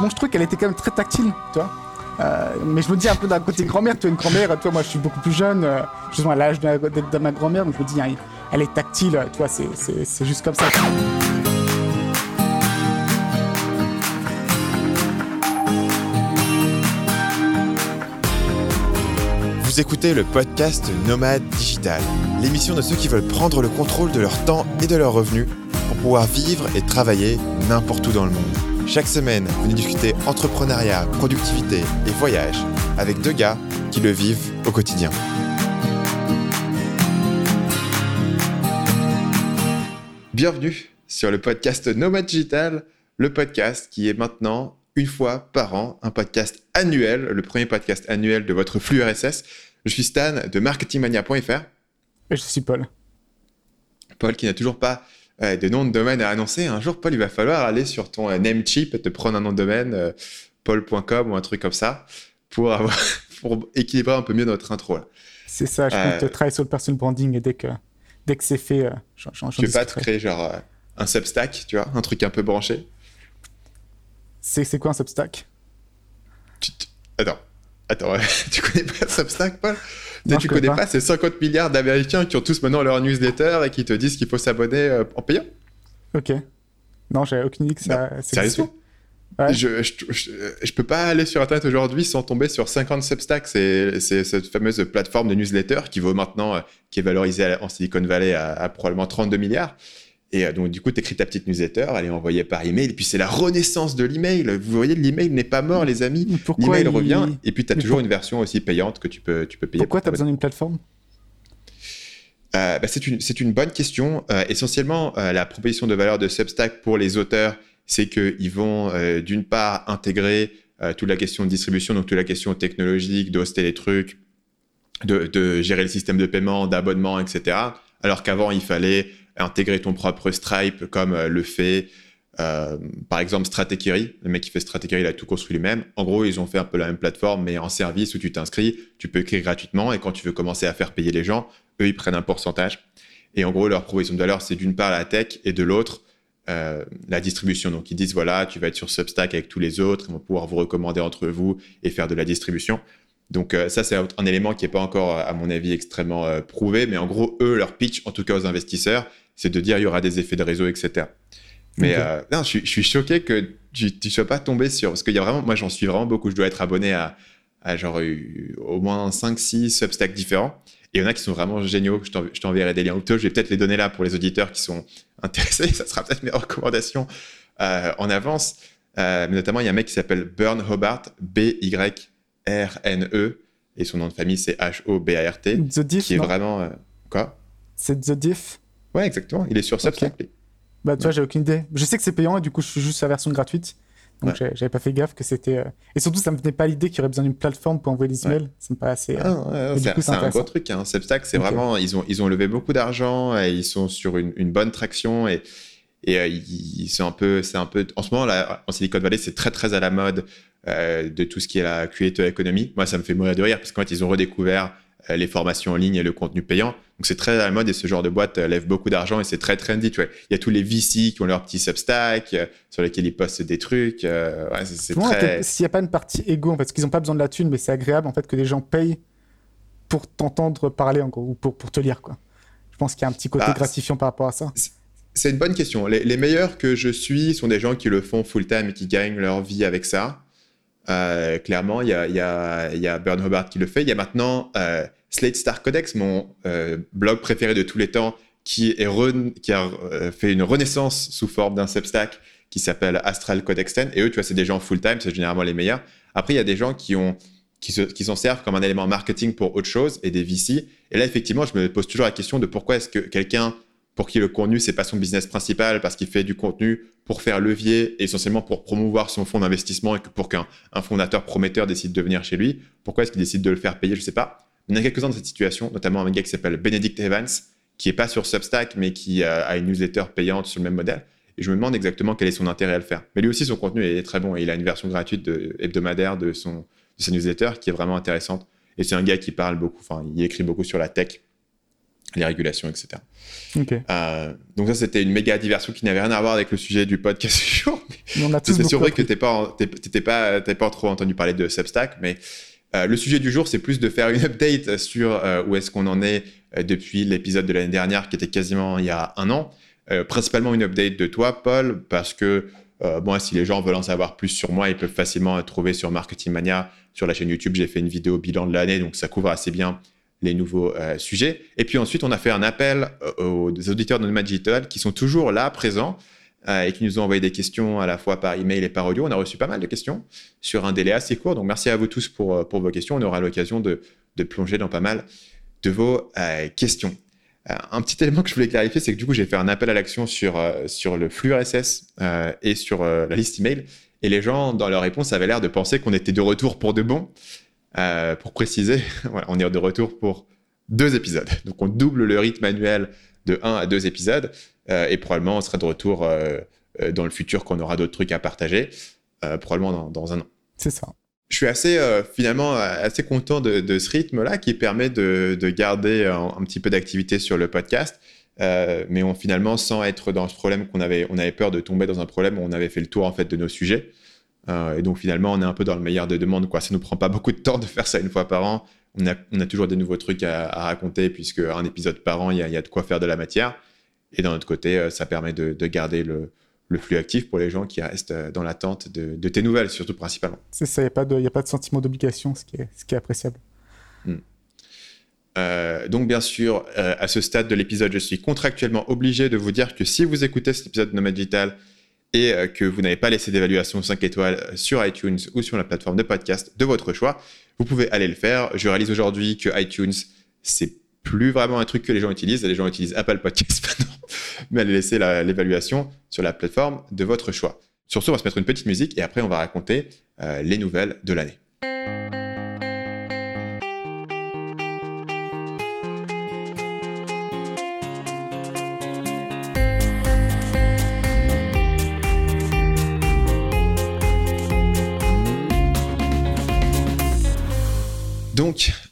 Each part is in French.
Bon, je trouve qu'elle était quand même très tactile, tu vois. Euh, mais je me dis un peu d'un côté grand-mère, tu vois, une grand-mère, toi, moi je suis beaucoup plus jeune, euh, justement à l'âge de, ma grand-mère, donc je me dis, hein, elle est tactile, tu vois, c'est juste comme ça. Vous écoutez le podcast Nomade Digital, l'émission de ceux qui veulent prendre le contrôle de leur temps et de leurs revenus pour pouvoir vivre et travailler n'importe où dans le monde. Chaque semaine, venez discuter entrepreneuriat, productivité et voyage avec deux gars qui le vivent au quotidien. Bienvenue sur le podcast Nomad Digital, le podcast qui est maintenant une fois par an, un podcast annuel, le premier podcast annuel de votre flux RSS. Je suis Stan de marketingmania.fr. Et je suis Paul. Paul qui n'a toujours pas euh, de nom de domaine à annoncer. Un jour, Paul, il va falloir aller sur ton euh, Namecheap et te prendre un nom de domaine, euh, paul.com ou un truc comme ça, pour, avoir, pour équilibrer un peu mieux notre intro. C'est ça, je compte travailler sur le personal branding et dès que, dès que c'est fait, euh, j'en Tu veux pas te créer genre un Substack, tu vois, un truc un peu branché? C'est quoi un Substack? Attends, attends, tu connais pas Substack, Paul? Non, tu connais pas, ces 50 milliards d'Américains qui ont tous maintenant leur newsletter et qui te disent qu'il faut s'abonner euh, en payant Ok. Non, j'avais aucune idée que ça. Sérieusement ouais. je, je, je, je, peux pas aller sur Internet aujourd'hui sans tomber sur 50 Substack. C'est cette fameuse plateforme de newsletter qui vaut maintenant, euh, qui est valorisée en Silicon Valley à, à probablement 32 milliards. Et euh, donc, du coup, tu écris ta petite newsletter, elle est envoyée par email. Et puis, c'est la renaissance de l'email. Vous voyez, l'email n'est pas mort, les amis. L'email il... revient. Et puis, tu as toujours pour... une version aussi payante que tu peux, tu peux payer. Pourquoi tu as besoin d'une plateforme? Euh, bah, C'est une, une, bonne question. Euh, essentiellement, euh, la proposition de valeur de Substack pour les auteurs, c'est qu'ils vont, d'une part, intégrer toute la question de distribution, donc toute la question technologique, d'hoster les trucs, de, de gérer le système de paiement, d'abonnement, etc. Alors qu'avant, il fallait intégrer ton propre Stripe comme euh, le fait euh, par exemple Stratechery, le mec qui fait Stratechery, il a tout construit lui-même. En gros, ils ont fait un peu la même plateforme, mais en service où tu t'inscris, tu peux écrire gratuitement et quand tu veux commencer à faire payer les gens, eux, ils prennent un pourcentage. Et en gros, leur proposition de valeur, c'est d'une part la tech et de l'autre, euh, la distribution. Donc, ils disent, voilà, tu vas être sur Substack avec tous les autres, ils vont pouvoir vous recommander entre vous et faire de la distribution. Donc ça, c'est un élément qui n'est pas encore, à mon avis, extrêmement prouvé, mais en gros, eux, leur pitch, en tout cas aux investisseurs, c'est de dire il y aura des effets de réseau, etc. Mais okay. euh, non, je, je, suis choqué que tu ne sois pas tombé sur... Parce qu'il y a vraiment... Moi, j'en suis vraiment beaucoup. Je dois être abonné à, à genre au moins 5-6 Substacks différents. Et il y en a qui sont vraiment géniaux. Je t'enverrai des liens. Ou je vais peut-être les donner là pour les auditeurs qui sont intéressés. Ça sera peut-être mes recommandations euh, en avance. Euh, mais notamment, il y a un mec qui s'appelle Burn Hobart, B-Y-R-N-E. Et son nom de famille, c'est H-O-B-A-R-T. The Diff, Qui est non vraiment... Euh, quoi? C'est The Diff? Ouais, exactement. Il est sur Substack. Okay. Bah, tu vois, j'ai aucune idée. Je sais que c'est payant et du coup, je suis juste la version gratuite. Donc, ouais. j'avais pas fait gaffe que c'était. Euh... Et surtout, ça me venait pas l'idée qu'il y aurait besoin d'une plateforme pour envoyer des emails. Ouais. Ça me paraît assez. Ah, c'est un gros truc. Hein. Substack, c'est okay. vraiment. Ils ont, ils ont levé beaucoup d'argent et ils sont sur une, une bonne traction et. Et euh, ils sont un peu, c'est un peu, en ce moment là, en Silicon Valley, c'est très très à la mode euh, de tout ce qui est la creator economy. Moi, ça me fait mourir de rire parce qu'en fait, ils ont redécouvert euh, les formations en ligne et le contenu payant. Donc c'est très à la mode et ce genre de boîte euh, lève beaucoup d'argent et c'est très trendy. Tu vois. Il y a tous les VC qui ont leur petit Substack euh, sur lesquels ils postent des trucs. Euh, ouais, c'est très... S'il n'y a pas une partie égo, en fait, parce qu'ils n'ont pas besoin de la thune, mais c'est agréable en fait que les gens payent pour t'entendre parler en gros, ou pour, pour te lire. Quoi. Je pense qu'il y a un petit côté bah, gratifiant par rapport à ça. C'est une bonne question. Les, les, meilleurs que je suis sont des gens qui le font full-time et qui gagnent leur vie avec ça. Euh, clairement, il y a, y, a, y a Bern Hobart qui le fait. Il y a maintenant Slate Star Codex, mon euh, blog préféré de tous les temps, qui, a euh, fait une renaissance sous forme d'un Substack qui s'appelle Astral Codex 10. Et eux, tu vois, c'est des gens full-time, c'est généralement les meilleurs. Après, il y a des gens qui ont qui, se, qui s'en servent comme un élément marketing pour autre chose et des VC. Et là, effectivement, je me pose toujours la question de pourquoi est-ce que quelqu'un pour qui le contenu, c'est pas son business principal, parce qu'il fait du contenu pour faire levier, essentiellement pour promouvoir son fonds d'investissement et que pour qu'un fondateur prometteur décide de venir chez lui. Pourquoi est-ce qu'il décide de le faire payer Je sais pas. Il y en a quelques-uns dans cette situation, notamment un gars qui s'appelle Benedict Evans, qui est pas sur Substack, mais qui a une newsletter payante sur le même modèle. Et je me demande exactement quel est son intérêt à le faire. Mais lui aussi, son contenu est très bon et il a une version gratuite de, hebdomadaire de, son, de sa newsletter qui est vraiment intéressante. Et c'est un gars qui parle beaucoup, enfin, il écrit beaucoup sur la tech les régulations, etc. Euh, donc ça, c'était une méga diversion qui n'avait rien à voir avec le sujet du podcast du jour. C'est surpris que tu pas, pas, pas trop entendu parler de Substack, mais euh, le sujet du jour, c'est plus de faire une update sur euh, où est-ce qu'on en est depuis l'épisode de l'année dernière, qui était quasiment il y a un an. principalement une update de toi, Paul, parce que bon, si les gens veulent en savoir plus sur moi, ils peuvent facilement trouver sur Marketing Mania, sur la chaîne YouTube. J'ai fait une vidéo bilan de l'année, donc ça couvre assez bien les nouveaux euh, sujets. Et puis ensuite, on a fait un appel euh, aux auditeurs de Nomad Digital qui sont toujours là, présents, euh, et qui nous ont envoyé des questions à la fois par email et par audio. On a reçu pas mal de questions sur un délai assez court. Donc merci à vous tous pour, pour vos questions. On aura l'occasion de, plonger dans pas mal de vos questions. un petit élément que je voulais clarifier, c'est que du coup, j'ai fait un appel à l'action sur, le flux RSS et sur la liste email. Et les gens, dans leur réponse, avaient l'air de penser qu'on était de retour pour de bon. Euh, pour préciser, on est de retour pour deux épisodes. Donc on double le rythme annuel de un à deux épisodes euh, et probablement on sera de retour euh, dans le futur quand on aura d'autres trucs à partager, probablement dans, un an. C'est ça. Je suis assez finalement assez content de, ce rythme-là qui permet de, garder un, petit peu d'activité sur le podcast. mais on, finalement sans être dans ce problème qu'on avait, on avait peur de tomber dans un problème où on avait fait le tour en fait de nos sujets. Euh, et donc finalement, on est un peu dans le meilleur des demandes. Quoi. Ça nous prend pas beaucoup de temps de faire ça une fois par an. On a, on a toujours des nouveaux trucs à, raconter puisque un épisode par an, il y, y, a de quoi faire de la matière. Et d'un autre côté, euh, ça permet de, de garder le, le, flux actif pour les gens qui restent euh, dans l'attente de, de, tes nouvelles, surtout principalement. C'est ça, il n'y a, pas de, a pas de sentiment d'obligation, ce, qui est, ce qui est appréciable. Hmm. donc bien sûr, à ce stade de l'épisode, je suis contractuellement obligé de vous dire que si vous écoutez cet épisode de Nomad Digital et euh, que vous n'avez pas laissé d'évaluation 5 étoiles sur iTunes ou sur la plateforme de podcast de votre choix, vous pouvez aller le faire. Je réalise aujourd'hui que iTunes, c'est plus vraiment un truc que les gens utilisent. Les gens utilisent Apple Podcast maintenant, mais allez laisser l'évaluation sur la plateforme de votre choix. Sur ce, on va se mettre une petite musique et après, on va raconter euh, les nouvelles de l'année.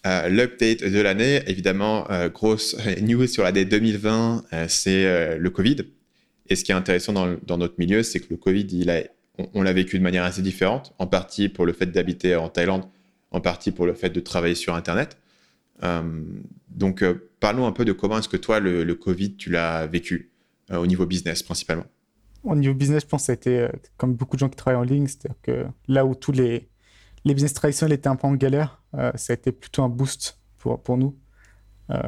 Euh, l'update de l'année, évidemment, euh, grosse news sur l'année 2020, euh, c'est le Covid. Et ce qui est intéressant dans, notre milieu, c'est que le Covid, on, l'a vécu de manière assez différente, en partie pour le fait d'habiter en Thaïlande, en partie pour le fait de travailler sur Internet. donc, parlons un peu de comment est-ce que toi, le, le Covid, tu l'as vécu au niveau business principalement. Au niveau business, je pense que ça a été, comme beaucoup de gens qui travaillent en ligne, c'est-à-dire que là où tous les les business traditionnels étaient un peu en galère. Euh, ça a été plutôt un boost pour, pour nous. Euh,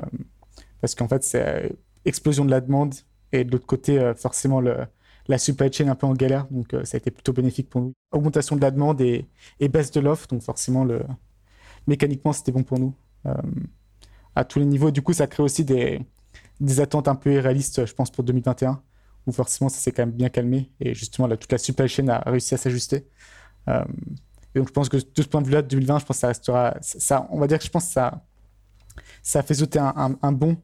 parce qu'en fait, c'est explosion de la demande et de l'autre côté, euh, forcément, la supply chain un peu en galère. Donc, ça a été plutôt bénéfique pour nous. Augmentation de la demande et, baisse de l'offre. Donc, forcément, le, mécaniquement, c'était bon pour nous. à tous les niveaux. Du coup, ça crée aussi des, des attentes un peu irréalistes, je pense, pour 2021 où forcément ça s'est quand même bien calmé et justement toute la supply chain a réussi à s'ajuster. Et donc, je pense que de ce point de vue-là, 2020, je pense que ça restera. Ça, on va dire que je pense que ça, ça a fait sauter un, un, bon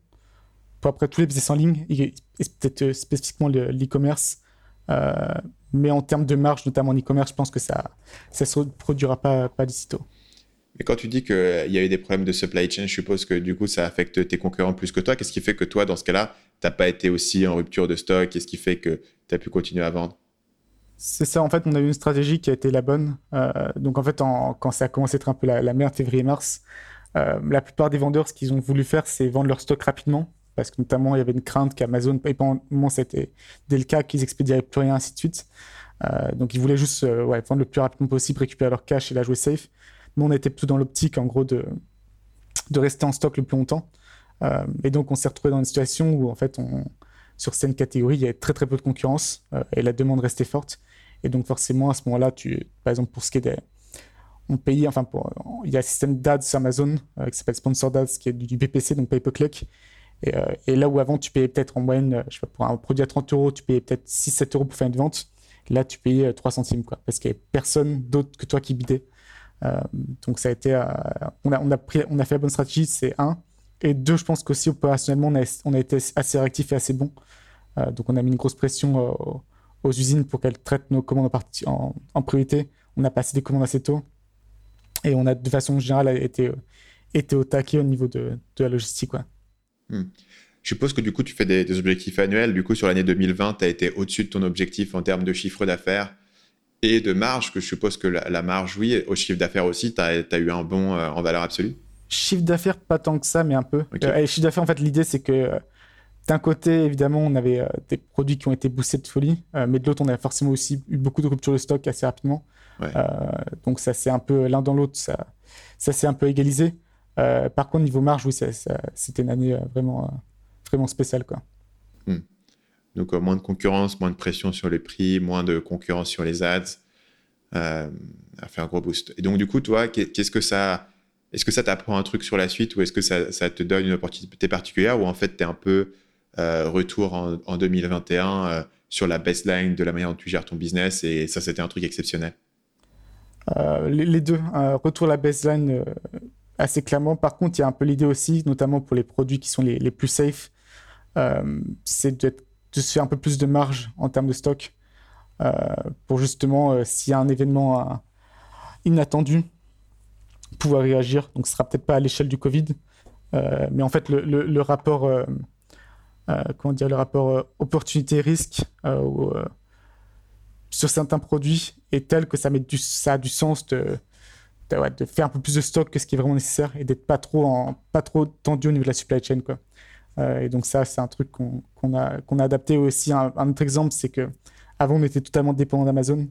pour après tous les business en ligne, et, peut-être euh, spécifiquement l'e-commerce. Euh, mais en termes de marge, notamment en e-commerce, je pense que ça ne se reproduira pas, pas sitôt. Mais quand tu dis qu'il y a eu des problèmes de supply chain, je suppose que du coup, ça affecte tes concurrents plus que toi. Qu'est-ce qui fait que toi, dans ce cas-là, tu n'as pas été aussi en rupture de stock Qu'est-ce qui fait que tu as pu continuer à vendre? C'est ça, en fait, on a eu une stratégie qui a été la bonne. Euh, donc, en fait, quand ça a commencé à être un peu la, merde, février-mars, euh, la plupart des vendeurs, ce qu'ils ont voulu faire, c'est vendre leur stock rapidement. Parce que notamment, il y avait une crainte qu'Amazon, et pendant c'était dès le cas qu'ils expédieraient plus rien, ainsi de suite. Euh, donc, ils voulaient juste vendre le plus rapidement possible, récupérer leur cash et la jouer safe. Nous, on était plutôt dans l'optique, en gros, de, de rester en stock le plus longtemps. et donc, on s'est retrouvé dans une situation où, en fait, on, sur certaines catégories, il y avait très très peu de concurrence et la demande restait forte. Et donc, forcément, à ce moment-là, tu, par exemple, pour ce qui est des. On paye, enfin, il y a un système d'ads Amazon euh, qui s'appelle Sponsor Ads, qui est du, BPC, donc pay per click. Et, euh, et, là où avant, tu payais peut-être en moyenne, euh, je sais pas, pour un produit à 30 euros, tu payais peut-être 6-7 euros pour faire une vente. Là, tu payais 3 centimes, quoi, parce qu'il n'y avait personne d'autre que toi qui bidait. donc, ça a été. on, a, on, a pris, on a fait la bonne stratégie, c'est un. Et deux, je pense qu'aussi opérationnellement, on a, été assez réactif et assez bon. donc, on a mis une grosse pression aux usines pour qu'elles traitent nos commandes en, priorité. On a passé des commandes assez tôt et on a de façon générale été, été au taquet au niveau de, de la logistique. Hmm. Je suppose que du coup, tu fais des, objectifs annuels. Du coup, sur l'année 2020, tu as été au-dessus de ton objectif en termes de chiffre d'affaires et de marge, que je suppose que la, marge, oui, au chiffre d'affaires aussi, tu as, eu un bon euh, en valeur absolue Chiffre d'affaires, pas tant que ça, mais un peu. Euh, chiffre d'affaires, en fait, l'idée, c'est que euh, d'un côté, évidemment, on avait des produits qui ont été boostés de folie, mais de l'autre, on a forcément aussi eu beaucoup de ruptures de stock assez rapidement. donc, ça, c'est un peu l'un dans l'autre, ça, ça s'est un peu égalisé. par contre, niveau marge, oui, c'était une année vraiment vraiment spécial. Quoi. Hmm. Donc, euh, moins de concurrence, moins de pression sur les prix, moins de concurrence sur les ads, euh, a fait un gros boost. Et donc, du coup, toi, qu'est-ce que ça. Est-ce que ça t'apprend un truc sur la suite ou est-ce que ça, te donne une opportunité particulière ou en fait, tu es un peu euh, retour en, 2021 euh, sur la baseline de la manière dont tu gères ton business et ça, c'était un truc exceptionnel? Les, deux. retour à la baseline assez clairement. Par contre, il y a un peu l'idée aussi, notamment pour les produits qui sont les, plus safe, euh, c'est de, se faire un peu plus de marge en termes de stock euh, pour justement, euh, s'il y a un événement inattendu, pouvoir réagir. Donc, ce sera peut-être pas à l'échelle du Covid, mais en fait, le, rapport, comment dire, le rapport opportunité-risque sur certains produits est tel que ça, met ça a du sens de, de, faire un peu plus de stock que ce qui est vraiment nécessaire et d'être pas trop, en, pas trop tendu au niveau de la supply chain. Quoi. Euh, et donc ça, c'est un truc qu'on a, qu'on a adapté aussi. Un, autre exemple, c'est que avant on était totalement dépendant d'Amazon.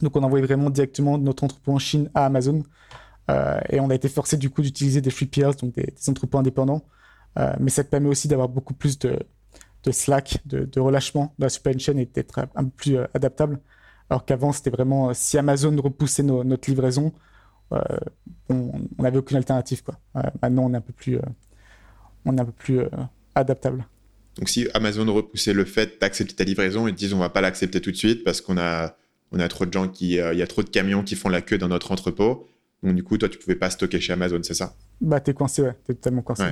Donc on envoyait vraiment directement notre entrepôt en Chine à Amazon. Euh, et on a été forcé du coup d'utiliser des free peers, donc des, entrepôts indépendants. Euh, mais ça permet aussi d'avoir beaucoup plus de, slack, de, relâchement de la supply chain et d'être un peu plus adaptable. Alors qu'avant, c'était vraiment si Amazon repoussait notre livraison, on n'avait aucune alternative. Maintenant, on est un peu plus on est un peu plus euh, adaptable. Donc si Amazon repoussait le fait d'accepter ta livraison, ils te disent on va pas l'accepter tout de suite parce qu'on a, on a trop de gens qui, euh, il y a trop de camions qui font la queue dans notre entrepôt. Donc du coup, toi, tu pouvais pas stocker chez Amazon, c'est ça? Bah, t'es coincé, ouais, t'es totalement coincé.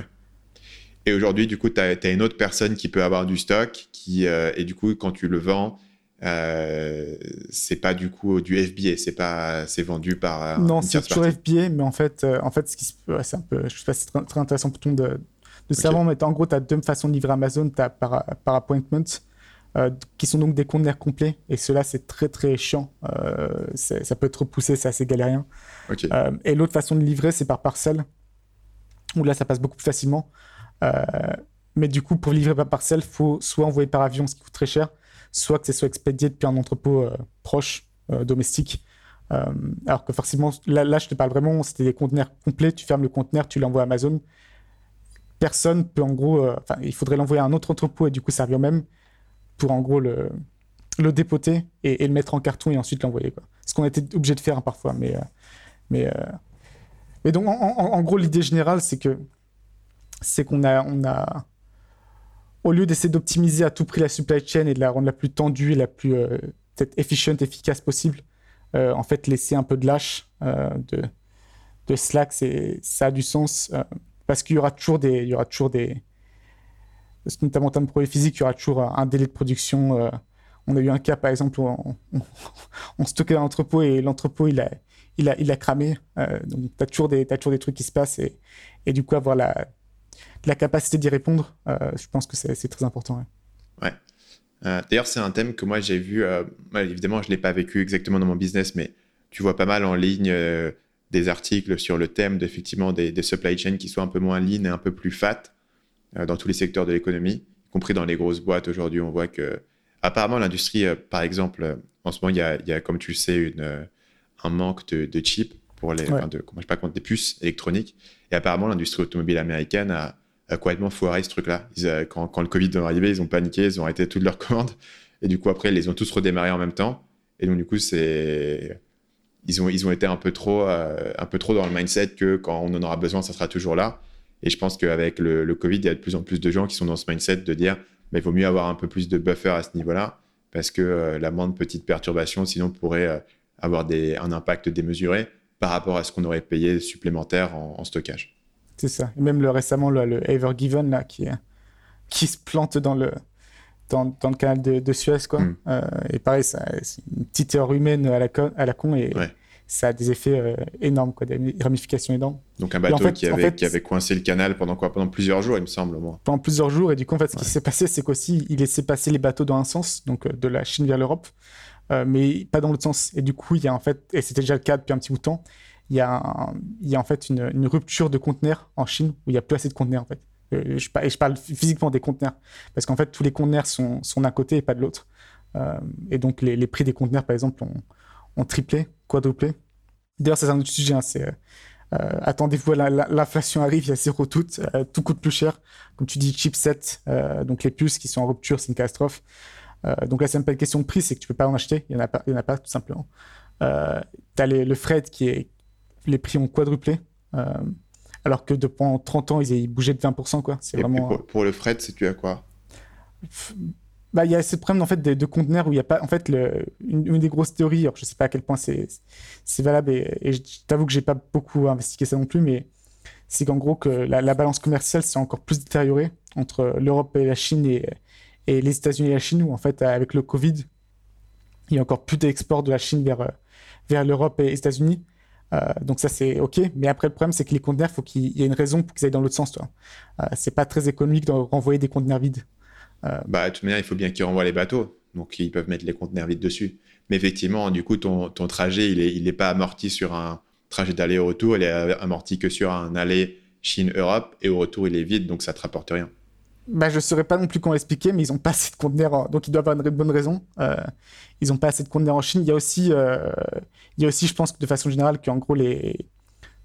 Et aujourd'hui, du coup, tu as, une autre personne qui peut avoir du stock, qui, euh, et du coup, quand tu le vends, euh, c'est pas du coup du FBA, c'est pas, c'est vendu par. non, c'est toujours FBA, mais en fait, en fait, ce qui, c'est un peu, je sais pas, c'est très, intéressant pour monde de, le okay. mais en gros, tu as deux façons de livrer Amazon. Tu as par, par appointment, euh, qui sont donc des conteneurs complets. Et cela, c'est très, très chiant. Euh, ça peut être repoussé, c'est assez galérien. Euh, et l'autre façon de livrer, c'est par parcelle, où là, ça passe beaucoup plus facilement. mais du coup, pour livrer par parcelle, il faut soit envoyer par avion, ce qui coûte très cher, soit que ce soit expédié depuis un entrepôt proche, domestique. alors que forcément, là, là, je te parle vraiment, c'était des conteneurs complets. Tu fermes le conteneur, tu l'envoies à Amazon personne peut en gros, il faudrait l'envoyer à un autre entrepôt et du coup servir même pour en gros le, dépoter et, le mettre en carton et ensuite l'envoyer. Ce qu'on était obligé de faire hein, parfois. Mais, euh, mais, euh, mais donc, en, gros, l'idée générale, c'est que c'est qu'on a, on a, au lieu d'essayer d'optimiser à tout prix la supply chain et de la rendre la plus tendue et la plus peut-être efficiente, efficace possible, en fait, laisser un peu de lâche, de, de slack, ça a du sens parce qu'il y aura toujours des, il y aura toujours des, notamment en termes de produits physiques, il y aura toujours un délai de production. Euh, on a eu un cas, par exemple, où on, stockait dans l'entrepôt et l'entrepôt, il a, il, a, cramé. Euh, donc, tu as, toujours des, trucs qui se passent et, et du coup, avoir la, la capacité d'y répondre, euh, je pense que c'est très important. Ouais. D'ailleurs, c'est un thème que moi, j'ai vu. évidemment, je ne l'ai pas vécu exactement dans mon business, mais tu vois pas mal en ligne des articles sur le thème des, des, supply chains qui soient un peu moins lean et un peu plus fat euh, dans tous les secteurs de l'économie, y compris dans les grosses boîtes. Aujourd'hui, on voit que, apparemment, l'industrie, euh, par exemple, euh, en ce moment, il y a, y a, comme tu le sais, une, un manque de, de chips pour les, enfin de, je sais pas des puces électroniques. Et apparemment, l'industrie automobile américaine a, a, complètement foiré ce truc-là. Quand, quand, le Covid est arrivé, ils ont paniqué, ils ont arrêté toutes leurs commandes. Et du coup, après, ils les ont tous redémarrés en même temps. Et donc, du coup, c'est ils ont, ils ont été un peu, trop, euh, un peu trop dans le mindset que quand on en aura besoin, ça sera toujours là. Et je pense qu'avec le, le, Covid, il y a de plus en plus de gens qui sont dans ce mindset de dire bah, il vaut mieux avoir un peu plus de buffer à ce niveau-là, parce que euh, la moindre petite perturbation, sinon, pourrait euh, avoir des, un impact démesuré par rapport à ce qu'on aurait payé supplémentaire en, stockage. C'est ça. Et même le, récemment, le, le Ever Given, là, qui, qui se plante dans le, dans, dans, le canal de, Suez, quoi. Mm. et pareil, c'est une petite erreur humaine à la, con, à la con et ça a des effets énormes, quoi, des ramifications énormes. Donc un bateau qui, avait, qui avait coincé le canal pendant quoi? Pendant plusieurs jours, il me semble, moi. Pendant plusieurs jours, et du coup, en fait, ce qui s'est passé, c'est qu'aussi, il laissait passer les bateaux dans un sens, donc de la Chine vers l'Europe, mais pas dans l'autre sens. Et du coup, il y a en fait, et c'était déjà le cas depuis un petit bout de temps, il y a, il y a en fait une, une rupture de conteneurs en Chine où il n'y a plus assez de conteneurs, en fait. Euh, je, et je parle physiquement des conteneurs, parce qu'en fait, tous les conteneurs sont, sont d'un côté et pas de l'autre. Euh, et donc, les, les, prix des conteneurs, par exemple, ont, ont triplé, quadruplé. D'ailleurs, c'est un autre sujet. Hein, c'est, euh, attendez-vous, l'inflation arrive, il y a zéro tout, tout coûte plus cher. Comme tu dis, chipset, donc les puces qui sont en rupture, c'est une catastrophe. donc là, c'est même pas une question de prix, c'est que tu peux pas en acheter. Il y en a pas, il y en a pas tout simplement. tu as le fret qui est, les prix ont quadruplé alors que pendant 30 ans, ils, bougeaient de 20%. Quoi. C'est vraiment, pour, le fret, c'est tu à quoi? Bah, il y a ce problème en fait de, conteneurs où il y a pas en fait une, des grosses théories je sais pas à quel point c'est valable et, je t'avoue que j'ai pas beaucoup investigué ça non plus mais c'est qu'en gros que la, balance commerciale s'est encore plus détériorée entre l'Europe et la Chine et, les États-Unis et la Chine où en fait avec le Covid il y a encore plus d'export de la Chine vers vers l'Europe et les États-Unis euh, donc ça c'est ok, mais après le problème c'est que les conteneurs, faut qu'il y ait une raison pour qu'ils aillent dans l'autre sens. Toi. Euh, c'est pas très économique de renvoyer des conteneurs vides. Euh, bah de toute manière il faut bien qu'ils renvoient les bateaux, donc ils peuvent mettre les conteneurs vides dessus. Mais effectivement, du coup ton, ton trajet il est, il est pas amorti sur un trajet d'aller-retour, il est amorti que sur un aller Chine-Europe et au retour il est vide, donc ça te rapporte rien bah, je ne saurais pas non plus comment expliquer, mais ils n'ont pas assez de conteneurs, donc ils doivent avoir une bonne raison. Euh, ils n'ont pas assez de conteneurs en Chine. Il y a aussi, euh, il y a aussi je pense, de façon générale, qu'en gros, les,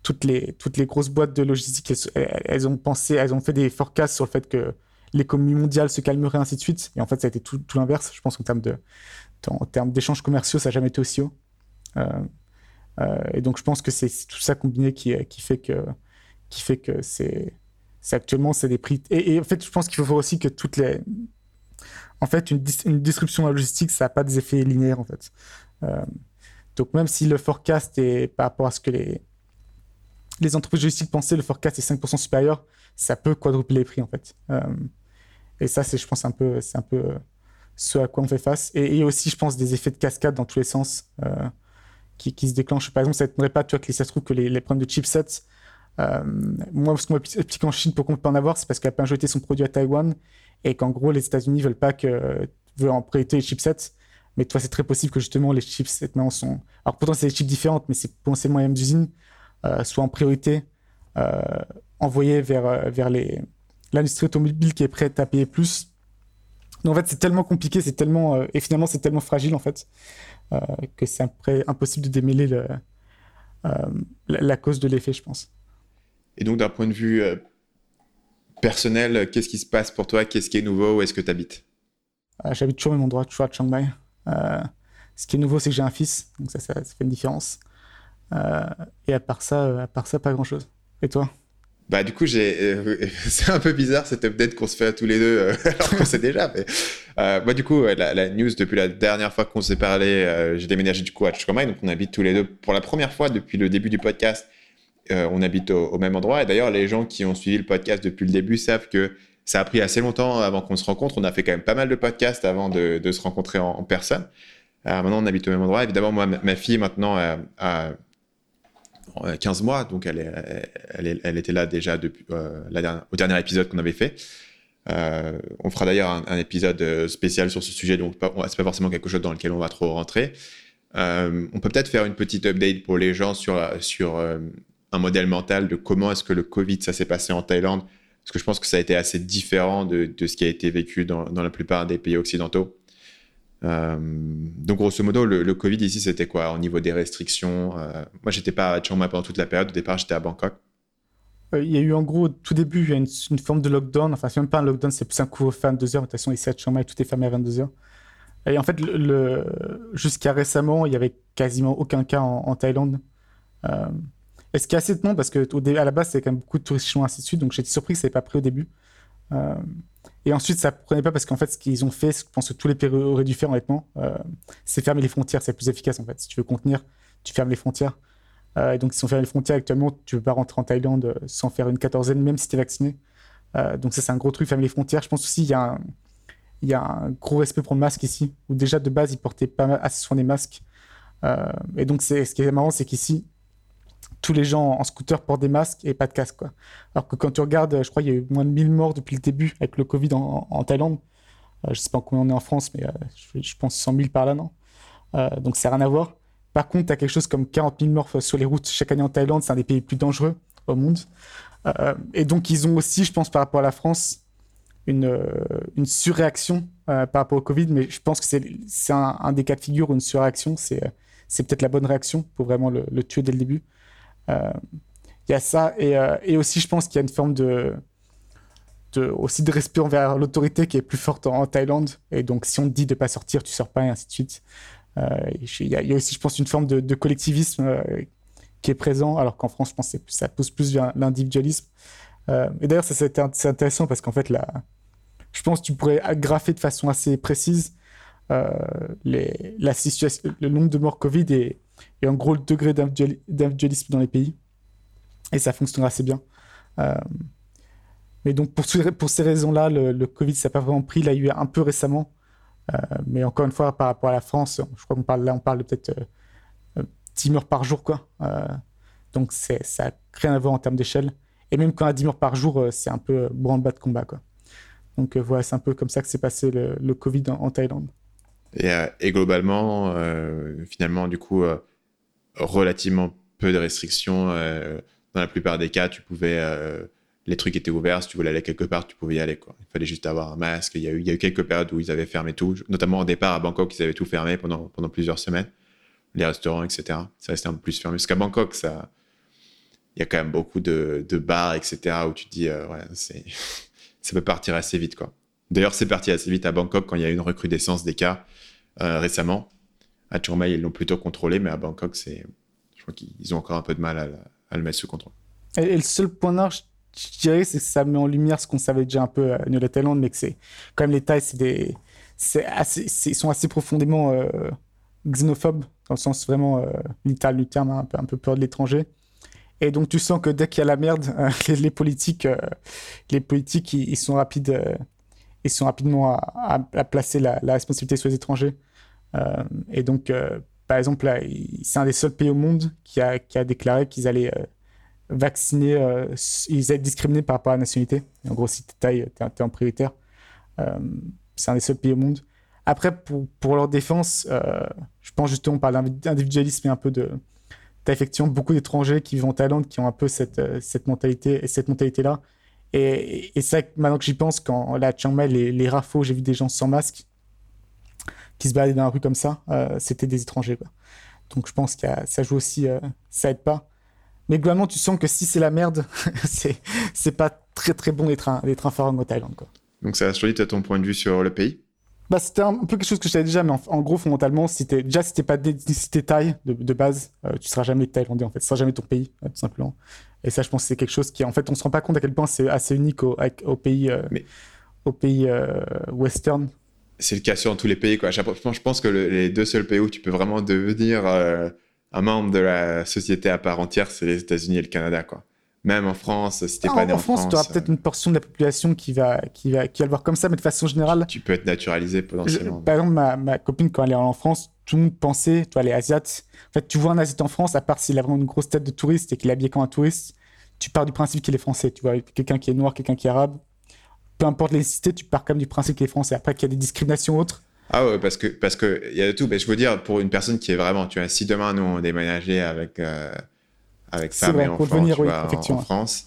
toutes, les, toutes les grosses boîtes de logistique, elles, ont pensé, elles ont fait des forecasts sur le fait que l'économie mondiale se calmerait, ainsi de suite. Et en fait, ça a été tout, l'inverse. Je pense qu'en termes, de, en d'échanges commerciaux, ça n'a jamais été aussi haut. Euh, et donc, je pense que c'est tout ça combiné qui, qui fait que, c'est actuellement c'est des prix. Et, en fait, je pense qu'il faut voir aussi que toutes les. En fait, une, une distribution logistique, ça n'a pas des effets linéaires en fait. Euh, donc même si le forecast est par rapport à ce que les les entreprises logistiques pensaient, le forecast est 5% supérieur, ça peut quadrupler les prix en fait. Euh, et ça, c'est, je pense, un peu, c'est un peu ce à quoi on fait face. Et, et, aussi, je pense, des effets de cascade dans tous les sens euh, qui, se déclenchent. Par exemple, ça ne pas, tu vois, que ça se trouve que les, problèmes de chipsets, euh, moi, ce qu'on m'explique en Chine, pourquoi on peut en avoir, c'est parce qu'elle a jeté son produit à Taïwan et qu'en gros, les États-Unis veulent pas que veulent en priorité les chipsets. Mais toi, c'est très possible que justement les chipsets maintenant sont. Alors pourtant, c'est des chips différentes, mais c'est potentiellement les mêmes usines, euh, soient en priorité euh, envoyées vers, euh, vers les... l'industrie automobile qui est prête à payer plus. Donc en fait, c'est tellement compliqué, c'est tellement. et finalement, c'est tellement fragile en fait, que c'est impossible de démêler le, la cause de l'effet, je pense. Et donc, d'un point de vue euh, personnel, qu'est-ce qui se passe pour toi? Qu'est-ce qui est nouveau? Où est-ce que tu habites euh, J'habite toujours au même endroit, toujours à Chiang Mai. Euh, ce qui est nouveau, c'est que j'ai un fils, donc ça, ça, fait une différence. et à part ça, à part ça, pas grand-chose. Et toi? Bah du coup j'ai c'est un peu bizarre cette update qu'on se fait à tous les deux alors qu'on sait déjà mais moi du coup la, news depuis la dernière fois qu'on s'est parlé j'ai déménagé du coup à Mai donc on habite tous les deux pour la première fois depuis le début du podcast euh, on habite au, même endroit. Et d'ailleurs, les gens qui ont suivi le podcast depuis le début savent que ça a pris assez longtemps avant qu'on se rencontre. On a fait quand même pas mal de podcasts avant de, se rencontrer en, personne. Maintenant, on habite au même endroit. Évidemment, moi, ma, fille, maintenant, a, 15 mois. Donc, elle, elle, était là déjà depuis, euh, au dernier épisode qu'on avait fait. Euh, on fera d'ailleurs un, épisode spécial sur ce sujet, donc c'est pas forcément quelque chose dans lequel on va trop rentrer. on peut peut-être faire une petite update pour les gens sur, sur un modèle mental de comment est-ce que le Covid, ça s'est passé en Thaïlande, parce que je pense que ça a été assez différent de, ce qui a été vécu dans, la plupart des pays occidentaux. Euh, donc, grosso modo, le, Covid ici, c'était quoi au niveau des restrictions euh, Moi, j'étais pas à Chiang Mai pendant toute la période. Au départ, j'étais à Bangkok. Euh, il y a eu en gros, tout début, il y a une, forme de lockdown. Enfin, c'est même pas un lockdown, c'est plus un couvre-feu à 22h. De toute façon, ici à Chiang Mai, tout est fermé à 22h. Et en fait, jusqu'à récemment, il y avait quasiment aucun cas en, Thaïlande. Et ce qui est assez étonnant parce que à la base, c'est quand même beaucoup de touristes chinois, ainsi de suite. Donc j'étais surpris que ça n'ait pas pris au début. Euh, et ensuite, ça ne prenait pas parce qu'en fait, ce qu'ils ont fait, ce que je pense que tous les pays auraient dû faire, honnêtement, euh, c'est fermer les frontières. C'est plus efficace, en fait. Si tu veux contenir, tu fermes les frontières. Euh, et donc, si on ferme les frontières actuellement, tu ne peux pas rentrer en Thaïlande sans faire une quatorzaine, même si tu es vacciné. donc, ça, c'est un gros truc, fermer les frontières. Je pense aussi qu'il y, a un, y a un gros respect pour le masque ici, où déjà, de base, ils portaient pas assez souvent des masques. et donc, ce qui est marrant, c'est qu'ici, tous les gens en scooter portent des masques et pas de casque. Quoi. Alors que quand tu regardes, je crois qu'il y a eu moins de 1000 morts depuis le début avec le Covid en, Thaïlande. je ne sais pas combien on est en France, mais je, pense 100 000 par là, non? Donc, ça n'a rien à voir. Par contre, tu as quelque chose comme 40 000 morts sur les routes chaque année en Thaïlande. C'est un des pays les plus dangereux au monde. Euh, et donc, ils ont aussi, je pense, par rapport à la France, une, euh, surréaction euh, par rapport au Covid. Mais je pense que c'est un, des cas de figure où une surréaction, c'est peut-être la bonne réaction pour vraiment le, tuer dès le début. Il y a ça. Et, et aussi, je pense qu'il y a une forme de, aussi de respect envers l'autorité qui est plus forte en, Thaïlande. Et donc, si on te dit de ne pas sortir, tu ne sors pas, et ainsi de suite. Euh, il y, a aussi, je pense, une forme de, collectivisme euh, qui est présent, alors qu'en France, je pense que ça pousse plus vers l'individualisme. Euh, et d'ailleurs, c'est intéressant parce qu'en fait, là, je pense que tu pourrais graffer de façon assez précise les, la situation, le nombre de morts Covid et, et en gros le degré d'individualisme dans les pays. Et ça fonctionnera assez bien. mais donc, pour, ces raisons-là, le, Covid, ça n'a pas vraiment pris. Il a eu un peu récemment. Euh, mais encore une fois, par rapport à la France, je crois qu'on parle là, on parle peut-être 10 euh, morts par jour, quoi. Euh, donc ça n'a rien à voir en termes d'échelle. Et même quand a 10 morts par jour, c'est un peu branle-bas de combat, quoi. Donc voilà, c'est un peu comme ça que s'est passé le, Covid en, Thaïlande. Et, et globalement, finalement, du coup, relativement peu de restrictions. dans la plupart des cas, tu pouvais les trucs étaient ouverts. Si tu voulais aller quelque part, tu pouvais y aller. Il fallait juste avoir un masque. Il y, a eu, quelques périodes où ils avaient fermé tout, notamment au départ à Bangkok, ils avaient tout fermé pendant, plusieurs semaines. Les restaurants, etc. Ça restait un peu plus fermé. Parce qu'à Bangkok, ça, il y a quand même beaucoup de, bars, etc. où tu te dis, euh, ouais, ça peut partir assez vite. D'ailleurs, c'est parti assez vite à Bangkok quand il y a eu une recrudescence des cas euh, récemment. À Chiang ils l'ont plutôt contrôlé, mais à Bangkok, c'est, je crois qu'ils ont encore un peu de mal à, le mettre sous contrôle. Et, le seul point noir, je dirais que ça met en lumière ce qu'on savait déjà un peu à New Thaïlande, mais que c'est quand même les Thaïs, c'est c'est ils sont assez profondément euh, xénophobes dans le sens vraiment euh, littéral du terme, hein, un, peu, peur de l'étranger. Et donc tu sens que dès qu'il y a la merde, euh, les, politiques, les politiques, ils, sont rapides, ils sont rapidement à, placer la, responsabilité sur les étrangers. et donc, par exemple, c'est un des seuls pays au monde qui a, déclaré qu'ils allaient euh, ils être discriminés par rapport à la nationalité. En gros, si tu es, es, en prioritaire, euh, c'est un des seuls pays au monde. Après, pour, leur défense, euh, je pense justement, on parle d'individualisme et un peu de. Tu as effectivement beaucoup d'étrangers qui vivent en Thaïlande qui ont un peu cette mentalité et cette mentalité-là. Et, et c'est maintenant que j'y pense, quand là, à Chiang Mai, les, les j'ai vu des gens sans masque qui se baladaient dans la rue comme ça, c'était des étrangers. Donc je pense que ça joue aussi, ça aide pas. Mais globalement, tu sens que si c'est la merde, c'est, pas très très bon d'être un, d'être un pharaon au Thaïlande. Quoi. Donc ça a changé ton point de vue sur le pays? Bah, C'était un, peu quelque chose que je savais déjà, mais en, gros, fondamentalement, si déjà si t'es pas d'ethnicité thaï de, de base, euh, tu seras jamais thaïlandais en fait, ce sera jamais ton pays, euh, tout simplement. Et ça, je pense que c'est quelque chose qui, en fait, on se rend pas compte à quel point c'est assez unique au, au pays, euh, mais... au pays western. C'est le cas sur tous les pays. Quoi. Je pense que les deux seuls pays où tu peux vraiment devenir un membre de la société à part entière, c'est les États-Unis et le Canada, quoi. Même en France, si t'es pas né en, en France, tu auras peut-être une portion de la population qui va, qui va, qui va le voir comme ça, mais de façon générale. Tu peux être naturalisé potentiellement. par exemple, ma, ma, copine, quand elle est en France, tout le monde pensait, toi, elle est asiate. En fait, tu vois un asiate en France, à part s'il a vraiment une grosse tête de touriste et qu'il est habillé comme un touriste, tu pars du principe qu'il est français. Tu vois, quelqu'un qui est noir, quelqu'un qui est arabe, peu importe l'ethnicité, tu pars quand même du principe qu'il est français. Après, qu'il y a des discriminations autres, ah ouais, parce que parce que il y a de tout. Mais je veux dire, pour une personne qui est vraiment, tu vois, si demain nous on déménageait avec euh, avec enfant, venir, oui, en, France,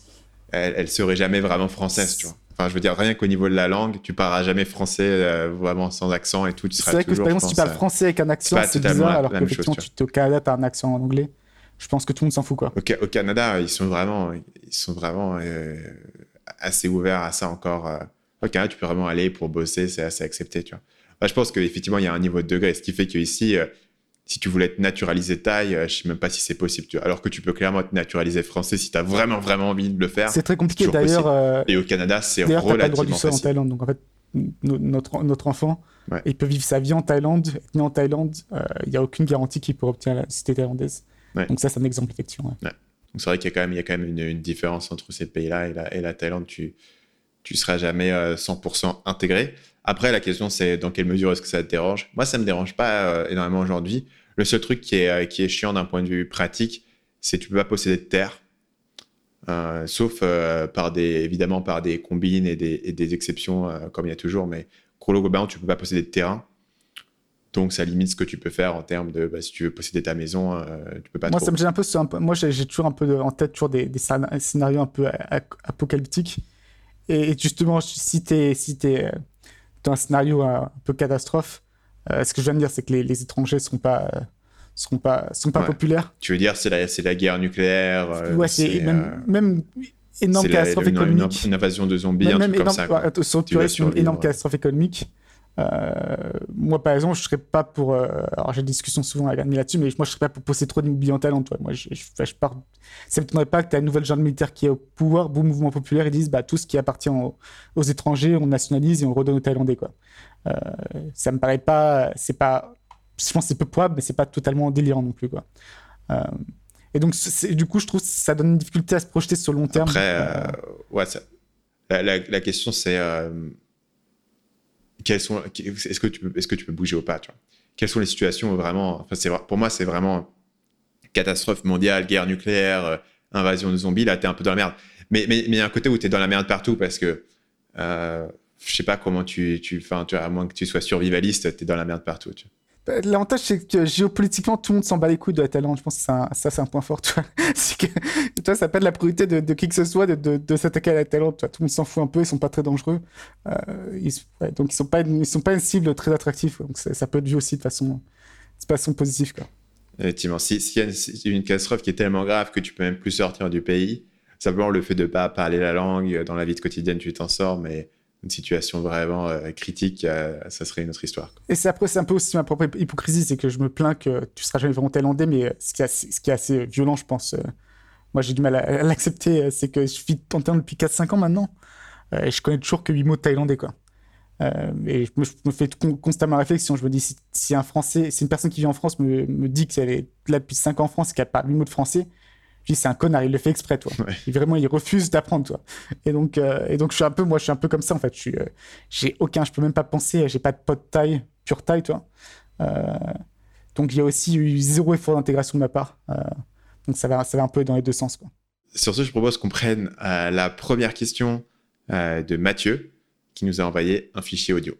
elle, elle serait jamais vraiment française, tu vois. Enfin, je veux dire, rien qu'au niveau de la langue, tu parleras jamais français euh, vraiment sans accent et tout. C'est vrai que par exemple, si tu parles français avec un accent, c'est bizarre, alors qu'effectivement, tu es au Canada, tu as un accent en anglais. Je pense que tout le monde s'en fout, quoi. Au, au, Canada, ils sont vraiment, ils sont vraiment euh, assez ouverts à ça encore. Au Canada, tu peux vraiment aller pour bosser, c'est assez accepté, tu vois. Bah, je pense qu'effectivement, il y a un niveau de degré, ce qui fait qu'ici, euh, si tu voulais être naturalisé taille, euh, je sais même pas si c'est possible. Tu Alors que tu peux clairement être naturalisé français si tu as vraiment, vraiment envie de le faire. C'est très compliqué d'ailleurs. Euh, Et au Canada, c'est relativement pas le droit du sol en Thaïlande. Donc en fait, notre, notre enfant, il peut vivre sa vie en Thaïlande, né en Thaïlande. Il n'y a aucune garantie qu'il pourra obtenir la cité thaïlandaise. Donc ça, c'est un exemple, effectivement. Donc c'est vrai qu'il y a quand même, il y a quand même une, différence entre ces pays-là et la, et la Thaïlande. Tu, tu seras jamais 100% intégré. Après, la question, c'est dans quelle mesure est-ce que ça te dérange? Moi, ça me dérange pas énormément aujourd'hui. Le seul truc qui est, qui est chiant d'un point de vue pratique, c'est que tu peux pas posséder de terre. sauf par des, évidemment par des combines et des, exceptions, comme il y a toujours, mais globalement, tu peux pas posséder de terrain. Donc, ça limite ce que tu peux faire en termes de bah, si tu veux posséder ta maison, euh, tu peux pas. Moi, ça me gêne un peu. moi, j'ai toujours un peu en tête toujours des, scénarios un peu apocalyptiques. Et, justement, si tu es, si es euh, dans un scénario un peu catastrophe, euh, ce que je viens de dire, c'est que les, étrangers seront pas seront pas sont pas populaires. Tu veux dire c'est la c'est la guerre nucléaire. ouais, c'est même, même énorme catastrophe économique. Une, invasion de zombies, un truc comme ça. une énorme catastrophe économique. Euh, moi, par exemple, je serais pas pour. Euh, alors, j'ai des discussions souvent avec Annie là-dessus, mais moi, je serais pas pour posséder trop d'immobilier en Thaïlande. Moi, je, je, je pars. Ça m'étonnerait pas que tu as une nouvelle genre militaire qui est au pouvoir, beau mouvement populaire, ils disent bah, tout ce qui appartient aux, étrangers, on nationalise et on le redonne aux Thaïlandais. Quoi. Euh, ça me paraît pas. C'est pas. Je pense que c'est peu probable, mais c'est pas totalement délirant non plus. Quoi. Euh, et donc, du coup, je trouve que ça donne une difficulté à se projeter sur le long terme. Après, ouais, ça... la, la, la, question, c'est est-ce que tu peux, bouger au pas, Quelles sont les situations où vraiment, enfin, c'est, pour moi, c'est vraiment catastrophe mondiale, guerre nucléaire, euh, invasion de zombies. Là, t'es un peu dans la merde. Mais mais il y a un côté où t'es dans la merde partout parce que euh, je sais pas comment tu, enfin, à moins que tu sois survivaliste, t'es dans la merde partout. Bah, l'avantage, c'est que géopolitiquement, tout le monde s'en bat les couilles de la Thaïlande. Je pense que ça, c'est un point fort. c'est que ça pas de la priorité de, qui que ce soit de, s'attaquer à la Thaïlande. Tout le monde s'en fout un peu. Ils sont pas très dangereux. Euh, donc, ils sont sont pas une cible très attractive. Donc, ça, peut être vu aussi de façon, de façon positive. Effectivement. S'il y a une, catastrophe qui est tellement grave que tu peux même plus sortir du pays, simplement le fait de pas parler la langue dans la vie quotidienne, tu t'en sors, mais une situation vraiment euh, critique, euh, ça serait une autre histoire. Et c'est après, c'est un peu aussi ma propre hypocrisie, c'est que je me plains que tu seras jamais vraiment thaïlandais, mais euh, ce qui, est, assez violent, je pense, moi j'ai du mal à, l'accepter, c'est que je vis en Thaïlande depuis 4-5 ans maintenant, et je connais toujours que 8 mots thaïlandais, quoi. et je me, fais constamment réflexion, je me dis, si, un Français, si une personne qui vit en France me, me dit qu'elle est là depuis 5 ans en France et qu'elle parle 8 mots de français, c'est un connard, il le fait exprès, toi. Il, vraiment, il refuse d'apprendre, toi. Et donc, euh, et donc, je suis un peu, moi, je suis un peu comme ça, en fait. Je suis, euh, j'ai aucun, je peux même pas penser, j'ai pas de pote taille, pure taille, toi. Euh, donc, il y a aussi eu zéro effort d'intégration de ma part. donc, ça va, ça va un peu dans les deux sens, quoi. Sur ce, je propose qu'on prenne la première question de Mathieu, qui nous a envoyé un fichier audio.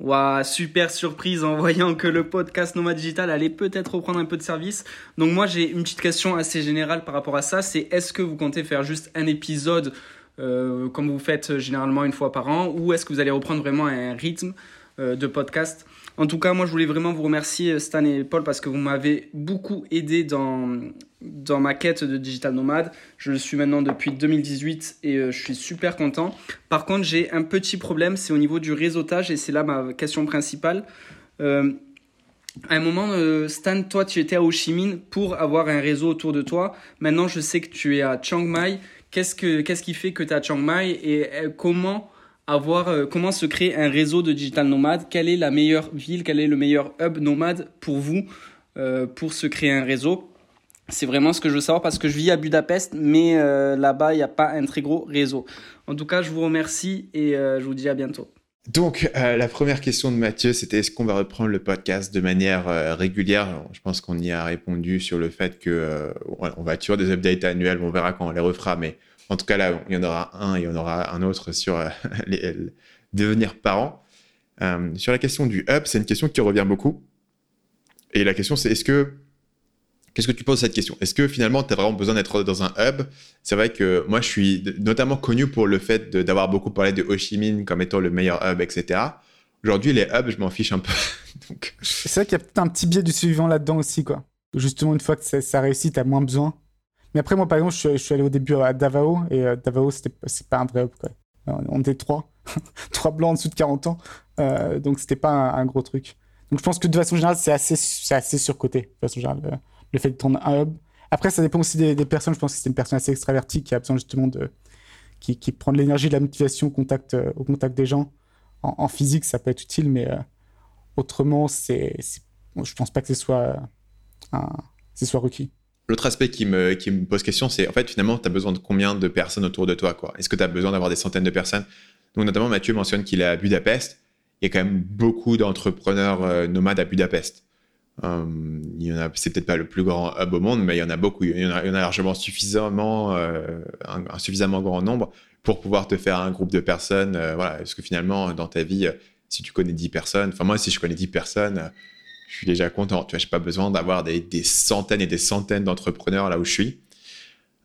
Waouh, super surprise en voyant que le podcast Nomad Digital allait peut-être reprendre un peu de service. Donc moi j'ai une petite question assez générale par rapport à ça, c'est est-ce que vous comptez faire juste un épisode euh, comme vous faites généralement une fois par an ou est-ce que vous allez reprendre vraiment un rythme euh, de podcast? En tout cas, moi, je voulais vraiment vous remercier, Stan et Paul, parce que vous m'avez beaucoup aidé dans, dans ma quête de digital nomade. Je le suis maintenant depuis 2018 et euh, je suis super content. Par contre, j'ai un petit problème, c'est au niveau du réseautage et c'est là ma question principale. Euh, à un moment, euh, Stan, toi, tu étais à Ho Chi Minh pour avoir un réseau autour de toi. Maintenant, je sais que tu es à Chiang Mai. Qu'est-ce, que, qu'est-ce qui fait que tu es à Chiang Mai et comment avoir comment se créer un réseau de digital nomades, quelle est la meilleure ville, quel est le meilleur hub nomade pour vous pour se créer un réseau? C'est vraiment ce que je veux savoir parce que je vis à Budapest, mais euh, là-bas, il n'y a pas un très gros réseau. En tout cas, je vous remercie et je vous dis à bientôt. Donc, la première question de Mathieu, c'était est-ce qu'on va reprendre le podcast de manière régulière? Je pense qu'on y a répondu sur le fait que on va toujours des updates annuels, on verra quand on les refera, mais en tout cas, là, il y en aura un et il y en aura un autre sur euh, devenir parent. Euh, sur la question du hub, c'est une question qui revient beaucoup. Et la question, c'est est-ce que. Qu'est-ce que tu penses de cette question? Est-ce que finalement, tu as vraiment besoin d'être dans un hub? C'est vrai que moi, je suis notamment connu pour le fait d'avoir beaucoup parlé de Ho Chi Minh comme étant le meilleur hub, etc. Aujourd'hui, les hubs, je m'en fiche un peu. C'est vrai qu'il y a peut-être un petit biais du suivant là-dedans aussi, quoi. Justement, une fois que ça, ça réussit, tu as moins besoin. Mais après, moi, par exemple, je suis, allé au début à Davao, et euh, Davao, c'est pas un vrai hub, quoi. On était trois, trois blancs en dessous de 40 ans, euh, donc c'était pas un, gros truc. Donc je pense que de façon générale, c'est assez, assez surcoté, de façon générale, euh, le, fait de prendre un hub. Après, ça dépend aussi des, personnes. Je pense que c'est une personne assez extravertie qui a besoin justement de. qui, qui prend de l'énergie, de la motivation au contact, au contact des gens. En, physique, ça peut être utile, mais autrement, c'est, je pense pas que ce soit, un, soit requis. L'autre aspect qui me, qui me pose question, c'est en fait, finalement, tu as besoin de combien de personnes autour de toi Est-ce que tu as besoin d'avoir des centaines de personnes? Donc, notamment, Mathieu mentionne qu'il est à Budapest. il y a quand même beaucoup d'entrepreneurs nomades à Budapest. A, c'est peut-être pas le plus grand hub au monde, mais il y en a beaucoup. Il y en a, largement suffisamment, un, suffisamment grand nombre pour pouvoir te faire un groupe de personnes. voilà, parce que finalement, dans ta vie, si tu connais 10 personnes, enfin moi, si je connais 10 personnes, je suis déjà content. Tu vois, j'ai pas besoin d'avoir des, centaines et des centaines d'entrepreneurs là où je suis.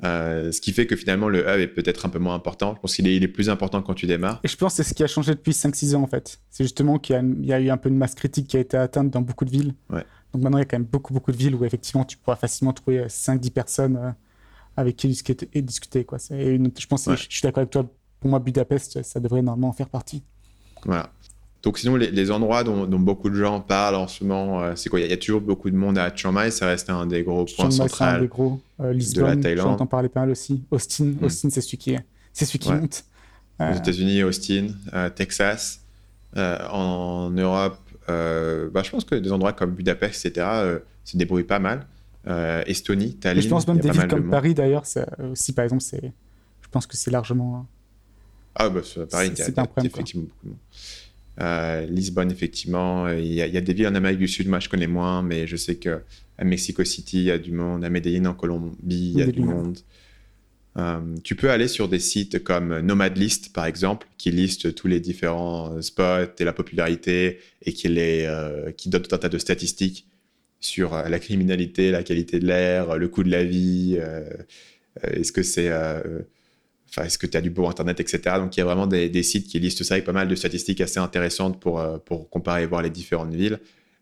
Euh, ce qui fait que finalement le hub est peut-être un peu moins important. Je pense qu'il est, plus important quand tu démarres. Et je pense que c'est ce qui a changé depuis 5-6 ans en fait. C'est justement qu'il y, a eu un peu une masse critique qui a été atteinte dans beaucoup de villes. Donc maintenant il y a quand même beaucoup beaucoup de villes où effectivement tu pourras facilement trouver 5-10 personnes euh, avec qui discuter. Et discuter quoi. Et je pense, je, je suis d'accord avec toi. Pour moi Budapest ça devrait normalement en faire partie. Voilà. Donc sinon, les, endroits dont, beaucoup de gens parlent en ce moment, euh, c'est quoi? Il y, a toujours beaucoup de monde à Chiang Mai, ça reste un des gros points centraux un des gros. Euh, Lisbonne, de la Thaïlande. J'entends parler pas mal aussi. Austin, hmm. Austin c'est celui qui, c'est celui qui monte. Aux euh, États-Unis, Austin, Texas, en Europe, bah, je pense que des endroits comme Budapest, etc., se débrouillent pas mal. Estonie, Tallinn. Et je pense même des villes comme Paris d'ailleurs, aussi par exemple, c'est, je pense que c'est largement. Ah bah Paris, c'est effectivement beaucoup de monde. Euh, Lisbonne, effectivement. Il y, a, des villes en Amérique du Sud, moi je connais moins, mais je sais qu'à Mexico City, il y a du monde. À Medellin, en Colombie, il y a du monde. Euh, tu peux aller sur des sites comme Nomadlist, par exemple, qui liste tous les différents spots et la popularité et qui, les, euh, qui donne tout un tas de statistiques sur la criminalité, la qualité de l'air, le coût de la vie. Est-ce que c'est est-ce que tu as du beau Internet, etc. Donc, il y a vraiment des, sites qui listent ça avec pas mal de statistiques assez intéressantes pour, euh, pour comparer et voir les différentes villes.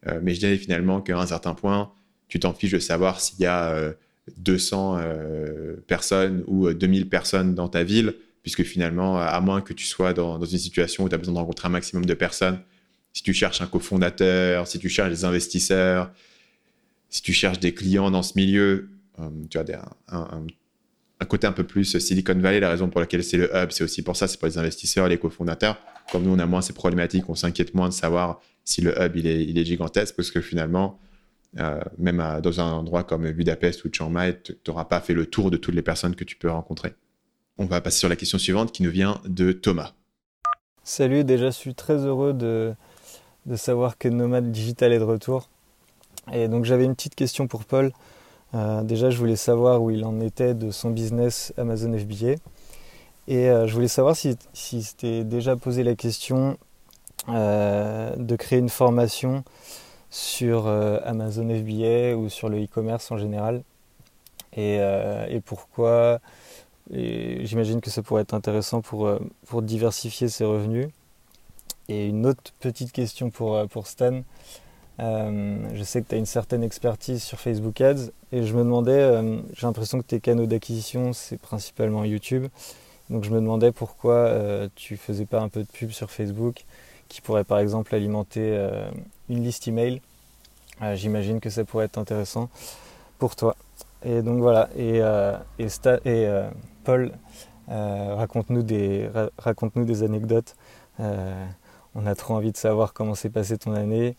Euh, mais je dirais finalement qu'à un certain point, tu t'en fiches de savoir s'il y a 200 euh, personnes ou 2000 personnes dans ta ville, puisque finalement, à moins que tu sois dans, dans une situation où tu as besoin de rencontrer un maximum de personnes, si tu cherches un cofondateur, si tu cherches des investisseurs, si tu cherches des clients dans ce milieu, tu as un côté un peu plus Silicon Valley. La raison pour laquelle c'est le hub, c'est aussi pour ça, c'est pour les investisseurs, les cofondateurs. Comme nous, on a moins ces problématiques, on s'inquiète moins de savoir si le hub il est, gigantesque, parce que finalement, euh, même dans un endroit comme Budapest ou Chiang Mai, tu n'auras pas fait le tour de toutes les personnes que tu peux rencontrer. On va passer sur la question suivante qui nous vient de Thomas. Salut, déjà je suis très heureux de, de savoir que Nomad Digital est de retour. Et donc j'avais une petite question pour Paul. Euh, déjà, je voulais savoir où il en était de son business Amazon FBA. Et euh, je voulais savoir si, si c'était déjà posé la question euh, de créer une formation sur Amazon FBA ou sur le e-commerce en général. Et, et pourquoi? J'imagine que ça pourrait être intéressant pour, pour diversifier ses revenus. Et une autre petite question pour, pour Stan. Euh, je sais que tu as une certaine expertise sur Facebook Ads et je me demandais, euh, j'ai l'impression que tes canaux d'acquisition c'est principalement YouTube. Donc je me demandais pourquoi euh, tu faisais pas un peu de pub sur Facebook qui pourrait par exemple alimenter une liste email. J'imagine que ça pourrait être intéressant pour toi. Et donc voilà, et, Paul, raconte-nous des, des anecdotes. on a trop envie de savoir comment s'est passée ton année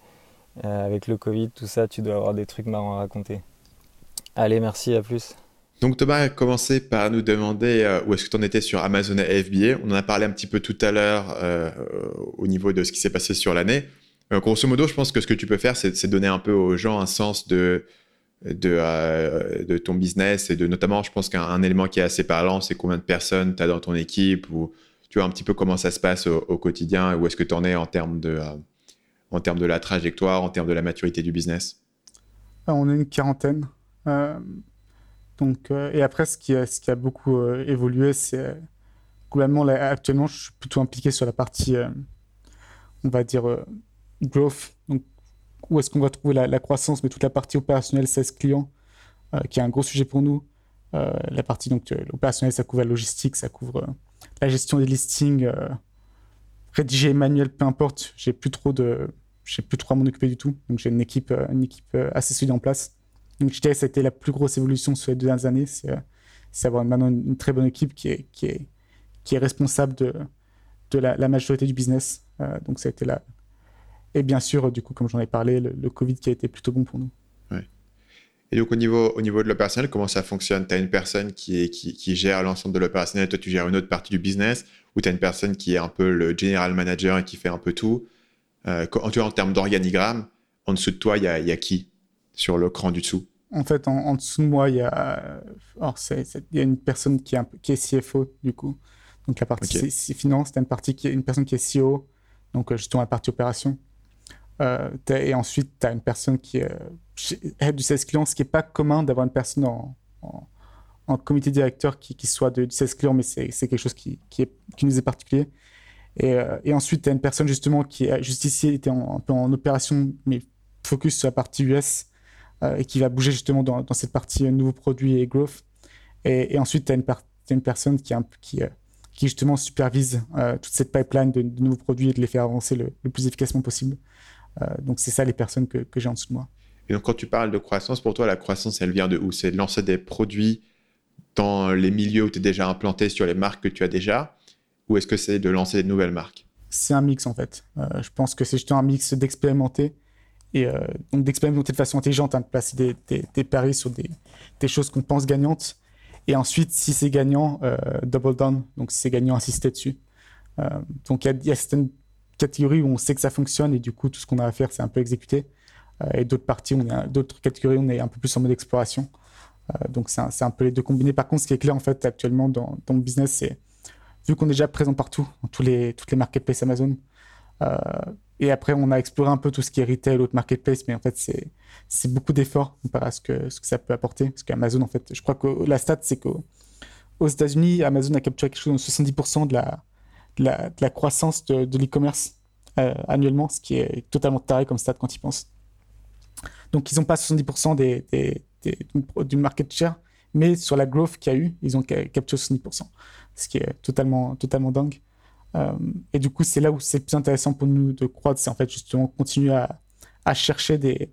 euh, avec le Covid, tout ça, tu dois avoir des trucs marrants à raconter. Allez, merci, à plus. Donc Thomas a commencé par nous demander euh, où est-ce que tu en étais sur Amazon et FBA. On en a parlé un petit peu tout à l'heure euh, au niveau de ce qui s'est passé sur l'année. grosso modo, je pense que ce que tu peux faire, c'est donner un peu aux gens un sens de, de, ton business et de notamment, je pense qu'un élément qui est assez parlant, c'est combien de personnes tu as dans ton équipe ou tu vois un petit peu comment ça se passe au quotidien et où est-ce que tu en es en termes de en termes de la trajectoire, en termes de la maturité du business euh, On est une quarantaine. Euh, donc, euh, et après, ce qui a, beaucoup évolué, c'est globalement, actuellement, je suis plutôt impliqué sur la partie, on va dire, growth. Donc, où est-ce qu'on va trouver la, croissance, mais toute la partie opérationnelle 16 clients, qui est un gros sujet pour nous. la partie opérationnelle, ça couvre la logistique, ça couvre la gestion des listings, rédiger manuel, peu importe. J'ai plus trop de, je sais plus trop à m'en occuper du tout. Donc j'ai une équipe, euh, une équipe euh, assez solide en place. Donc je dirais que ça a été la plus grosse évolution sur les deux dernières années. C'est euh, avoir maintenant une, très bonne équipe qui est, responsable de, la, majorité du business. donc ça a été là. Et bien sûr, du coup, comme j'en ai parlé, le, Covid qui a été plutôt bon pour nous. Et donc au niveau, au niveau de l'opérationnel, comment ça fonctionne? Tu as une personne qui, qui gère l'ensemble de l'opérationnel, toi tu gères une autre partie du business, ou tu as une personne qui est un peu le general manager et qui fait un peu tout? Euh, quand, tu en termes d'organigramme, en dessous de toi, il y a, y a, qui sur le cran du dessous? En fait, en, dessous de moi, il y a, y a une personne qui est, un, qui est CFO, du coup. Donc la partie c'est finance, tu as une, partie qui est, une personne qui est CEO, donc euh, justement la partie opération. Euh, et ensuite, tu as une personne qui est du sales client, ce qui n'est pas commun d'avoir une personne en, en, comité directeur qui, qui, soit de, du sales client, mais c'est quelque chose qui, qui, est, qui, nous est particulier. Et, euh, et ensuite, tu as une personne justement qui est juste ici, était en, un peu en opération, mais focus sur la partie US, et qui va bouger justement dans, cette partie nouveaux produits et growth. Et, ensuite, tu as, une personne qui, justement supervise euh, toute cette pipeline de, nouveaux produits et de les faire avancer le, plus efficacement possible. Euh, donc c'est ça les personnes que, que j'ai en dessous de moi. Et donc quand tu parles de croissance, pour toi la croissance elle vient de où? C'est de lancer des produits dans les milieux où tu es déjà implanté sur les marques que tu as déjà? Ou est-ce que c'est de lancer de nouvelles marques? C'est un mix en fait. Euh, je pense que c'est justement un mix d'expérimenter et donc d'expérimenter de façon intelligente, hein, de placer des, paris sur des, choses qu'on pense gagnantes et ensuite, si c'est gagnant, euh, double down. Donc, si c'est gagnant, insister dessus. Euh, donc, il y, a certaines catégories où on sait que ça fonctionne et du coup, tout ce qu'on a à faire, c'est un peu exécuter. Euh, et d'autres parties, d'autres catégories, on est un peu plus en mode exploration. donc, c'est un, peu les deux combinés. Par contre, ce qui est clair, en fait, actuellement, dans, dans mon business, c'est vu qu'on est déjà présent partout, dans toutes les marketplaces Amazon, et après, on a exploré un peu tout ce qui est retail, autre marketplace, mais en fait, c'est beaucoup d'efforts comparé à ce que, ça peut apporter. Parce qu'Amazon, en fait, je crois que la stat, c'est qu'aux États-Unis, Amazon a capturé quelque chose de 70% de la, croissance de, l'e-commerce euh, annuellement, ce qui est totalement taré comme stat quand ils pensent. Donc, ils n'ont pas 70% des, des, des, du market share, mais sur la growth qu'il y a eu, ils ont capturé 70%, ce qui est totalement, totalement dingue. Euh, et du coup, c'est là où c'est plus intéressant pour nous de croître, c'est en fait justement continuer à, à chercher des,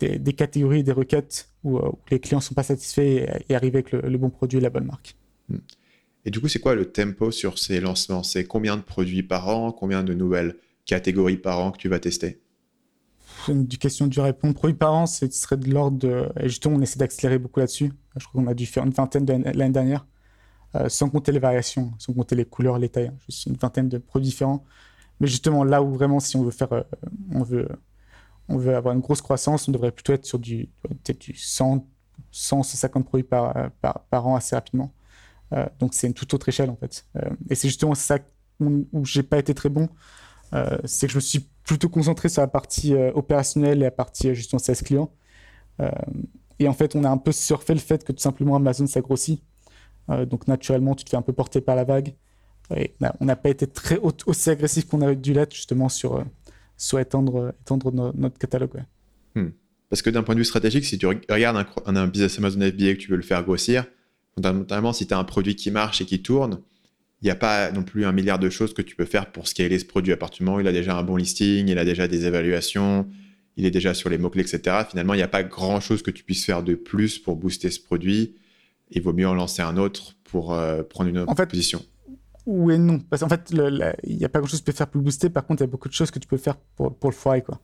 des, catégories, des requêtes où, euh, les clients ne sont pas satisfaits et, arriver avec le, bon produit et la bonne marque. Hmm. Et du coup, c'est quoi le tempo sur ces lancements? C'est combien de produits par an? Combien de nouvelles catégories par an que tu vas tester? Une question du répondre. Produits par an, ce serait de l'ordre de. Et justement, on essaie d'accélérer beaucoup là-dessus. Je crois qu'on a dû faire une vingtaine l'année dernière, euh, sans compter les variations, sans compter les couleurs, les tailles. Hein. Juste une vingtaine de produits différents. Mais justement, là où vraiment, si on veut faire, euh, on veut on veut avoir une grosse croissance, on devrait plutôt être sur du, peut-être du 100, 150 produits par, par, an assez rapidement. Euh, donc c'est une toute autre échelle en fait. Euh, et c'est justement ça où, j'ai pas été très bon, euh, c'est que je me suis plutôt concentré sur la partie opérationnelle et la partie justement 16 clients. et en fait, on a un peu surfait le fait que tout simplement Amazon s'agrossit. Donc naturellement, tu te fais un peu porter par la vague. Et on n'a pas été très aussi agressif qu'on aurait dû l'être justement sur soit étendre, étendre notre catalogue. Hmm. Parce que d'un point de vue stratégique, si tu regardes un, business Amazon FBA que tu veux le faire grossir, fondamentalement, si tu as un produit qui marche et qui tourne, il n'y a pas non plus un milliard de choses que tu peux faire pour scaler ce produit. À partir du moment où il a déjà un bon listing, il a déjà des évaluations, il est déjà sur les mots-clés, etc. Finalement, il n'y a pas grand-chose que tu puisses faire de plus pour booster ce produit. Il vaut mieux en lancer un autre pour euh, prendre une autre position. Oui et non. Parce qu'en fait, il n'y a pas grand-chose que tu peux faire pour le booster. Par contre, il y a beaucoup de choses que tu peux faire pour, pour le foirer. Quoi.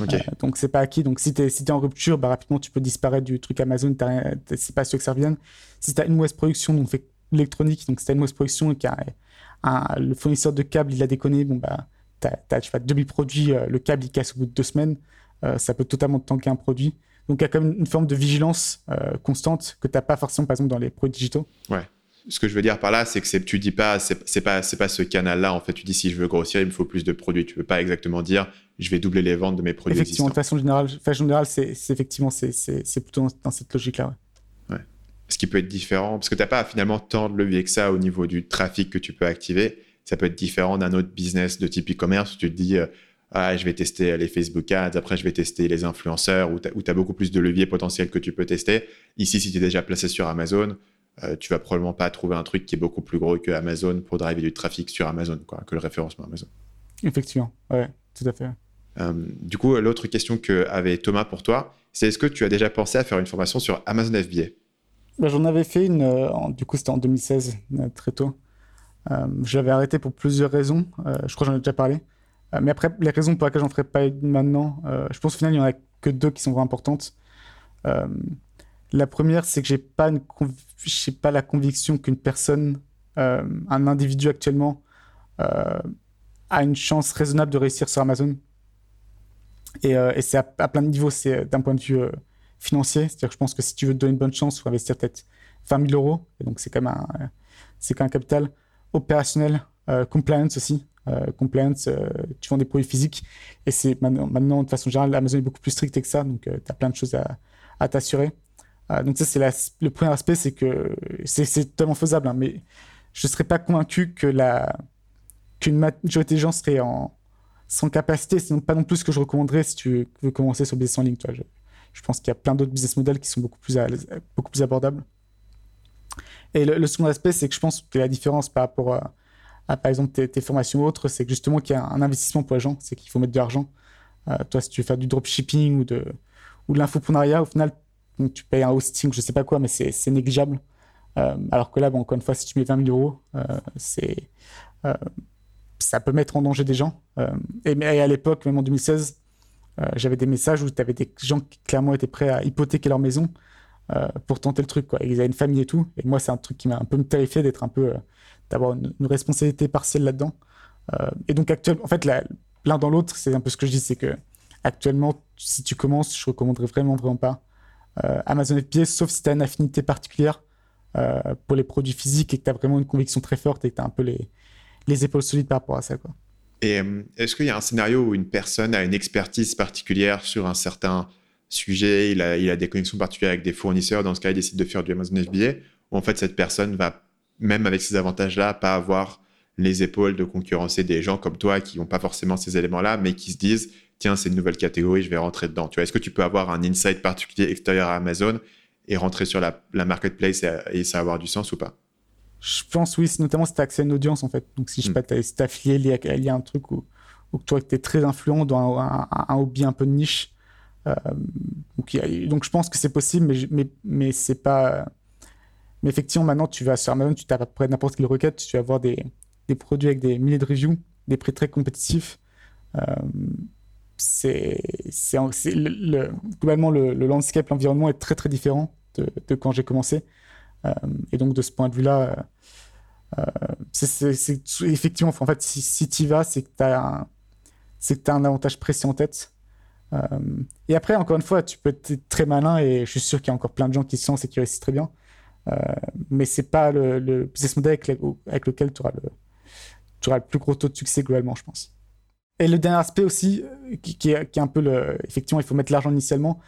Okay. Euh, donc, c'est pas acquis. Donc, si tu es, si es, en rupture, bah, rapidement, tu peux disparaître du truc Amazon. C'est pas sûr que ça revienne. Si tu as une mauvaise production, donc fait électronique, donc si tu as une mauvaise production et que le fournisseur de câbles, il a déconné, bon, bah, tu as, as 2000 produits, euh, le câble, il casse au bout de deux semaines. Euh, ça peut totalement te tanker un produit. Donc, il y a quand même une forme de vigilance constante que tu n'as pas forcément, par exemple, dans les produits digitaux. Ouais ce que je veux dire par là, c'est que tu dis pas, c'est pas, c'est pas ce canal-là. En fait, tu dis si je veux grossir, il me faut plus de produits. Tu veux pas exactement dire, je vais doubler les ventes de mes produits effectivement, De façon générale, façon générale, c'est effectivement, c'est plutôt dans, cette logique-là. Ouais. ouais. Ce qui peut être différent, parce que tu n'as pas finalement tant de levier que ça au niveau du trafic que tu peux activer. Ça peut être différent d'un autre business de type e-commerce où tu te dis, euh, ah, je vais tester les Facebook Ads, après je vais tester les influenceurs, où tu as, as, beaucoup plus de leviers potentiels que tu peux tester. Ici, si tu es déjà placé sur Amazon, euh, tu vas probablement pas trouver un truc qui est beaucoup plus gros que Amazon pour driver du trafic sur Amazon, quoi, que le référencement Amazon. Effectivement, ouais, tout à fait. Euh, du coup, l'autre question que avait Thomas pour toi, c'est est-ce que tu as déjà pensé à faire une formation sur Amazon FBA bah, J'en avais fait une, euh, du coup c'était en 2016, très tôt. J'avais arrêté pour plusieurs raisons, je crois que j'en ai déjà parlé. Mais après, les raisons pour lesquelles j'en ferai pas maintenant, je pense au final il n'y en a que deux qui sont vraiment importantes. La première, c'est que j'ai pas une pas la conviction qu'une personne, euh, un individu actuellement, euh, a une chance raisonnable de réussir sur Amazon. Et, c'est à, plein de niveaux. C'est d'un point de vue financier. C'est-à-dire que je pense que si tu veux te donner une bonne chance, il faut investir peut-être 20 000 euros. Et donc, c'est quand c'est quand même un capital opérationnel, compliance aussi. Compliance, tu vends des produits physiques. Et c'est maintenant, de façon générale, Amazon est beaucoup plus strict que ça. Donc, tu as plein de choses à, t'assurer. donc, ça, c'est le premier aspect, c'est que c'est totalement faisable. Hein, mais je ne serais pas convaincu que la qu'une majorité des gens seraient en sans capacité, sinon pas non plus ce que je recommanderais si tu veux commencer sur le business en ligne. Je, pense qu'il y a plein d'autres business models qui sont beaucoup plus, beaucoup plus abordables. Et le, second aspect, c'est que je pense que la différence par rapport à, par exemple tes, formations ou autres, c'est justement qu'il y a un investissement pour les gens, c'est qu'il faut mettre de l'argent. Euh, toi, si tu veux faire du dropshipping ou de, ou de l'infoprenariat, au final, tu payes un hosting, je sais pas quoi, mais c'est négligeable. Euh, alors que là, bon, encore une fois, si tu mets 20 000 euros, euh, c'est ça peut mettre en danger des gens. et, à l'époque, même en 2016, j'avais des messages où tu avais des gens qui clairement étaient prêts à hypothéquer leur maison pour tenter le truc. Quoi. Ils avaient une famille et tout. Et moi, c'est un truc qui m'a un peu terrifié d'être un peu, d'avoir une, responsabilité partielle là-dedans. et donc, actuellement, en fait, l'un dans l'autre, c'est un peu ce que je dis, c'est que actuellement, si tu commences, je recommanderais vraiment, vraiment pas Amazon FBA, sauf si tu as une affinité particulière euh, pour les produits physiques et que tu as vraiment une conviction très forte et que tu as un peu les, les épaules solides par rapport à ça. Quoi. Et euh, est-ce qu'il y a un scénario où une personne a une expertise particulière sur un certain sujet, il a, il a des connexions particulières avec des fournisseurs, dans ce cas, il décide de faire du Amazon FBA, ou en fait, cette personne va, même avec ces avantages-là, pas avoir les épaules de concurrencer des gens comme toi qui n'ont pas forcément ces éléments-là, mais qui se disent, tiens, c'est une nouvelle catégorie, je vais rentrer dedans. Tu vois, est-ce que tu peux avoir un insight particulier extérieur à Amazon et rentrer sur la, marketplace et, ça avoir du sens ou pas? Je pense oui, notamment si tu as accès à une audience en fait. Donc si je sais hmm. pas, si tu affilié, il y a un truc où, où toi tu es très influent dans un, hobby un peu de niche. Euh, donc, je pense que c'est possible, mais, c'est pas. Mais effectivement, maintenant tu vas sur Amazon, tu tapes à peu près n'importe quelle requête, tu vas avoir des, produits avec des milliers de reviews, des prix très compétitifs. Euh, c'est le, globalement le, le landscape, l'environnement est très très différent de, quand j'ai commencé. Euh, et donc, de ce point de vue-là, effectivement, en fait, si, tu y vas, c'est que tu as un avantage précis en tête. Et après, encore une fois, tu peux être très malin et je suis sûr qu'il y a encore plein de gens qui et qui réussissent très bien. mais c'est pas le, business model avec, lequel tu auras, le plus gros taux de succès globalement, je pense. Et le dernier aspect aussi, qui, qui, est, un peu le. Effectivement, il faut mettre l'argent initialement.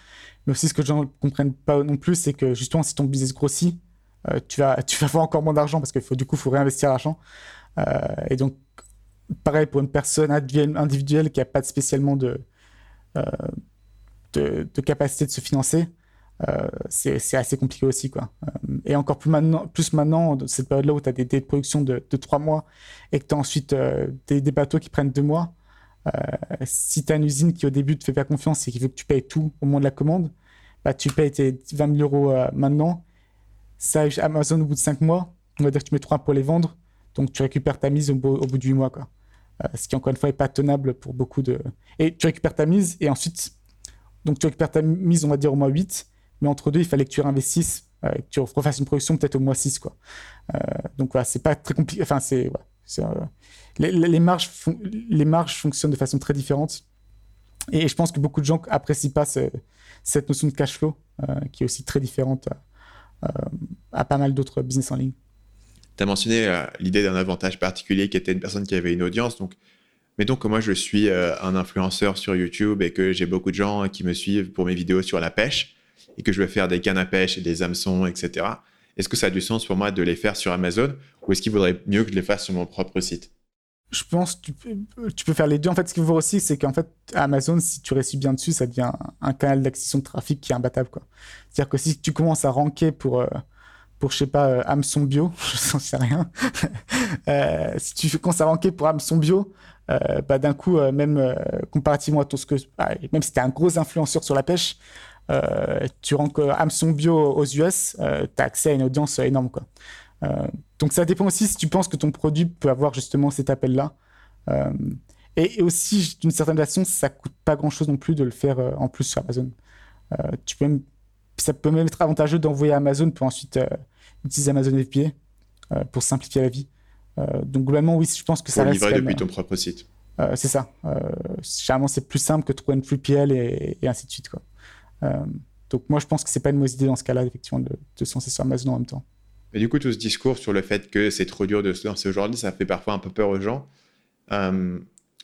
Mais aussi, ce que les gens ne comprennent pas non plus, c'est que justement, si ton business grossit, euh, tu, vas, tu vas avoir encore moins d'argent parce que faut, du coup, il faut réinvestir l'argent. Euh, et donc, pareil pour une personne individuelle qui n'a pas spécialement de, euh, de, de, capacité de se financer, c'est assez compliqué aussi. Quoi. et encore plus maintenant, plus maintenant, dans cette période-là où tu as des délais de production de, de 3 mois et que tu as ensuite des, bateaux qui prennent 2 mois, euh, si tu as une usine qui au début te fait pas confiance et qui veut que tu payes tout au moment de la commande, bah, tu payes tes 20 000 euros euh, maintenant. Ça, Amazon, au bout de 5 mois, on va dire que tu mets 3 pour les vendre. Donc, tu récupères ta mise au, bout, de 8 mois. Quoi. Euh, ce qui, encore une fois, n'est pas tenable pour beaucoup de. Et tu récupères ta mise et ensuite, donc tu récupères ta mise, on va dire, au mois 8. Mais entre deux, il fallait que tu réinvestisses, que tu refasses une production peut-être au mois 6. Quoi. donc, voilà, c'est pas très compliqué. Enfin, c'est. Euh, les, marges les marges fonctionnent de façon très différente. Et je pense que beaucoup de gens apprécient pas cette notion de cash flow, euh, qui est aussi très différente euh, à pas mal d'autres business en ligne. Tu mentionné l'idée d'un avantage particulier qui était une personne qui avait une audience. Donc, mettons que moi, je suis un influenceur sur YouTube et que j'ai beaucoup de gens qui me suivent pour mes vidéos sur la pêche et que je vais faire des cannes à pêche et des hameçons, etc. Est-ce que ça a du sens pour moi de les faire sur Amazon ou est-ce qu'il vaudrait mieux que je les fasse sur mon propre site? Je pense que tu peux, faire les deux. En fait, ce qu'il faut aussi, c'est qu'en fait, Amazon, si tu réussis bien dessus, ça devient un, canal d'acquisition de trafic qui est imbattable. C'est-à-dire que si tu commences à ranker pour, euh, pour je sais pas, euh, bio, je n'en sais rien. euh, si tu commences à pour hameçon bio, euh, bah, d'un coup, même comparativement à tout ce que. Bah, même si tu es un gros influenceur sur la pêche, euh, tu rentres hameçon bio aux US, euh, tu as accès à une audience énorme. Quoi. Euh, donc ça dépend aussi si tu penses que ton produit peut avoir justement cet appel-là. Et, aussi, d'une certaine façon, ça coûte pas grand-chose non plus de le faire en plus sur Amazon. tu peux même, ça peut même être avantageux d'envoyer à Amazon pour ensuite utiliser Amazon FBA pour simplifier la vie. donc globalement, oui, je pense que ça reste... livrer depuis ton propre site. c'est ça. généralement, c'est plus simple que trouver une 3PL et, et ainsi de suite. Quoi. donc, moi, je pense que c'est pas une mauvaise idée dans ce cas-là, effectivement, de, de se lancer sur Amazon en même temps. Mais du coup, tout ce discours sur le fait que c'est trop dur de se lancer aujourd'hui, ça fait parfois un peu peur aux gens.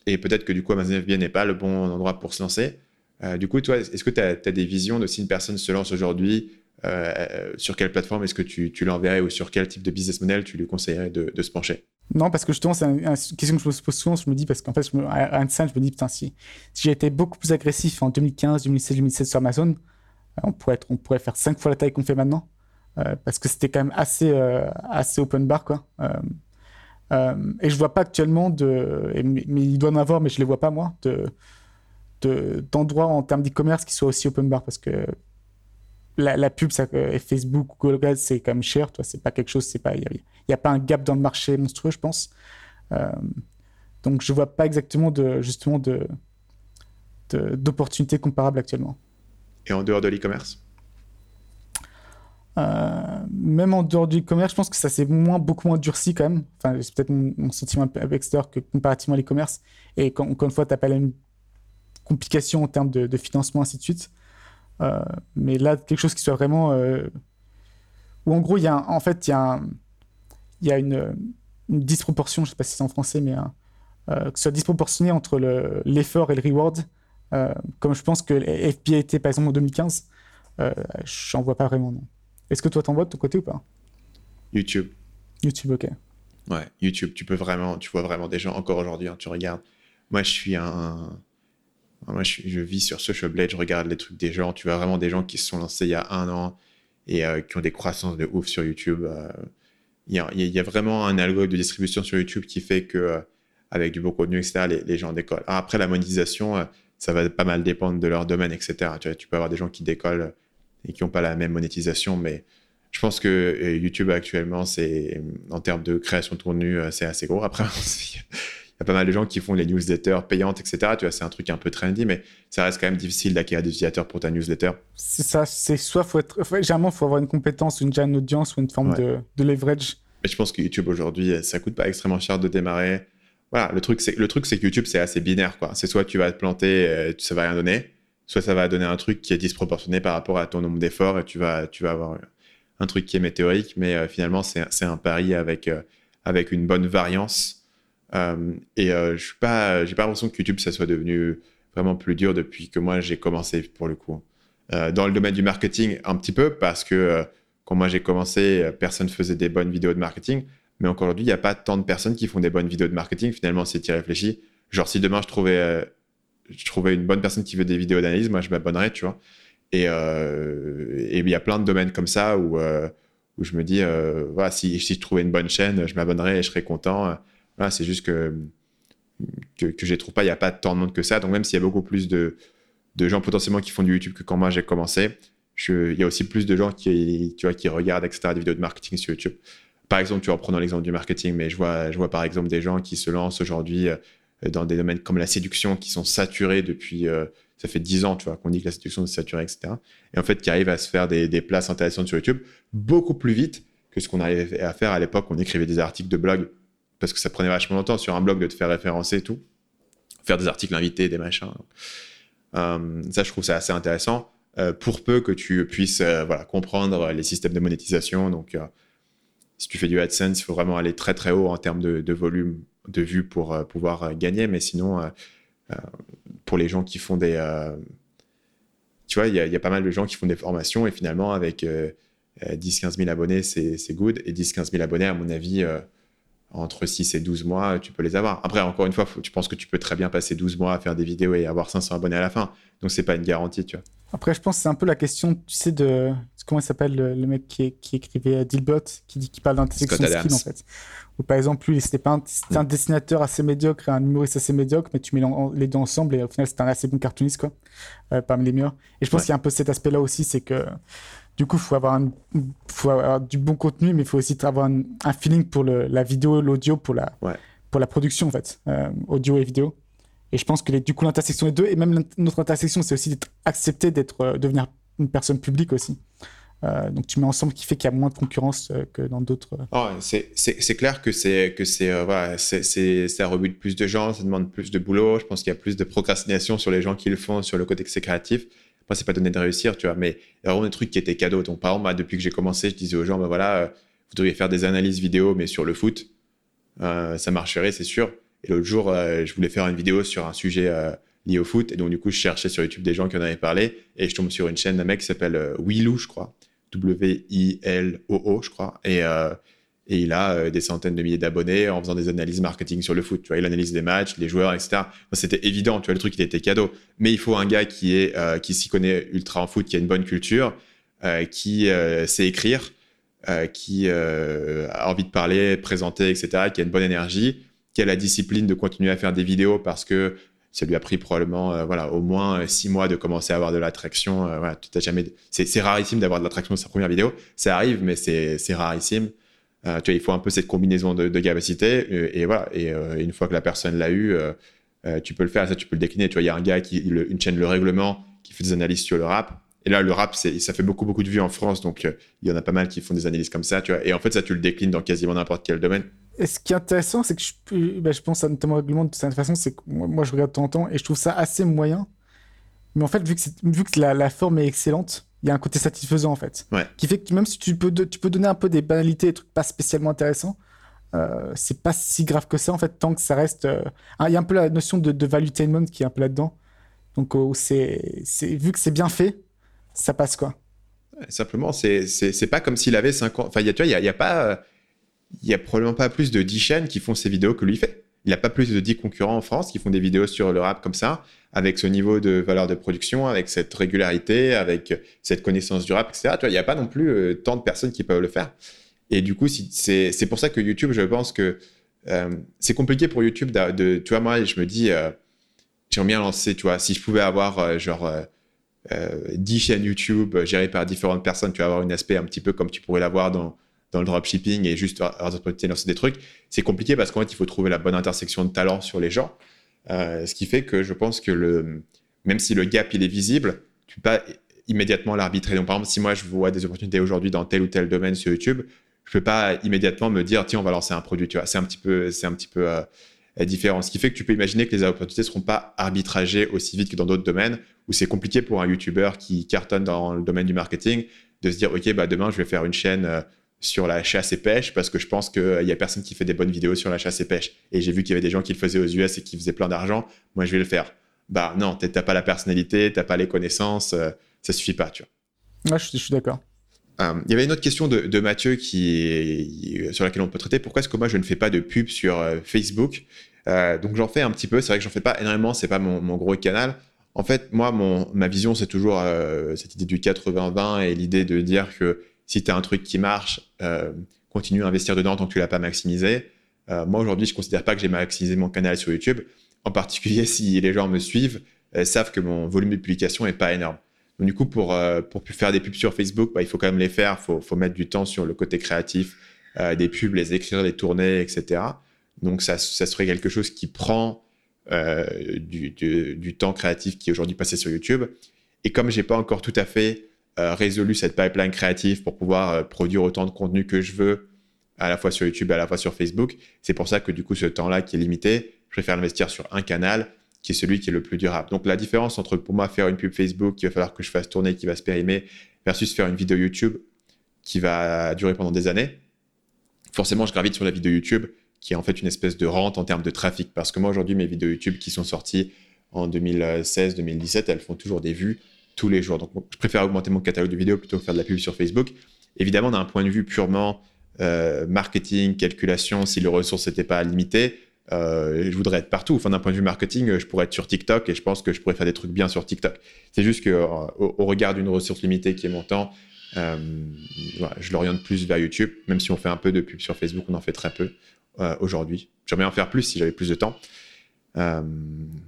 et peut-être que du coup, Amazon FBA n'est pas le bon endroit pour se lancer. Du coup, toi, est-ce que tu as, des visions de si une personne se lance aujourd'hui euh, sur quelle plateforme est-ce que tu, l'enverrais ou sur quel type de business model tu lui conseillerais de, se pencher? Non, parce que justement, c'est une, question que je me pose souvent. Je me dis, parce qu'en fait, je me, à Einstein, je me dis, putain, si, j'ai été beaucoup plus agressif en 2015, 2016, 2017 sur Amazon, euh, on pourrait, faire cinq fois la taille qu'on fait maintenant. Euh, parce que c'était quand même assez, assez open bar, quoi. et je vois pas actuellement de. mais, il doit en avoir, mais je les vois pas, moi, de d'endroits en termes d'e-commerce qui soient aussi open bar parce que la, pub, ça, et Facebook, Google c'est quand même cher. Toi, c'est pas quelque chose, c'est pas, il n'y a, pas un gap dans le marché monstrueux, je pense. Euh, donc, je vois pas exactement de, justement de, d'opportunités comparables actuellement. Et en dehors de l'e-commerce? Euh, même en dehors du e-commerce, je pense que ça s'est moins, beaucoup moins durci quand même. Enfin, c'est peut-être mon, sentiment avec Store que comparativement à l'e-commerce. Et quand, encore une fois, tu n'as pas la même complication en termes de, de, financement, ainsi de suite. Euh, mais là, quelque chose qui soit vraiment. Euh, où en gros, il y a en fait, il y a, il y a une, une, disproportion, je ne sais pas si c'est en français, mais euh, que ce soit disproportionné entre l'effort et le reward. comme je pense que FBA était par exemple en 2015, j'en vois pas vraiment, non. Est-ce que toi t'en vois de ton côté ou pas? YouTube. YouTube, ok. Ouais, YouTube, tu peux vraiment, tu vois vraiment des gens encore aujourd'hui, hein, tu regardes. Moi, je suis un, moi, je, vis sur Social Blade, je regarde les trucs des gens. Tu vois vraiment des gens qui se sont lancés il y a un an et euh, qui ont des croissances de ouf sur YouTube. Euh. Il y, a, vraiment un algo de distribution sur YouTube qui fait que, euh, avec du beau contenu, etc., les, gens décollent. après, la monétisation, ça va pas mal dépendre de leur domaine, etc. Tu, vois, tu peux avoir des gens qui décollent et qui n'ont pas la même monétisation, mais je pense que YouTube actuellement, c'est en termes de création de contenu, c'est assez gros. Après, y a pas mal de gens qui font les newsletters payantes, etc. Tu vois, c'est un truc un peu trendy, mais ça reste quand même difficile d'acquérir des utilisateurs pour ta newsletter. C'est ça, c'est soit faut être, généralement, faut avoir une compétence, une, une audience ou une forme de, de, leverage. Mais je pense que YouTube aujourd'hui, ça coûte pas extrêmement cher de démarrer. Voilà, le truc, c'est le truc, c'est que YouTube, c'est assez binaire, quoi. C'est soit tu vas te planter, euh, ça va rien donner, soit ça va donner un truc qui est disproportionné par rapport à ton nombre d'efforts et tu vas, tu vas avoir un truc qui est météorique, mais euh, finalement, c'est un pari avec, euh, avec une bonne variance et euh, je suis pas, pas l'impression que YouTube ça soit devenu vraiment plus dur depuis que moi j'ai commencé pour le coup. Euh, dans le domaine du marketing, un petit peu parce que quand moi j'ai commencé, personne faisait des bonnes vidéos de marketing. Mais encore aujourd'hui, il n'y a pas tant de personnes qui font des bonnes vidéos de marketing. Finalement, c'est y réfléchi. Genre, si demain je trouvais, je trouvais une bonne personne qui veut des vidéos d'analyse, moi je m'abonnerais, tu vois. Et il y a plein de domaines comme ça où, où je me dis, voilà, si, si je trouvais une bonne chaîne, je m'abonnerais et je serais content c'est juste que, que, que je ne trouve pas, il n'y a pas tant de monde que ça. Donc, même s'il y a beaucoup plus de, de gens potentiellement qui font du YouTube que quand moi j'ai commencé, il y a aussi plus de gens qui, tu vois, qui regardent, etc., des vidéos de marketing sur YouTube. Par exemple, tu vois, prenons l'exemple du marketing, mais je vois, je vois par exemple des gens qui se lancent aujourd'hui euh, dans des domaines comme la séduction qui sont saturés depuis, euh, ça fait 10 ans, tu vois, qu'on dit que la séduction est saturée, etc. Et en fait, qui arrivent à se faire des, des places intéressantes sur YouTube beaucoup plus vite que ce qu'on arrivait à faire à l'époque. On écrivait des articles de blog parce que ça prenait vachement longtemps sur un blog de te faire référencer et tout, faire des articles invités, des machins. Euh, ça, je trouve ça assez intéressant. Euh, pour peu que tu puisses euh, voilà, comprendre les systèmes de monétisation. Donc, si tu fais du AdSense, il faut vraiment aller très très haut en termes de, volume de vues pour pouvoir gagner. Mais sinon, pour les gens qui font des. tu vois, il y, y, a pas mal de gens qui font des formations et finalement, avec 10-15 000 abonnés, c'est good. Et 10-15 000 abonnés, à mon avis, entre 6 et 12 mois, tu peux les avoir. Après, encore une fois, tu penses que tu peux très bien passer 12 mois à faire des vidéos et avoir 500 abonnés à la fin. Donc, c'est pas une garantie, tu vois. Après, je pense que c'est un peu la question, tu sais, de. Comment il s'appelle le, mec qui, qui écrivait Dilbot, qui, dit, qui parle d'intersection de skill, en fait. Ou par exemple, lui, c'était un, un dessinateur assez médiocre un humoriste assez médiocre, mais tu mets les deux ensemble et au final, c'est un assez bon cartooniste, quoi, euh, parmi les meilleurs. Et je pense qu'il y a un peu cet aspect-là aussi, c'est que du coup, il faut, avoir faut avoir du bon contenu, mais il faut aussi avoir un, feeling pour le, la vidéo, l'audio, pour la, pour la production, en fait, euh, audio et vidéo. Et je pense que les, du coup, l'intersection des deux, et même notre intersection, c'est aussi d'être accepté d'être, euh, devenir une personne publique aussi. Euh, donc tu mets ensemble qui fait qu'il y a moins de concurrence euh, que dans d'autres. Oh, c'est clair que c'est que c'est voilà, ça rebute plus de gens, ça demande plus de boulot. Je pense qu'il y a plus de procrastination sur les gens qui le font, sur le côté que c'est créatif. Moi, c'est pas donné de réussir, tu vois, mais il y a vraiment des trucs qui étaient cadeaux. Donc par exemple, depuis que j'ai commencé, je disais aux gens, ben voilà, vous devriez faire des analyses vidéo, mais sur le foot, ça marcherait, c'est sûr. Et l'autre jour, je voulais faire une vidéo sur un sujet lié au foot. Et donc, du coup, je cherchais sur YouTube des gens qui en avaient parlé. Et je tombe sur une chaîne d'un mec qui s'appelle euh, Willou, je crois. W-I-L-O-O, je crois. Et, euh, et il a euh, des centaines de milliers d'abonnés en faisant des analyses marketing sur le foot. Tu vois, il analyse des matchs, les joueurs, etc. C'était évident, tu vois, le truc, il était cadeau. Mais il faut un gars qui, est, qui s'y connaît ultra en foot, qui a une bonne culture, qui sait écrire, qui a envie de parler, présenter, etc., qui a une bonne énergie, qui a la discipline de continuer à faire des vidéos parce que ça lui a pris probablement euh, voilà, au moins euh, six mois de commencer à avoir de l'attraction. Euh, jamais... c'est, rarissime d'avoir de l'attraction sur sa première vidéo. Ça arrive, mais c'est, rarissime. Tu vois, il faut un peu cette combinaison de, de capacité. Et, voilà. Et une fois que la personne l'a eu, tu peux le faire. Ça, tu peux le décliner. Tu vois, il y a un gars qui, une chaîne Le Règlement, qui fait des analyses sur le rap. Et là, le rap, ça fait beaucoup, beaucoup de vues en France. Donc, il y en a pas mal qui font des analyses comme ça. Tu vois. Et en fait, ça, tu le déclines dans quasiment n'importe quel domaine. Et ce qui est intéressant, c'est que je, bah, je pense à notamment règlement de cette façon, c'est que moi, je regarde de temps en temps et je trouve ça assez moyen. Mais en fait, vu que, la, forme est excellente, il y a un côté satisfaisant en fait. Qui fait que même si tu peux, tu peux donner un peu des banalités, des trucs pas spécialement intéressants, euh, c'est pas si grave que ça en fait, tant que ça reste. Euh, il y a un peu la notion de, de valuetainment qui est un peu là-dedans. Donc, oh, c'est, vu que c'est bien fait, ça passe quoi. simplement, c'est pas comme s'il avait 50. Enfin, y a, tu vois, il n'y a, a, pas il y a probablement pas plus de 10 chaînes qui font ces vidéos que lui fait. Il n'y a pas plus de 10 concurrents en France qui font des vidéos sur le rap comme ça, avec ce niveau de valeur de production, avec cette régularité, avec cette connaissance du rap, etc. il n'y a pas non plus euh, tant de personnes qui peuvent le faire. Et du coup, c'est pour ça que YouTube, je pense que euh, c'est compliqué pour YouTube de, tu vois, moi, je me dis, euh, j'aimerais bien lancer, tu vois, si je pouvais avoir genre 10 chaînes YouTube gérées par différentes personnes, tu vas avoir un aspect un petit peu comme tu pourrais l'avoir dans dans le dropshipping et juste lancer des trucs, c'est compliqué parce qu'en fait, il faut trouver la bonne intersection de talent sur les gens. Euh, ce qui fait que je pense que le, même si le gap il est visible, tu peux pas immédiatement l'arbitrer. Donc, par exemple, si moi je vois des opportunités aujourd'hui dans tel ou tel domaine sur YouTube, je peux pas immédiatement me dire tiens on va lancer un produit. Tu vois, c'est un petit peu, c'est un petit peu euh, différent. Ce qui fait que tu peux imaginer que les opportunités seront pas arbitragées aussi vite que dans d'autres domaines où c'est compliqué pour un YouTuber qui cartonne dans le domaine du marketing de se dire ok bah demain je vais faire une chaîne euh, sur la chasse et pêche parce que je pense qu'il n'y a personne qui fait des bonnes vidéos sur la chasse et pêche. Et j'ai vu qu'il y avait des gens qui le faisaient aux US et qui faisaient plein d'argent. Moi, je vais le faire. Bah non, t'as pas la personnalité, t'as pas les connaissances, euh, ça suffit pas, tu vois. je, suis d'accord. Euh, il y avait une autre question de, Mathieu qui, sur laquelle on peut traiter. Pourquoi est-ce que moi je ne fais pas de pub sur euh, Facebook? Donc j'en fais un petit peu. C'est vrai que j'en fais pas énormément. C'est pas mon, mon, gros canal. En fait, moi, mon, ma vision, c'est toujours cette idée du 80-20 et l'idée de dire que si tu as un truc qui marche, euh, continue à investir dedans tant que tu l'as pas maximisé. Euh, moi, aujourd'hui, je considère pas que j'ai maximisé mon canal sur YouTube. En particulier, si les gens me suivent, euh, savent que mon volume de publication est pas énorme. Donc, du coup, pour, pour faire des pubs sur Facebook, bah, il faut quand même les faire. Il faut, faut, mettre du temps sur le côté créatif des pubs, les écrire, les tourner, etc. Donc, ça, serait quelque chose qui prend du, du, du, temps créatif qui est aujourd'hui passé sur YouTube. Et comme j'ai pas encore tout à fait euh, résolu cette pipeline créative pour pouvoir euh, produire autant de contenu que je veux, à la fois sur YouTube et à la fois sur Facebook. C'est pour ça que du coup, ce temps-là qui est limité, je préfère investir sur un canal qui est celui qui est le plus durable. Donc la différence entre pour moi faire une pub Facebook qu'il va falloir que je fasse tourner, qui va se périmer, versus faire une vidéo YouTube qui va durer pendant des années, forcément je gravite sur la vidéo YouTube qui est en fait une espèce de rente en termes de trafic. Parce que moi aujourd'hui, mes vidéos YouTube qui sont sorties en 2016-2017, elles font toujours des vues tous les jours. Donc, je préfère augmenter mon catalogue de vidéos plutôt que faire de la pub sur Facebook. Évidemment, d'un point de vue purement euh, marketing, calculation, si les ressources n'étaient pas limitées, euh, je voudrais être partout. Enfin, d'un point de vue marketing, je pourrais être sur TikTok et je pense que je pourrais faire des trucs bien sur TikTok. C'est juste que euh, regard d'une ressource limitée qui est mon temps, je l'oriente plus vers YouTube. Même si on fait un peu de pub sur Facebook, on en fait très peu aujourd'hui. J'aimerais en faire plus si j'avais plus de temps. Euh,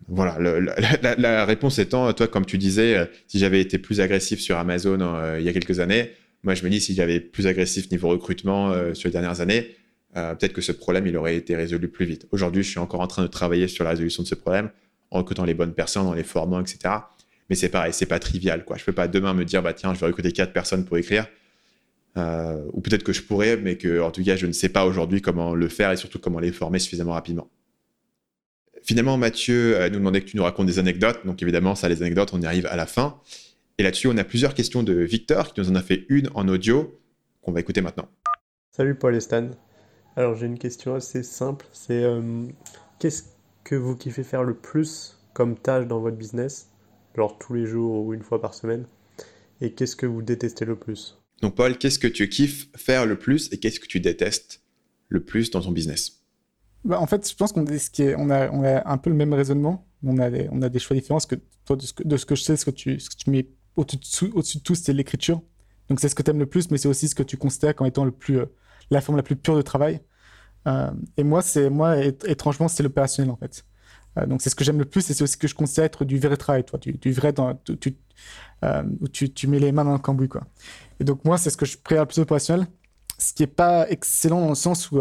voilà, la, réponse étant, toi, comme tu disais, euh, si j'avais été plus agressif sur Amazon euh, il y a quelques années, moi je me dis si j'avais plus agressif niveau recrutement sur les dernières années, peut-être que ce problème il aurait été résolu plus vite. Aujourd'hui, je suis encore en train de travailler sur la résolution de ce problème, en recrutant les bonnes personnes, en les formant, etc. mais c'est pareil, c'est pas trivial. Quoi. Je peux pas demain me dire, bah tiens, je vais recruter quatre personnes pour écrire. Ou peut-être que je pourrais, mais que en tout cas, je ne sais pas aujourd'hui comment le faire et surtout comment les former suffisamment rapidement. Finalement, Mathieu euh, nous demandait que tu nous racontes des anecdotes. Donc évidemment, ça, les anecdotes, on y arrive à la fin. Et là-dessus, on a plusieurs questions de Victor qui nous en a fait une en audio qu'on va écouter maintenant. Salut Paul et Stan. Alors j'ai une question assez simple. C'est euh, qu'est-ce que vous kiffez faire le plus comme tâche dans votre business, genre tous les jours ou une fois par semaine, et qu'est-ce que vous détestez le plus? Donc Paul, qu'est-ce que tu kiffes faire le plus et qu'est-ce que tu détestes le plus dans ton business? Bah, En fait, je pense qu'on on a, un peu le même raisonnement. On a des, choix différents. que toi, de ce que, de ce que je sais, ce que tu, mets au-dessus au de tout, c'est l'écriture. Donc c'est ce que tu aimes le plus, mais c'est aussi ce que tu considères comme étant le plus, euh, la forme la plus pure de travail. Euh, et moi, moi étrangement, c'est l'opérationnel en fait. Euh, donc c'est ce que j'aime le plus et c'est aussi ce que je considère être du vrai travail, du, vrai où tu, mets les mains dans le cambouis, quoi. Et donc moi, c'est ce que je préfère le plus opérationnel, ce qui est pas excellent dans le sens où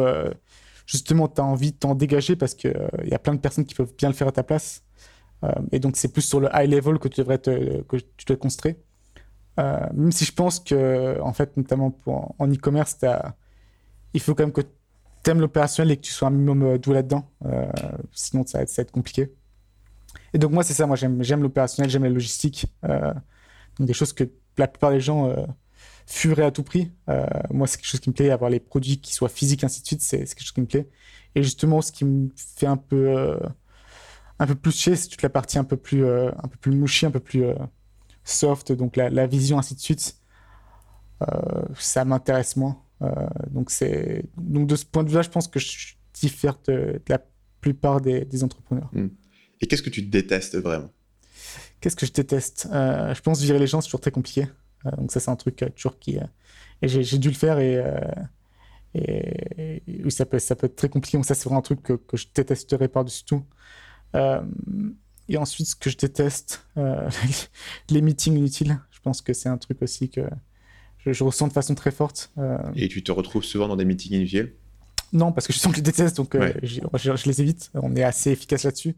justement tu as envie de t'en dégager parce qu'il il y a plein de personnes qui peuvent bien le faire à ta place. et donc c'est plus sur le high level que tu devrais te, que tu construire. même si je pense que, en fait, notamment pour, en e-commerce, il faut quand même que t'aimes l'opérationnel et que tu sois un minimum euh, doué là-dedans. Euh, sinon, ça ça va, être, compliqué. Et donc, moi, c'est ça. Moi, j'aime l'opérationnel, j'aime la logistique. Euh, donc, des choses que la plupart des gens fuiraient à tout prix. moi, c'est quelque chose qui me plaît. Avoir les produits qui soient physiques, ainsi de suite, c'est quelque chose qui me plaît. Et justement, ce qui me fait un peu, un peu plus chier, c'est toute la partie un peu plus, un peu plus mouchie, un peu plus soft. Donc, la, la, vision, ainsi de suite. ça m'intéresse moins. Euh, donc, c'est... donc, de ce point de vue-là, je pense que je diffère de, la plupart des, entrepreneurs. Hmm. Et qu'est-ce que tu détestes vraiment? Qu'est-ce que je déteste? Euh, Je pense virer les gens, c'est toujours très compliqué. Euh, donc, ça, c'est un truc toujours qui. et j'ai, dû le faire et. Et, oui, ça peut, ça peut être très compliqué. Donc ça, c'est vraiment un truc que, que je détesterais par-dessus tout. et ensuite, ce que je déteste, les meetings inutiles. Je pense que c'est un truc aussi que je, ressens de façon très forte. Euh. Et tu te retrouves souvent dans des meetings inutiles? Non, parce que je sens que je les déteste, donc euh, je, les évite. On est assez efficace là-dessus.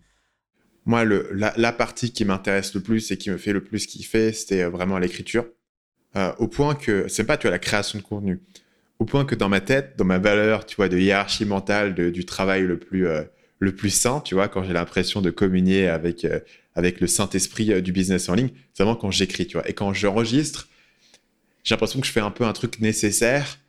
Moi, le, la, partie qui m'intéresse le plus et qui me fait le plus kiffer, c'était euh, vraiment l'écriture. Au point que, c'est pas tu as la création de contenu, au point que dans ma tête, dans ma valeur, tu vois, de hiérarchie mentale du travail le plus, le plus sain, tu vois, quand j'ai l'impression de communier avec, avec le Saint-Esprit du business en ligne, c'est vraiment quand j'écris, tu vois. Et quand j'enregistre, j'ai l'impression que je fais un peu un truc nécessaire,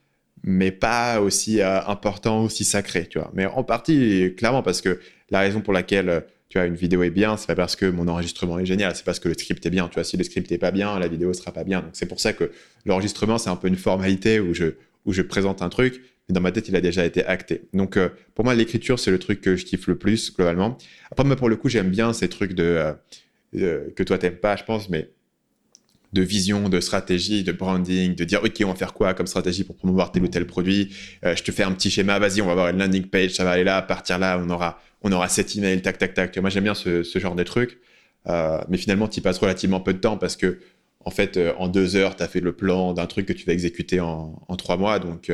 mais pas aussi euh, important, aussi sacré, tu vois. Mais en partie, clairement, parce que la raison pour laquelle euh, tu vois, une vidéo est bien, c'est pas parce que mon enregistrement est génial, c'est parce que le script est bien. Tu vois, si le script est pas bien, la vidéo sera pas bien. Donc c'est pour ça que l'enregistrement, c'est un peu une formalité où je, où je présente un truc, mais dans ma tête, il a déjà été acté. Donc euh, pour moi, l'écriture, c'est le truc que je kiffe le plus, globalement. Après, moi, pour le coup, j'aime bien ces trucs de, que toi, t'aimes pas, je pense, mais de vision, de stratégie, de branding, de dire ok on va faire quoi comme stratégie pour promouvoir tel ou tel produit? Euh, je te fais un petit schéma, vas-y on va avoir une landing page, ça va aller là, partir là on aura on aura cet email, tac tac tac. Moi j'aime bien ce, genre de truc, euh, mais finalement tu passes relativement peu de temps parce que en fait euh, en deux heures tu as fait le plan d'un truc que tu vas exécuter en, trois mois, donc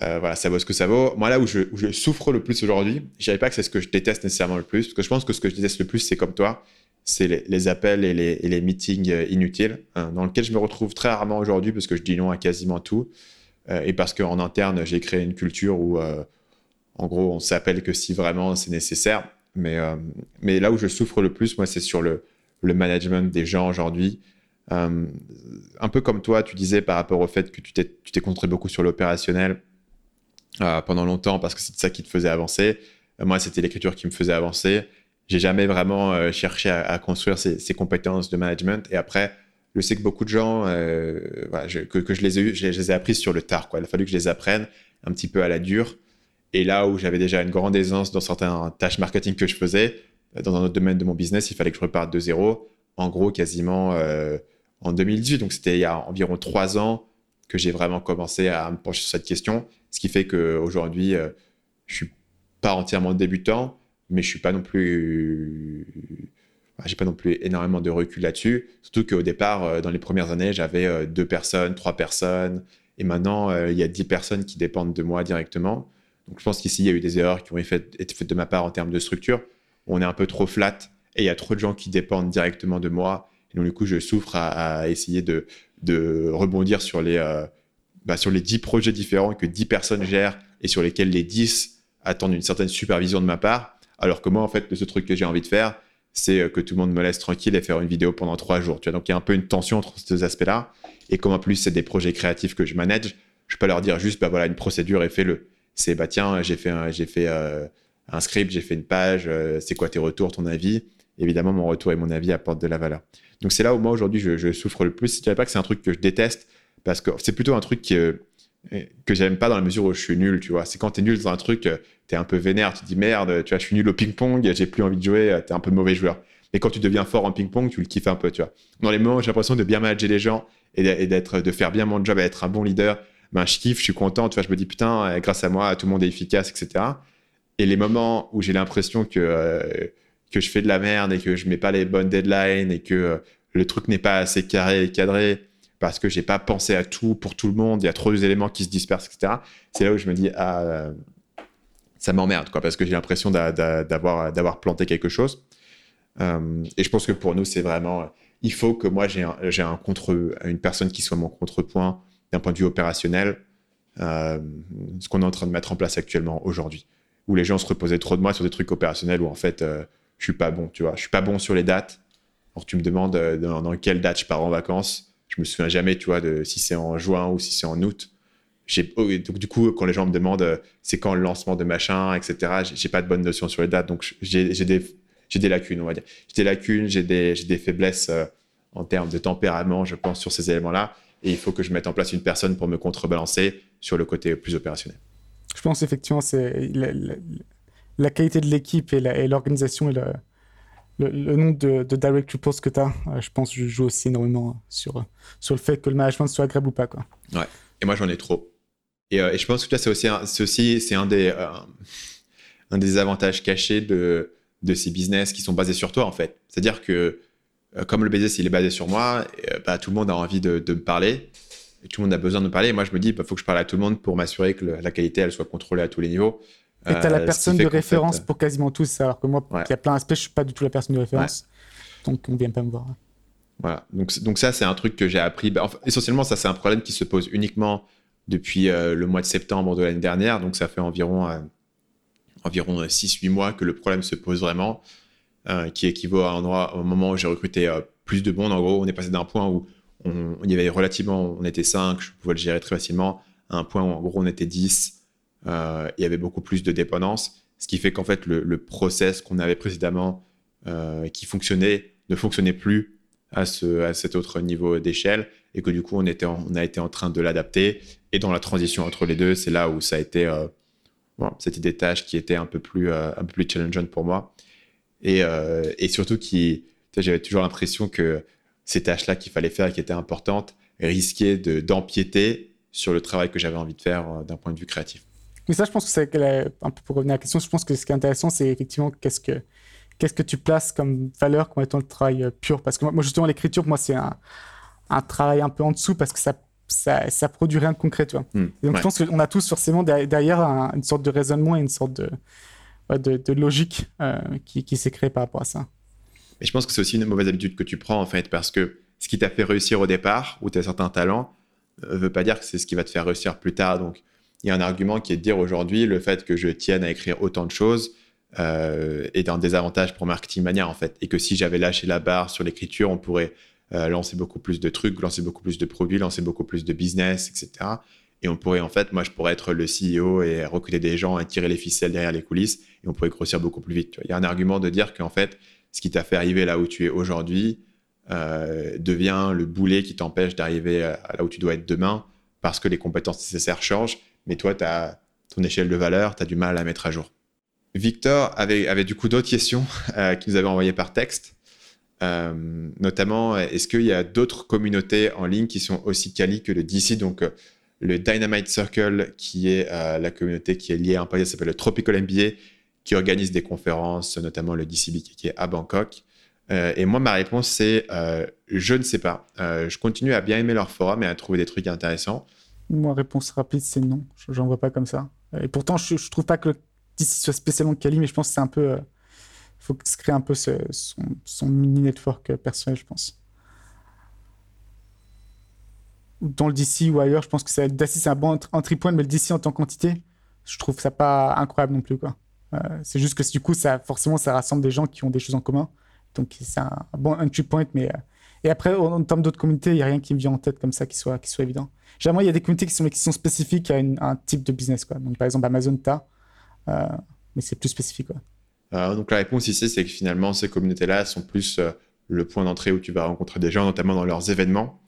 voilà ça vaut ce que ça vaut. Moi là où je, où je souffre le plus aujourd'hui, je dirais pas que c'est ce que je déteste nécessairement le plus, parce que je pense que ce que je déteste le plus c'est comme toi, c'est les, appels et les, meetings euh, inutiles, hein, dans lesquels je me retrouve très rarement aujourd'hui parce que je dis non à quasiment tout, euh, et parce qu'en interne, j'ai créé une culture où, euh, en gros, on s'appelle que si vraiment c'est nécessaire. Mais, mais là où je souffre le plus, moi, c'est sur le, le management des gens aujourd'hui. un peu comme toi, tu disais par rapport au fait que tu t'es concentré beaucoup sur l'opérationnel pendant longtemps parce que c'est ça qui te faisait avancer. moi, c'était l'écriture qui me faisait avancer j'ai jamais vraiment euh, cherché à, construire ces, compétences de management. Et après, je sais que beaucoup de gens, euh, que, je les ai eu, je les ai apprises sur le tard. Quoi. Il a fallu que je les apprenne un petit peu à la dure. Et là où j'avais déjà une grande aisance dans certaines tâches marketing que je faisais, dans un autre domaine de mon business, il fallait que je reparte de zéro. En gros, quasiment euh, en 2018. Donc, c'était il y a environ trois ans que j'ai vraiment commencé à me pencher sur cette question. Ce qui fait qu'aujourd'hui, je suis pas entièrement débutant, mais je suis pas non plus j'ai pas non plus énormément de recul là-dessus. Surtout qu'au départ, euh, dans les premières années, j'avais euh, deux personnes, trois personnes, et maintenant, euh, il y a dix personnes qui dépendent de moi directement. Donc je pense qu'ici, il y a eu des erreurs qui ont été faites de ma part en termes de structure. On est un peu trop flat et il y a trop de gens qui dépendent directement de moi. Et donc, du coup, je souffre à, essayer de, de, rebondir sur les, bah, sur les 10 projets différents que 10 personnes gèrent et sur lesquels les 10 attendent une certaine supervision de ma part. Alors que moi, en fait, ce truc que j'ai envie de faire, c'est euh, que tout le monde me laisse tranquille et faire une vidéo pendant trois jours. Tu vois, donc il y a un peu une tension entre ces deux aspects-là. Et comme en plus, c'est des projets créatifs que je manage, je peux leur dire juste, bah voilà, une procédure et fais-le. C'est, bah tiens, j'ai fait, un, j'ai fait euh, un script, j'ai fait une page, euh, c'est quoi tes retours, ton avis? Évidemment, mon retour et mon avis apportent de la valeur. Donc c'est là où moi, aujourd'hui, je, souffre le plus. Je dirais pas que c'est un truc que je déteste, parce que c'est plutôt un truc que, que j'aime pas dans la mesure où je suis nul, tu vois. C'est quand tu es nul dans un truc, tu es un peu vénère, tu dis merde, tu vois, je suis nul au ping-pong, j'ai plus envie de jouer, tu es un peu mauvais joueur. Et quand tu deviens fort en ping-pong, tu le kiffes un peu, tu vois. Dans les moments où j'ai l'impression de bien manager les gens et d'être, de faire bien mon job d'être un bon leader, ben, je kiffe, je suis content, tu vois, je me dis putain, euh, grâce à moi, tout le monde est efficace, etc. Et les moments où j'ai l'impression que, euh, que je fais de la merde et que je mets pas les bonnes deadlines et que euh, le truc n'est pas assez carré et cadré parce que j'ai pas pensé à tout pour tout le monde, il y a trop d'éléments qui se dispersent, etc. C'est là où je me dis, ah, ça m'emmerde, quoi, parce que j'ai l'impression d'avoir, planté quelque chose. et je pense que pour nous, c'est vraiment, il faut que moi, j'ai un, contre, une personne qui soit mon contrepoint d'un point de vue opérationnel, euh, ce qu'on est en train de mettre en place actuellement aujourd'hui, où les gens se reposaient trop de moi sur des trucs opérationnels où en fait, euh, je suis pas bon, tu vois, je suis pas bon sur les dates. Alors tu me demandes euh, dans, quelle date je pars en vacances, je me souviens jamais, tu vois, de si c'est en juin ou si c'est en août. Oh, donc du coup, quand les gens me demandent c'est quand le lancement de machin, etc., j'ai, pas de bonne notion sur les dates, donc j'ai, des lacunes, on va dire. J'ai des lacunes, j'ai des, des, faiblesses en termes de tempérament, je pense, sur ces éléments-là et il faut que je mette en place une personne pour me contrebalancer sur le côté plus opérationnel. Je pense effectivement c'est la, qualité de l'équipe et l'organisation et, le, le, nombre de, de, direct reports que tu as, euh, je pense je joue aussi énormément sur, sur le fait que le management soit agréable ou pas. Quoi. Ouais, et moi j'en ai trop. Et, euh, et, je pense que c'est aussi, un, aussi c'est un des, euh, un des avantages cachés de, de ces business qui sont basés sur toi en fait. C'est-à-dire que euh, comme le business il est basé sur moi, bah, tout le monde a envie de, me parler. Et tout le monde a besoin de me parler. Et moi, je me dis, il bah, faut que je parle à tout le monde pour m'assurer que la qualité, elle soit contrôlée à tous les niveaux. Et tu as la personne de référence pour quasiment tous, alors que moi, il y a plein d'aspects, je suis pas du tout la personne de référence. Donc, on vient pas me voir. Voilà. Donc, donc ça, c'est un truc que j'ai appris. Bah, essentiellement, ça, c'est un problème qui se pose uniquement depuis le mois de septembre de l'année dernière. Donc, ça fait environ, environ 6-8 mois que le problème se pose vraiment. Euh, qui équivaut à un au moment où j'ai recruté euh, plus de monde. En gros, on est passé d'un point où on, y avait relativement, on était 5, je pouvais le gérer très facilement, à un point où en gros on était 10, euh, il y avait beaucoup plus de dépendance, ce qui fait qu'en fait le, process qu'on avait précédemment qui fonctionnait ne fonctionnait plus à, ce, à cet autre niveau d'échelle et que du coup on, a été en train de l'adapter et dans la transition entre les deux c'est là où ça a été bon, c'était des tâches qui étaient un peu plus un peu plus challengeantes pour moi et, euh, surtout qui, j'avais toujours l'impression que ces tâches-là qu'il fallait faire et qui étaient importantes risquaient d'empiéter sur le travail que j'avais envie de faire euh, d'un point de vue créatif. Mais ça, je pense que c'est un peu pour revenir à la question, je pense que ce qui est intéressant, c'est effectivement qu'est-ce que qu'est-ce que tu places comme valeur comme étant le travail euh, pur. Parce que moi, justement, l'écriture, moi, c'est un, un, travail un peu en dessous parce que ça, ça, ça produit rien de concret, tu vois. Hmm, donc, je pense qu'on a tous forcément derrière une sorte de raisonnement et une sorte de, de, logique euh, qui, s'est créée par rapport à ça. Et je pense que c'est aussi une mauvaise habitude que tu prends en fait, parce que ce qui t'a fait réussir au départ, où tu as certains talents, ne euh, veut pas dire que c'est ce qui va te faire réussir plus tard. Donc, il y a un argument qui est de dire aujourd'hui, le fait que je tienne à écrire autant de choses euh, est un désavantage pour Marketing Mania en fait. Et que si j'avais lâché la barre sur l'écriture, on pourrait lancer beaucoup plus de trucs, lancer beaucoup plus de produits, lancer beaucoup plus de business, etc. Et on pourrait, en fait, moi, je pourrais être le CEO et recruter des gens et tirer les ficelles derrière les coulisses et on pourrait grossir beaucoup plus vite. Il y a un argument de dire qu'en fait, ce qui t'a fait arriver là où tu es aujourd'hui euh, devient le boulet qui t'empêche d'arriver là où tu dois être demain parce que les compétences nécessaires changent, mais toi, tu as ton échelle de valeur, tu as du mal à mettre à jour. Victor avait, avait du coup d'autres questions euh, qu'il nous avait envoyées par texte. Euh, notamment, est-ce qu'il y a d'autres communautés en ligne qui sont aussi quali que le DC Donc, le Dynamite Circle, qui est euh, la communauté qui est liée à un projet qui s'appelle le Tropical MBA, qui organise des conférences, notamment le DCB qui est à Bangkok. Euh, et moi, ma réponse, c'est euh, je ne sais pas. je continue à bien aimer leur forum et à trouver des trucs intéressants. Ma réponse rapide, c'est non. J'en vois pas comme ça. Et pourtant, je, ne trouve pas que le DC soit spécialement quali, mais je pense que c'est un peu faut se créer un peu son, son mini network personnel, je pense. dans le DC ou ailleurs, je pense que c'est c'est un bon entry point, mais le DC en tant qu'entité, je trouve ça pas incroyable non plus. Euh, c'est juste que du coup, forcément, ça rassemble des gens qui ont des choses en commun. Donc, c'est un, bon entry point. Mais, euh, et après, en, termes d'autres communautés, il n'y a rien qui me vient en tête comme ça qui soit, évident. Généralement, il y a des communautés qui sont, qui sont spécifiques à, un type de business. Donc, par exemple, Amazon, tu euh, mais c'est plus spécifique. Donc, la réponse ici, c'est que finalement, ces communautés-là sont plus le point d'entrée où tu vas rencontrer des gens, notamment dans leurs événements.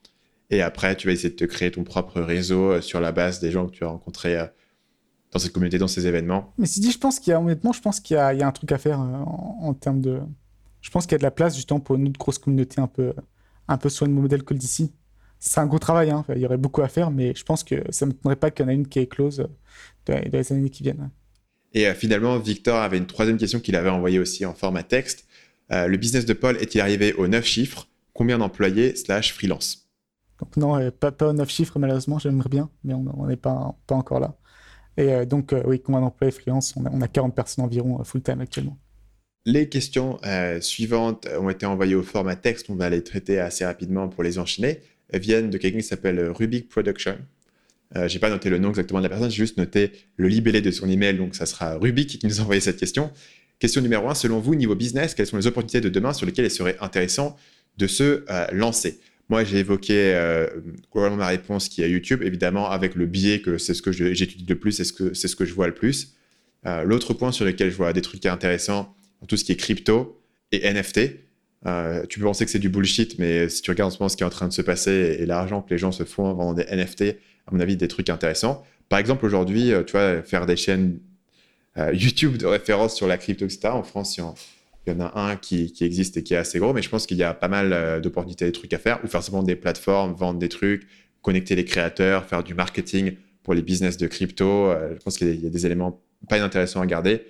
Et après, tu vas essayer de te créer ton propre réseau sur la base des gens que tu as rencontrés dans cette communauté, dans ces événements. Mais si dit, je pense qu'il y a, honnêtement, je pense qu'il y, a, un truc à faire euh, en, termes de. Je pense qu'il y a de la place justement pour une autre grosse communauté un peu, un peu sur le modèle que d'ici. C'est un gros travail, hein. il y aurait beaucoup à faire, mais je pense que ça ne m'étonnerait pas qu'il y en ait une qui est close euh, dans, les années qui viennent. Et euh, finalement, Victor avait une troisième question qu'il avait envoyée aussi en format texte. le business de Paul est-il arrivé aux neuf chiffres? Combien d'employés slash freelance? Donc non, pas, pas aux neuf chiffres malheureusement, j'aimerais bien, mais on n'est pas, pas encore là. Et euh, donc, euh, oui, combien d'employés freelance? On a, 40 personnes environ euh, full-time actuellement. Les questions suivantes ont été envoyées au format texte. On va les traiter assez rapidement pour les enchaîner. Elles viennent de quelqu'un qui s'appelle Rubik Production. Euh, j'ai pas noté le nom exactement de la personne, j'ai juste noté le libellé de son email, donc ça sera Rubik qui nous a envoyé cette question. Question numéro 1, selon vous, niveau business, quelles sont les opportunités de demain sur lesquelles il serait intéressant de se lancer? Moi, j'ai évoqué euh, ma réponse qui est YouTube, évidemment, avec le biais que c'est ce que j'étudie le plus, c'est ce, que, ce que je vois le plus. Euh, l'autre point sur lequel je vois des trucs intéressants, tout ce qui est crypto et NFT. Euh, tu peux penser que c'est du bullshit, mais si tu regardes en ce moment ce qui est en train de se passer et, l'argent que les gens se font en vendant des NFT, à mon avis, des trucs intéressants. Par exemple, aujourd'hui, tu vois, faire des chaînes YouTube de référence sur la crypto, etc. En France, il y en a un qui, existe et qui est assez gros, mais je pense qu'il y a pas mal euh, d'opportunités, des trucs à faire, ou simplement des plateformes, vendre des trucs, connecter les créateurs, faire du marketing pour les business de crypto. Euh, je pense qu'il y a des éléments pas inintéressants à garder.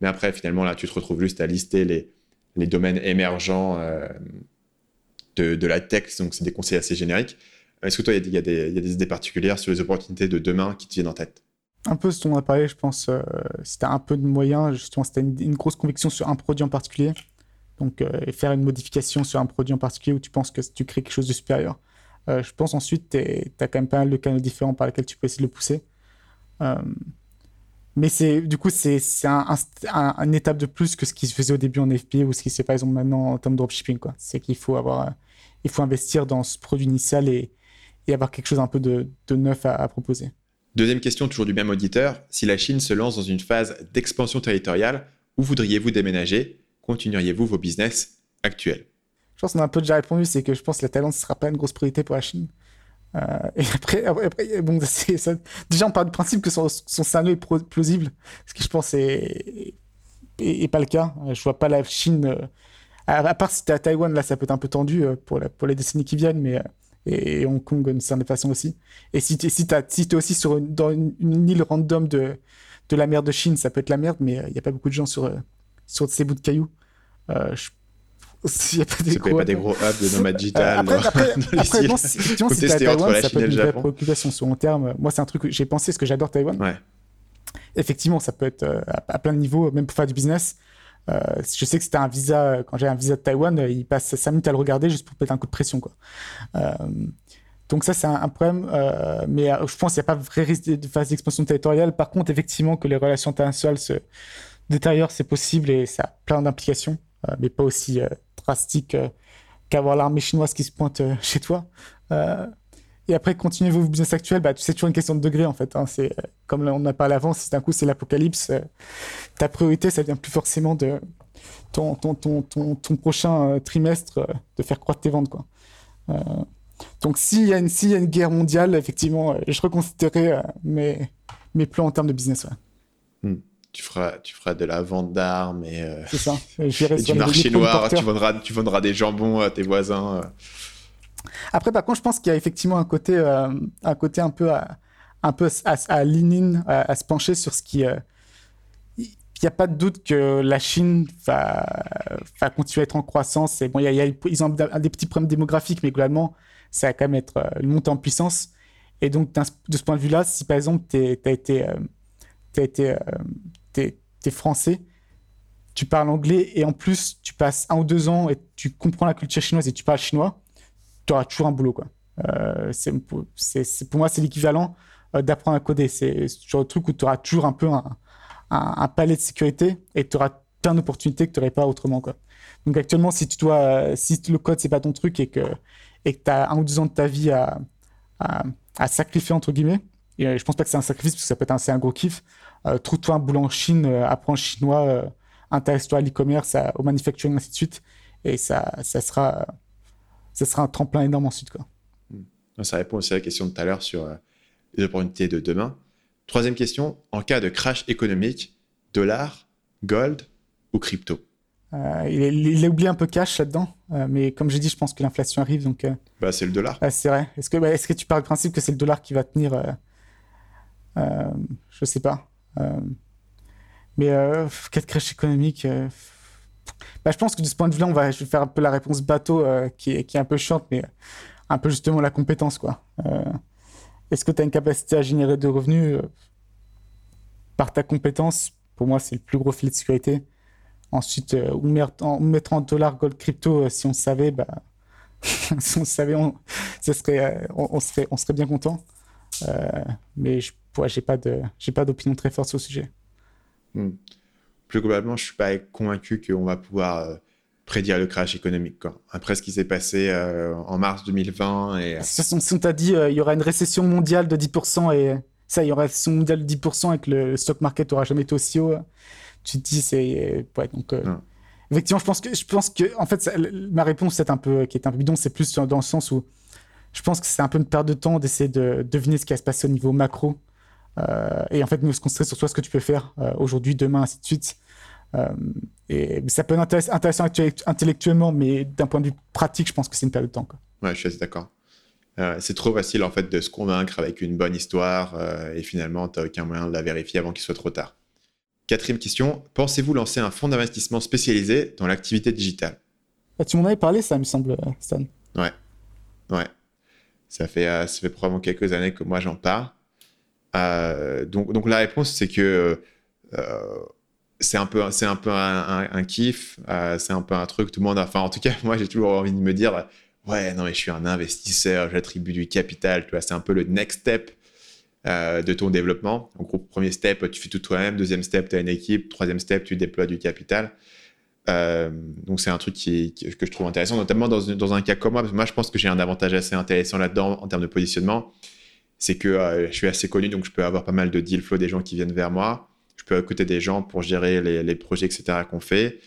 Mais après, finalement, là, tu te retrouves juste à lister les, les domaines émergents euh, de, de, la tech. Donc, c'est des conseils assez génériques. Est-ce que toi, il y, a des, idées particulières sur les opportunités de demain qui te viennent en tête? Un peu ce dont on a parlé, je pense, euh, si tu un peu de moyens, justement, si tu as une, grosse conviction sur un produit en particulier, donc euh, et faire une modification sur un produit en particulier où tu penses que tu crées quelque chose de supérieur. Euh, je pense ensuite, tu as quand même pas mal de canaux différents par lesquels tu peux essayer de le pousser. mais c'est du coup, c'est un, une étape de plus que ce qui se faisait au début en FP ou ce qui se fait par exemple maintenant en termes de dropshipping. C'est qu'il faut, avoir, il faut investir dans ce produit initial et, et avoir quelque chose un peu de, de neuf à proposer. Deuxième question, toujours du même auditeur. Si la Chine se lance dans une phase d'expansion territoriale, où voudriez-vous déménager? Continueriez-vous vos business actuels? Je pense qu'on a un peu déjà répondu, c'est que je pense que la Thaïlande ne sera pas une grosse priorité pour la Chine. Euh, et après, après bon, ça, déjà, on part du principe que son, son scénario est plausible, ce qui, je pense, est, pas le cas. Je vois pas la Chine, euh, à, part si tu es à Taïwan, là, ça peut être un peu tendu euh, pour, pour les décennies qui viennent, mais et Hong Kong d'une certaine façon aussi. Et si tu es, si es aussi sur une, dans une, île random de, de la mer de Chine, ça peut être la merde, mais il n'y a pas beaucoup de gens sur, sur ces bouts de cailloux. Euh, il n'y a pas des, gros, pas des gros hubs de nomade digital. après, dans, après, après non, si, effectivement, si Taïwan, ça peut être une vraie préoccupation sur long terme. Moi, c'est un truc que j'ai pensé, parce que j'adore Taïwan. Ouais. Effectivement, ça peut être euh, à, à, plein de niveaux, même pour faire du business. Euh, je sais que c'était un visa, quand j'ai un visa de Taïwan, euh, il passe 5 minutes à le regarder juste pour mettre un coup de pression. Euh, donc ça, c'est un, problème, mais je pense qu'il n'y a pas de vrai risque de phase d'expansion territoriale. Par contre, effectivement, que les relations internationales se détériorent, c'est possible et ça a plein d'implications, mais pas aussi drastique qu'avoir l'armée chinoise qui se pointe chez toi. Et après, continuez vos business actuels, bah, c'est toujours une question de degré en fait. Hein. C'est euh, comme on a parlé avant, si d'un coup c'est l'apocalypse, euh, ta priorité, ça vient plus forcément de ton, ton, ton, ton, ton prochain euh, trimestre de faire croître tes ventes. Quoi. donc s'il y, a une, y a une guerre mondiale, effectivement, je reconsidérerai mes, mes plans en termes de business. Hmm. Tu feras, tu feras de la vente d'armes et, C'est ça. et du marché noir, tu vendras, tu vendras des jambons à tes voisins. Après, par contre, je pense qu'il y a effectivement un côté, euh, un côté un peu à, un peu à, à à, se pencher sur ce qui. Euh, il n'y a pas de doute que la Chine va, va continuer à être en croissance. Et bon, ils ont des petits problèmes démographiques, mais globalement, ça va quand même être euh, une montée en puissance. Et donc, de ce point de vue-là, si par exemple, tu as été, es été es, français, tu parles anglais et en plus tu passes un ou deux ans et tu comprends la culture chinoise et tu parles chinois, tu auras toujours un boulot. Quoi. Euh, c'est, pour moi, c'est l'équivalent euh, d'apprendre à coder. C'est ce genre de truc où tu auras toujours un peu un, un, palais de sécurité et tu auras plein d'opportunités que tu n'aurais pas autrement. Quoi. Donc actuellement, si, tu dois, si le code, c'est pas ton truc et que et tu as un ou deux ans de ta vie à, à, à sacrifier, entre guillemets, et euh, je pense pas que c'est un sacrifice parce que ça peut être un, un gros kiff, euh, trouve-toi un boulot en Chine, apprends le chinois, intéresse-toi à l'e-commerce, au manufacturing, ainsi de suite, et ça, ça, sera, ça sera un tremplin énorme ensuite. Quoi. Hmm. Ça répond aussi à la question de tout à l'heure sur les opportunités de demain. Troisième question, en cas de crash économique, dollar, gold ou crypto? Euh, il, a oublié un peu cash là-dedans, euh, mais comme j'ai dit, je pense que l'inflation arrive, donc. Euh, bah, c'est le dollar. c'est vrai. Est-ce que, bah, est-ce que tu pars du principe que c'est le dollar qui va tenir Je sais pas. mais quelle crash économique bah, je pense que de ce point de vue-là, on va, je vais faire un peu la réponse bateau, qui, est, qui est un peu chiante, mais un peu justement la compétence, quoi. est-ce que tu as une capacité à générer de revenus par ta compétence? Pour moi, c'est le plus gros filet de sécurité. Ensuite, euh, ou mettre en, mettre en dollars gold crypto, euh, si on savait, bah, si on savait, ça serait, euh, on, serait, on serait bien content. mais je n'ai j'ai pas d'opinion très forte sur le sujet. Hmm. Plus globalement, je suis pas convaincu qu'on va pouvoir prédire le crash économique. Quoi. Après ce qui s'est passé en mars 2020. Et... Si on t'a dit il y aura une récession mondiale de 10%, et ça, il y aura une récession mondiale de 10% et que le stock market n'aura jamais été aussi haut, tu te dis c'est ouais donc euh, effectivement je pense que je pense que en fait ma réponse c'est un peu qui est un peu bidon c'est plus dans le sens où je pense que c'est un peu une perte de temps d'essayer de deviner ce qui va se passer au niveau macro euh, et en fait nous se concentrer sur toi ce que tu peux faire euh, aujourd'hui demain ainsi de suite et ça peut être intéressant, intellectuellement mais d'un point de vue pratique je pense que c'est une perte de temps quoi. ouais je suis assez d'accord c'est trop facile en fait de se convaincre avec une bonne histoire et finalement tu n'as aucun moyen de la vérifier avant qu'il soit trop tard. Quatrième question, pensez-vous lancer un fonds d'investissement spécialisé dans l'activité digitale? Bah, Tu m'en avais parlé, ça me semble, Stan. Ouais, ouais. Ça fait, euh, ça fait probablement quelques années que moi j'en parle. Euh, donc, la réponse, c'est que euh, c'est un peu, c'est un, peu un, kiff, c'est un peu un truc, tout le monde, enfin en tout cas, moi j'ai toujours envie de me dire, ouais, non mais je suis un investisseur, j'attribue du capital, tu vois, c'est un peu le next step euh, de ton développement. En gros, premier step, tu fais tout toi-même. Deuxième step, tu as une équipe. Troisième step, tu déploies du capital. Euh, donc, c'est un truc qui, que je trouve intéressant, notamment dans, dans, un cas comme moi. Parce que moi, je pense que j'ai un avantage assez intéressant là-dedans en termes de positionnement. C'est que euh, je suis assez connu, donc je peux avoir pas mal de deal flow des gens qui viennent vers moi. Je peux écouter des gens pour gérer les, projets, etc. qu'on fait.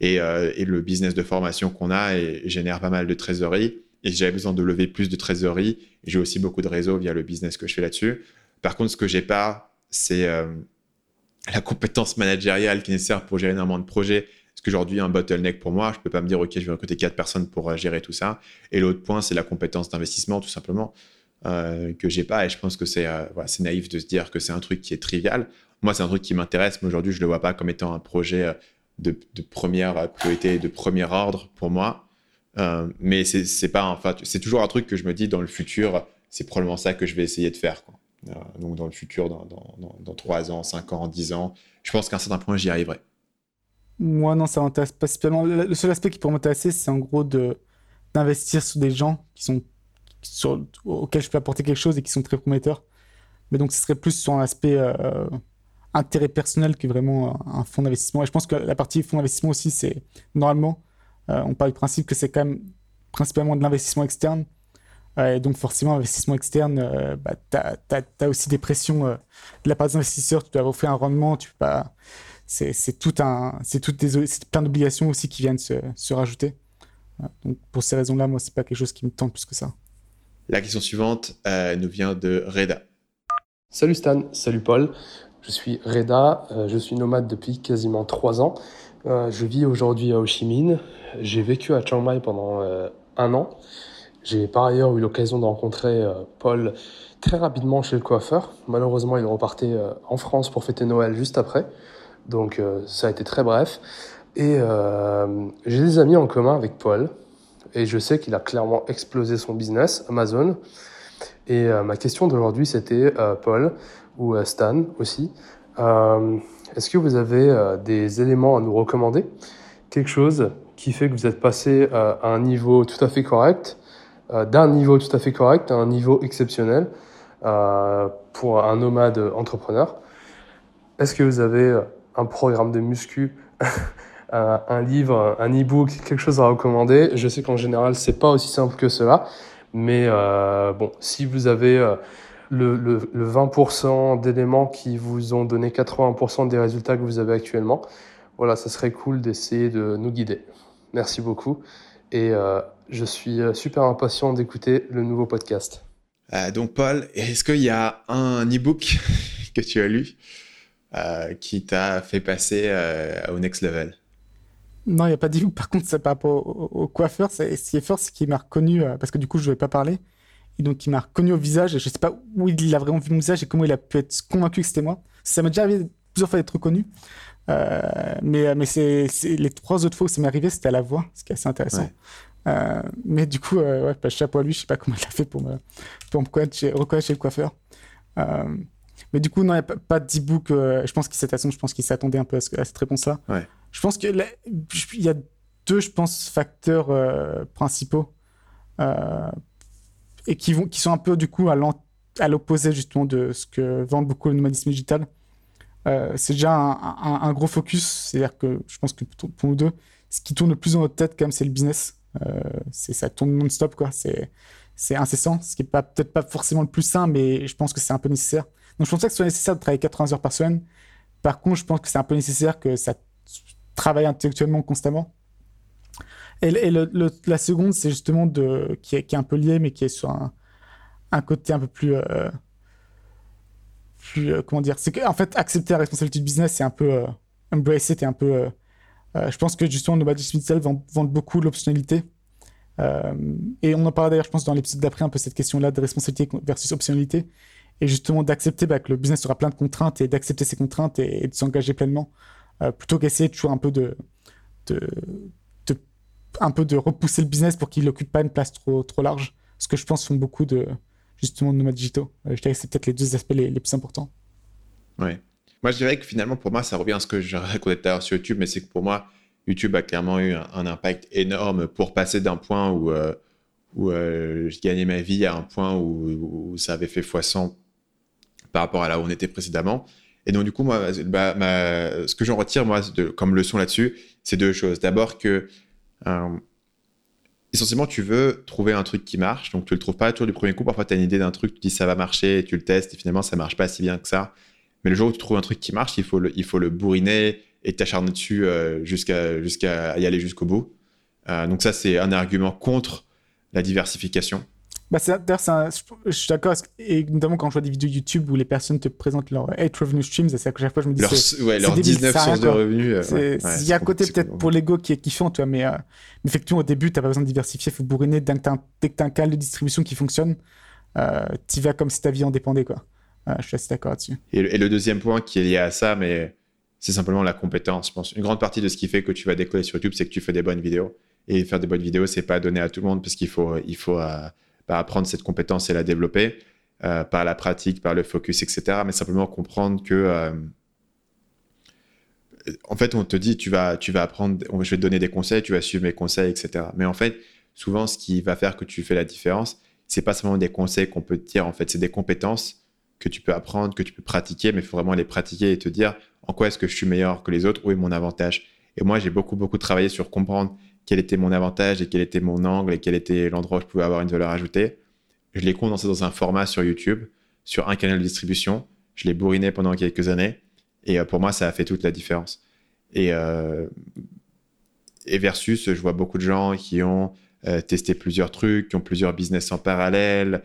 Et, et, le business de formation qu'on a et, génère pas mal de trésorerie. Et j'avais besoin de lever plus de trésorerie. J'ai aussi beaucoup de réseaux via le business que je fais là-dessus. Par contre, ce que j'ai pas, c'est euh, la compétence managériale qui est nécessaire pour gérer énormément de projets. Parce qu'aujourd'hui, un bottleneck pour moi, je peux pas me dire, OK, je vais recruter quatre personnes pour euh, gérer tout ça. Et l'autre point, c'est la compétence d'investissement, tout simplement, euh, que j'ai pas. Et je pense que c'est euh, voilà, naïf de se dire que c'est un truc qui est trivial. Moi, c'est un truc qui m'intéresse, mais aujourd'hui, je le vois pas comme étant un projet de, de première priorité, de premier ordre pour moi. mais c'est pas, enfin, c'est toujours un truc que je me dis dans le futur, c'est probablement ça que je vais essayer de faire. Euh, donc dans le futur, dans, dans, dans, 3 ans, 5 ans, 10 ans. Je pense qu'à un certain point, j'y arriverai. Moi, non, ça m'intéresse pas spécialement. Le seul aspect qui pourrait m'intéresser, c'est en gros de, d'investir sur des gens qui sont, auxquels je peux apporter quelque chose et qui sont très prometteurs. Mais donc, ce serait plus sur un aspect euh, intérêt personnel que vraiment un, fonds d'investissement. Et je pense que la partie fonds d'investissement aussi, c'est normalement, euh, on parle du principe que c'est quand même principalement de l'investissement externe et donc forcément, investissement externe, euh, bah, tu as, aussi des pressions euh, de la part des investisseurs, tu dois offrir un rendement, tu pas... C'est tout plein d'obligations aussi qui viennent se, se rajouter. Donc pour ces raisons-là, moi, c'est pas quelque chose qui me tente plus que ça. La question suivante euh, nous vient de Reda. Salut Stan, salut Paul. Je suis Reda, je suis nomade depuis quasiment trois ans. je vis aujourd'hui à Ho Chi Minh. J'ai vécu à Chiang Mai pendant un an. J'ai par ailleurs eu l'occasion de rencontrer euh, Paul très rapidement chez le coiffeur. Malheureusement, il repartait euh, en France pour fêter Noël juste après. Donc euh, ça a été très bref. Et j'ai des amis en commun avec Paul. Et je sais qu'il a clairement explosé son business, Amazon. Et ma question d'aujourd'hui, c'était Paul, ou Stan aussi. est-ce que vous avez des éléments à nous recommander? Quelque chose qui fait que vous êtes passé à un niveau tout à fait correct, d'un niveau tout à fait correct à un niveau exceptionnel pour un nomade entrepreneur. Est-ce que vous avez un programme de muscu un, livre, un e-book, quelque chose à recommander. Je sais qu'en général, c'est pas aussi simple que cela, mais euh, bon, si vous avez euh, le, le, le 20% d'éléments qui vous ont donné 80% des résultats que vous avez actuellement, voilà, ça serait cool d'essayer de nous guider. Merci beaucoup et euh, je suis euh, super impatient d'écouter le nouveau podcast. Euh, donc Paul, est-ce qu'il y a un e-book que tu as lu euh, qui t'a fait passer au next level? Non, il n'y a pas dit Par contre, c'est par rapport au, coiffeur. Ce qui est fort, c'est qu'il m'a reconnu, euh, parce que du coup, je ne vais pas parler. Et donc, il m'a reconnu au visage. Et je ne sais pas où il a vraiment vu mon visage et comment il a pu être convaincu que c'était moi. Ça m'est déjà arrivé plusieurs fois d'être reconnu. Euh, mais mais c'est les trois autres fois où ça m'est arrivé, c'était à la voix, ce qui est assez intéressant. Euh, mais du coup, ouais, pas chapeau à lui. Je sais pas comment il a fait pour me, pour me reconnaître, chez, reconnaître chez le coiffeur. mais du coup, non, il n'y a pas, pas d'e-book. je pense qu'il s'attendait un peu à, à cette réponse-là. Ouais. Je pense qu'il y a deux, je pense, facteurs euh, principaux euh, et qui, vont, qui sont un peu du coup à l'opposé justement de ce que vend beaucoup le nomadisme digital. Euh, c'est déjà un, gros focus, c'est-à-dire que je pense que pour, nous deux, ce qui tourne le plus dans notre tête quand même, c'est le business. ça tourne non-stop quoi. C'est incessant, ce qui est pas peut-être pas forcément le plus sain, mais je pense que c'est un peu nécessaire. Donc je pense pas que ce soit nécessaire de travailler 80 heures par semaine. Par contre, je pense que c'est un peu nécessaire que ça travaille intellectuellement constamment. Et, la seconde, c'est justement qui, est, un peu lié, mais qui est sur un, côté un peu plus. Euh, euh, comment dire C'est qu'en fait, accepter la responsabilité du business, c'est un peu. Euh, embrace it, et un peu. je pense que justement, Nobody Smith vendent, vendent beaucoup l'optionnalité. et on en parlera d'ailleurs, je pense, dans l'épisode d'après, un peu cette question-là de responsabilité versus optionnalité. Et justement, d'accepter bah, que le business aura plein de contraintes et d'accepter ces contraintes et de s'engager pleinement. Euh, plutôt qu'essayer toujours un peu de, un peu de repousser le business pour qu'il n'occupe pas une place trop, trop large. Ce que je pense font beaucoup de justement de nomades digitaux. Euh, je dirais que c'est peut-être les deux aspects les, plus importants. Ouais. Moi, je dirais que finalement, pour moi, ça revient à ce que je racontais tout à l'heure sur YouTube, mais c'est que pour moi, YouTube a clairement eu un, impact énorme pour passer d'un point où, euh, où je gagnais ma vie à un point où, où, ça avait fait x100 par rapport à là où on était précédemment. Et donc, du coup, moi, bah, ce que j'en retire, moi, comme leçon là-dessus, c'est deux choses. D'abord que, euh, essentiellement, tu veux trouver un truc qui marche. Donc, tu le trouves pas toujours du premier coup. Parfois, tu as une idée d'un truc, tu dis ça va marcher, et tu le testes, et finalement, ça marche pas si bien que ça. Mais le jour où tu trouves un truc qui marche, il faut le, il faut le bourriner et t'acharner dessus euh, jusqu'à jusqu'à y aller jusqu'au bout. Euh, donc, ça, c'est un argument contre la diversification. Bah d'ailleurs, je suis d'accord, et notamment quand je vois des vidéos YouTube où les personnes te présentent leur 8 revenue streams, c'est à chaque fois je me dis. Leur, ouais, leurs 19 sources de revenus. Euh, il y a un côté peut-être pour l'ego qui est kiffant, tu vois, mais, euh, effectivement, au début, tu n'as pas besoin de diversifier, il faut bourriner. Dès que tu as, un canal de distribution qui fonctionne, euh, tu vas comme si ta vie en dépendait, quoi. Euh, je suis assez d'accord là-dessus. Et, et, le deuxième point qui est lié à ça, mais c'est simplement la compétence, je pense. Une grande partie de ce qui fait que tu vas décoller sur YouTube, c'est que tu fais des bonnes vidéos. Et faire des bonnes vidéos, c'est pas donné à tout le monde parce qu'il faut. Il faut apprendre cette compétence et la développer euh, par la pratique, par le focus, etc. Mais simplement comprendre que, euh, en fait, on te dit, tu vas, tu vas apprendre, je vais te donner des conseils, tu vas suivre mes conseils, etc. Mais en fait, souvent, ce qui va faire que tu fais la différence, c'est pas seulement des conseils qu'on peut te dire, en fait, c'est des compétences que tu peux apprendre, que tu peux pratiquer, mais il faut vraiment les pratiquer et te dire en quoi est-ce que je suis meilleur que les autres, où est mon avantage? Et moi, j'ai beaucoup, beaucoup travaillé sur comprendre quel était mon avantage et quel était mon angle et quel était l'endroit où je pouvais avoir une valeur ajoutée. Je l'ai condensé dans un format sur YouTube, sur un canal de distribution. Je l'ai bourriné pendant quelques années. Et euh, pour moi, ça a fait toute la différence. Et, euh, versus, je vois beaucoup de gens qui ont euh, testé plusieurs trucs, qui ont plusieurs business en parallèle,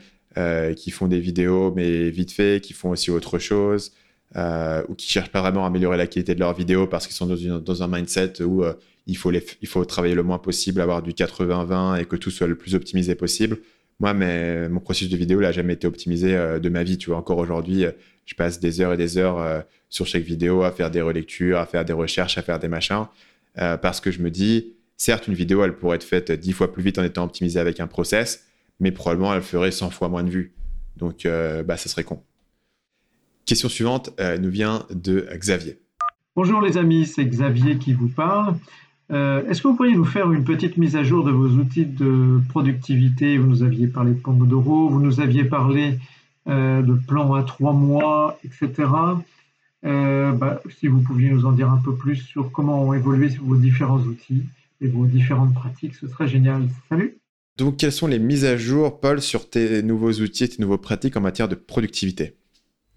qui font des vidéos, mais vite fait, qui font aussi autre chose, ou qui cherchent pas vraiment à améliorer la qualité de leurs vidéos parce qu'ils sont dans, dans, un mindset où il faut, il faut travailler le moins possible, avoir du 80-20 et que tout soit le plus optimisé possible. Moi, mais, mon processus de vidéo n'a jamais été optimisé euh, de ma vie. Tu vois, encore aujourd'hui, euh, je passe des heures et des heures euh, sur chaque vidéo à faire des relectures, à faire des recherches, à faire des machins, parce que je me dis, certes, une vidéo, elle pourrait être faite dix fois plus vite en étant optimisée avec un process, mais probablement elle ferait 100 fois moins de vues. Donc, bah, ça serait con. Question suivante nous vient de Xavier. Bonjour les amis, c'est Xavier qui vous parle. Euh, est-ce que vous pourriez nous faire une petite mise à jour de vos outils de productivité? Vous nous aviez parlé de Pomodoro, vous nous aviez parlé euh, de plans à trois mois, etc. Euh, bah, si vous pouviez nous en dire un peu plus sur comment ont évolué vos différents outils et vos différentes pratiques, ce serait génial. Salut Donc, quelles sont les mises à jour, Paul, sur tes nouveaux outils et tes nouveaux pratiques en matière de productivité?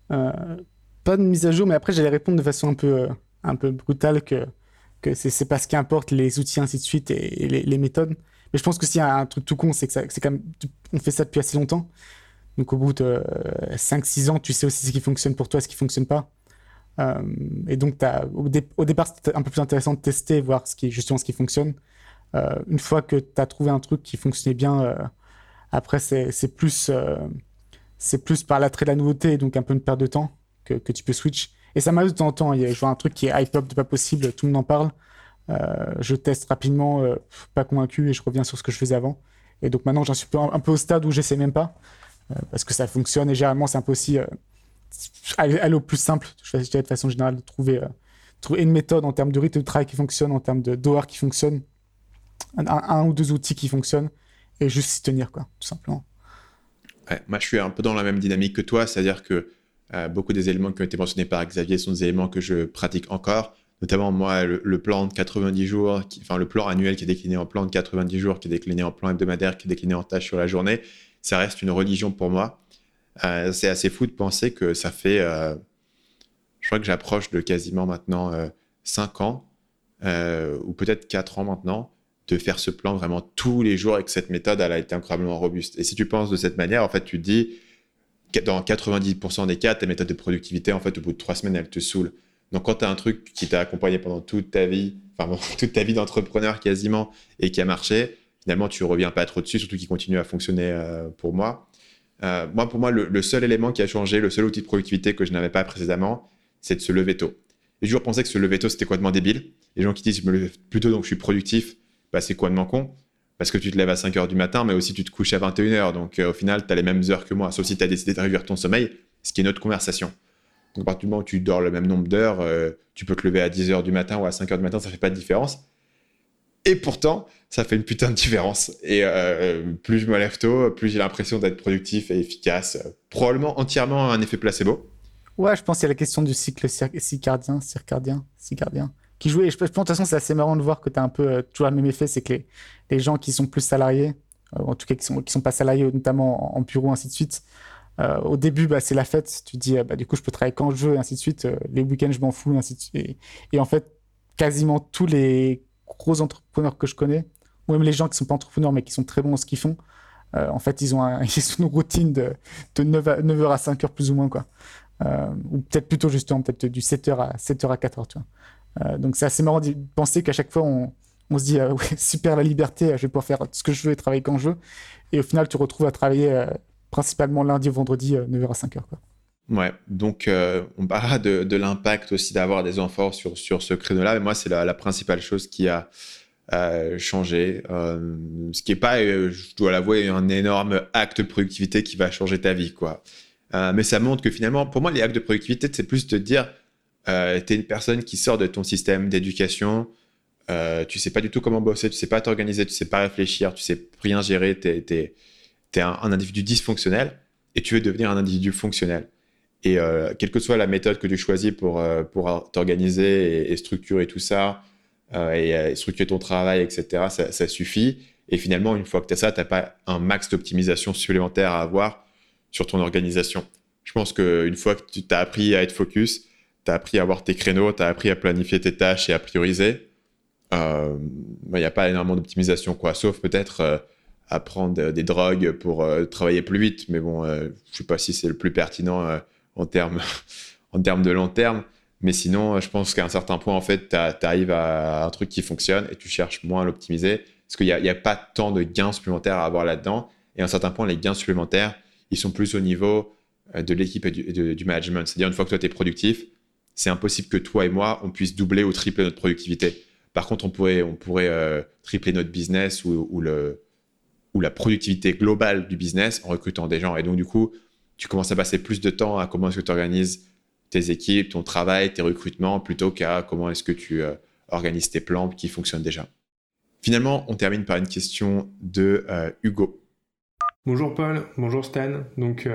Pas de mise à jour, mais après, j'allais répondre de façon un peu un peu brutal que, que c'est pas ce qui importe, les outils, ainsi de suite, et, les, méthodes. Mais je pense que s'il y a un truc tout con, c'est que c'est quand même, on fait ça depuis assez longtemps. Donc au bout de 5-6 ans, tu sais aussi ce qui fonctionne pour toi, ce qui fonctionne pas. Euh, et donc as, au, départ, c'était un peu plus intéressant de tester, voir ce qui, justement ce qui fonctionne. Euh, une fois que tu as trouvé un truc qui fonctionnait bien, euh, après, c'est plus, c'est plus par l'attrait de la nouveauté, donc un peu une perte de temps que tu peux switch. Et ça m'arrive de temps en temps. Je vois un truc qui est hype-up de pas possible, tout le monde en parle. Euh, je teste rapidement, euh, pas convaincu, et je reviens sur ce que je faisais avant. Et donc maintenant, j'en suis un peu au stade où j'essaie même pas, euh, parce que ça fonctionne. Et généralement, c'est un peu aussi aller, au plus simple. De façon générale de trouver, trouver une méthode en termes de rythme de travail qui fonctionne, en termes de d'horaire qui fonctionne, un, ou deux outils qui fonctionnent, et juste s'y tenir, quoi, tout simplement. moi, je suis un peu dans la même dynamique que toi, c'est-à-dire que euh, beaucoup des éléments qui ont été mentionnés par Xavier sont des éléments que je pratique encore. Notamment, moi, le, plan de 90 jours, enfin, le plan annuel qui est décliné en plan de 90 jours, qui est décliné en plan hebdomadaire, qui est décliné en tâches sur la journée, ça reste une religion pour moi. Euh, c'est assez fou de penser que ça fait, euh, je crois que j'approche de quasiment maintenant 5 ans, ou peut-être 4 ans maintenant, de faire ce plan vraiment tous les jours avec cette méthode, elle a été incroyablement robuste. Et si tu penses de cette manière, en fait, tu te dis, dans 90% des cas, ta méthode de productivité, en fait, au bout de trois semaines, elle te saoule. Donc, quand tu as un truc qui t'a accompagné pendant toute ta vie, enfin, toute ta vie d'entrepreneur quasiment, et qui a marché, finalement, tu reviens pas trop dessus, surtout qu'il continue à fonctionner euh, pour moi. Euh, moi, pour moi, le, seul élément qui a changé, le seul outil de productivité que je n'avais pas précédemment, c'est de se lever tôt. J'ai toujours pensé que se lever tôt, c'était complètement débile. Les gens qui disent, je me lève plus tôt, donc je suis productif, bah, c'est complètement con parce que tu te lèves à 5 heures du matin, mais aussi tu te couches à 21 heures. Donc euh, au final, tu as les mêmes heures que moi, sauf si tu as décidé de réduire ton sommeil, ce qui est notre conversation. Donc à partir du moment où tu dors le même nombre d'heures, euh, tu peux te lever à 10 heures du matin ou à 5 heures du matin, ça fait pas de différence. Et pourtant, ça fait une putain de différence. Et euh, plus je me lève tôt, plus j'ai l'impression d'être productif et efficace. Probablement entièrement un effet placebo. Ouais, je pense y a la question du cycle circadien, circadien qui jouait. Et je pense, de toute façon, c'est assez marrant de voir que tu as un peu euh, toujours le même effet, c'est que les, gens qui sont plus salariés, euh, en tout cas qui sont, qui sont pas salariés, notamment en, bureau, ainsi de suite, euh, au début, bah, c'est la fête. Tu dis, bah, du coup, je peux travailler quand je veux, ainsi de suite. les week-ends, je m'en fous, ainsi de suite. Et, en fait, quasiment tous les gros entrepreneurs que je connais, ou même les gens qui sont pas entrepreneurs, mais qui sont très bons en ce qu'ils font, en fait, ils ont, ils ont une routine de, de 9, à, 9h à 5h plus ou moins, quoi. ou peut-être plutôt justement, peut-être du 7h à, 7h à 4h, tu vois. Euh, donc c'est assez marrant de penser qu'à chaque fois on, se dit euh, super la liberté, je vais pouvoir faire ce que je veux et travailler quand je veux. Et au final, tu retrouves à travailler euh, principalement lundi au vendredi, 9h à 5h. Quoi. Ouais, donc on parlera de, l'impact aussi d'avoir des enfants sur, sur ce créneau-là. Mais moi, c'est la, principale chose qui a changé. ce qui n'est pas, je dois l'avouer, un énorme acte de productivité qui va changer ta vie. quoi. mais ça montre que finalement, pour moi, les actes de productivité, c'est plus de dire euh, tu es une personne qui sort de ton système d'éducation, euh, tu sais pas du tout comment bosser, tu sais pas t'organiser, tu sais pas réfléchir, tu sais rien gérer, tu es, un, individu dysfonctionnel et tu veux devenir un individu fonctionnel. Et euh, quelle que soit la méthode que tu choisis pour, euh, pour t'organiser et, structurer tout ça, et structurer ton travail, etc., ça, ça, suffit. Et finalement, une fois que tu as ça, tu n'as pas un max d'optimisation supplémentaire à avoir sur ton organisation. Je pense qu'une fois que tu t'as appris à être focus, tu as appris à avoir tes créneaux, tu as appris à planifier tes tâches et à prioriser, il euh, n'y a pas énormément d'optimisation, quoi, sauf peut-être euh, apprendre des drogues pour euh, travailler plus vite. Mais bon, je ne sais pas si c'est le plus pertinent en, termes, en termes de long terme. Mais sinon, je pense qu'à un certain point, en fait, tu arrives à un truc qui fonctionne et tu cherches moins à l'optimiser. Parce qu'il n'y a, a, pas tant de gains supplémentaires à avoir là-dedans. Et à un certain point, les gains supplémentaires, ils sont plus au niveau de l'équipe et du, du management. C'est-à-dire, une fois que toi, tu es productif, c'est impossible que toi et moi, on puisse doubler ou tripler notre productivité. Par contre, on pourrait, on pourrait euh, tripler notre business ou, le, ou la productivité globale du business en recrutant des gens. Et donc, du coup, tu commences à passer plus de temps à comment est-ce que tu organises tes équipes, ton travail, tes recrutements, plutôt qu'à comment est-ce que tu organises tes plans qui fonctionnent déjà. Finalement, on termine par une question de Hugo. Bonjour Paul, bonjour Stan. Donc,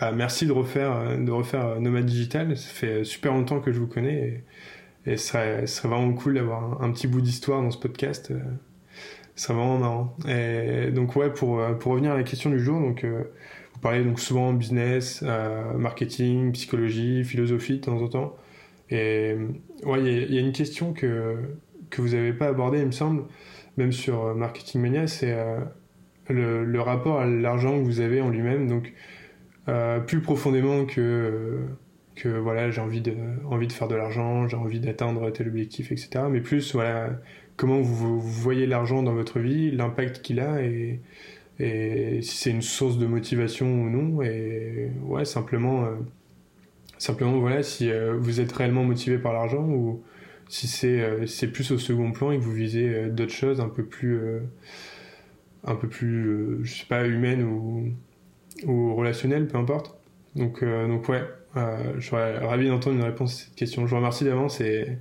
bah, merci de refaire, de refaire Nomad Digital. Ça fait super longtemps que je vous connais et, ce, serait, vraiment cool d'avoir un, petit bout d'histoire dans ce podcast. Ce serait vraiment marrant. Donc, ouais, pour, revenir à la question du jour, donc, vous parlez donc souvent business, euh, marketing, psychologie, philosophie de temps en temps. Et ouais, il y, a une question que, que vous n'avez pas abordée, il me semble, même sur euh, Marketing Mania, c'est euh, le, rapport à l'argent que vous avez en lui-même. Donc, plus profondément que, que voilà, j'ai envie de, envie de faire de l'argent, j'ai envie d'atteindre tel objectif, etc. Mais plus, voilà, comment vous, voyez l'argent dans votre vie, l'impact qu'il a et et si c'est une source de motivation ou non. Et ouais, simplement, euh, simplement voilà, si euh, vous êtes réellement motivé par l'argent ou si euh, c'est plus au second plan et que vous visez d'autres choses un peu plus, un peu plus, je sais pas, humaines ou, relationnelles, peu importe. Donc, donc ouais, je serais ravi d'entendre une réponse à cette question. Je vous remercie d'avance et,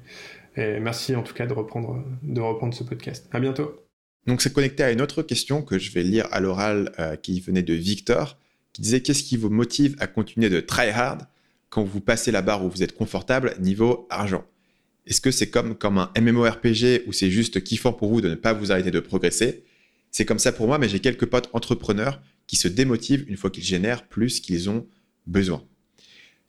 merci en tout cas de reprendre, de reprendre ce podcast. À bientôt. Donc c'est connecté à une autre question que je vais lire à l'oral euh, qui venait de Victor, qui disait qu'est-ce qui vous motive à continuer de try hard quand vous passez la barre où vous êtes confortable niveau argent? Est-ce que c'est comme, comme un MMORPG où c'est juste kiffant pour vous de ne pas vous arrêter de progresser? C'est comme ça pour moi, mais j'ai quelques potes entrepreneurs qui se démotivent une fois qu'ils génèrent plus qu'ils ont besoin.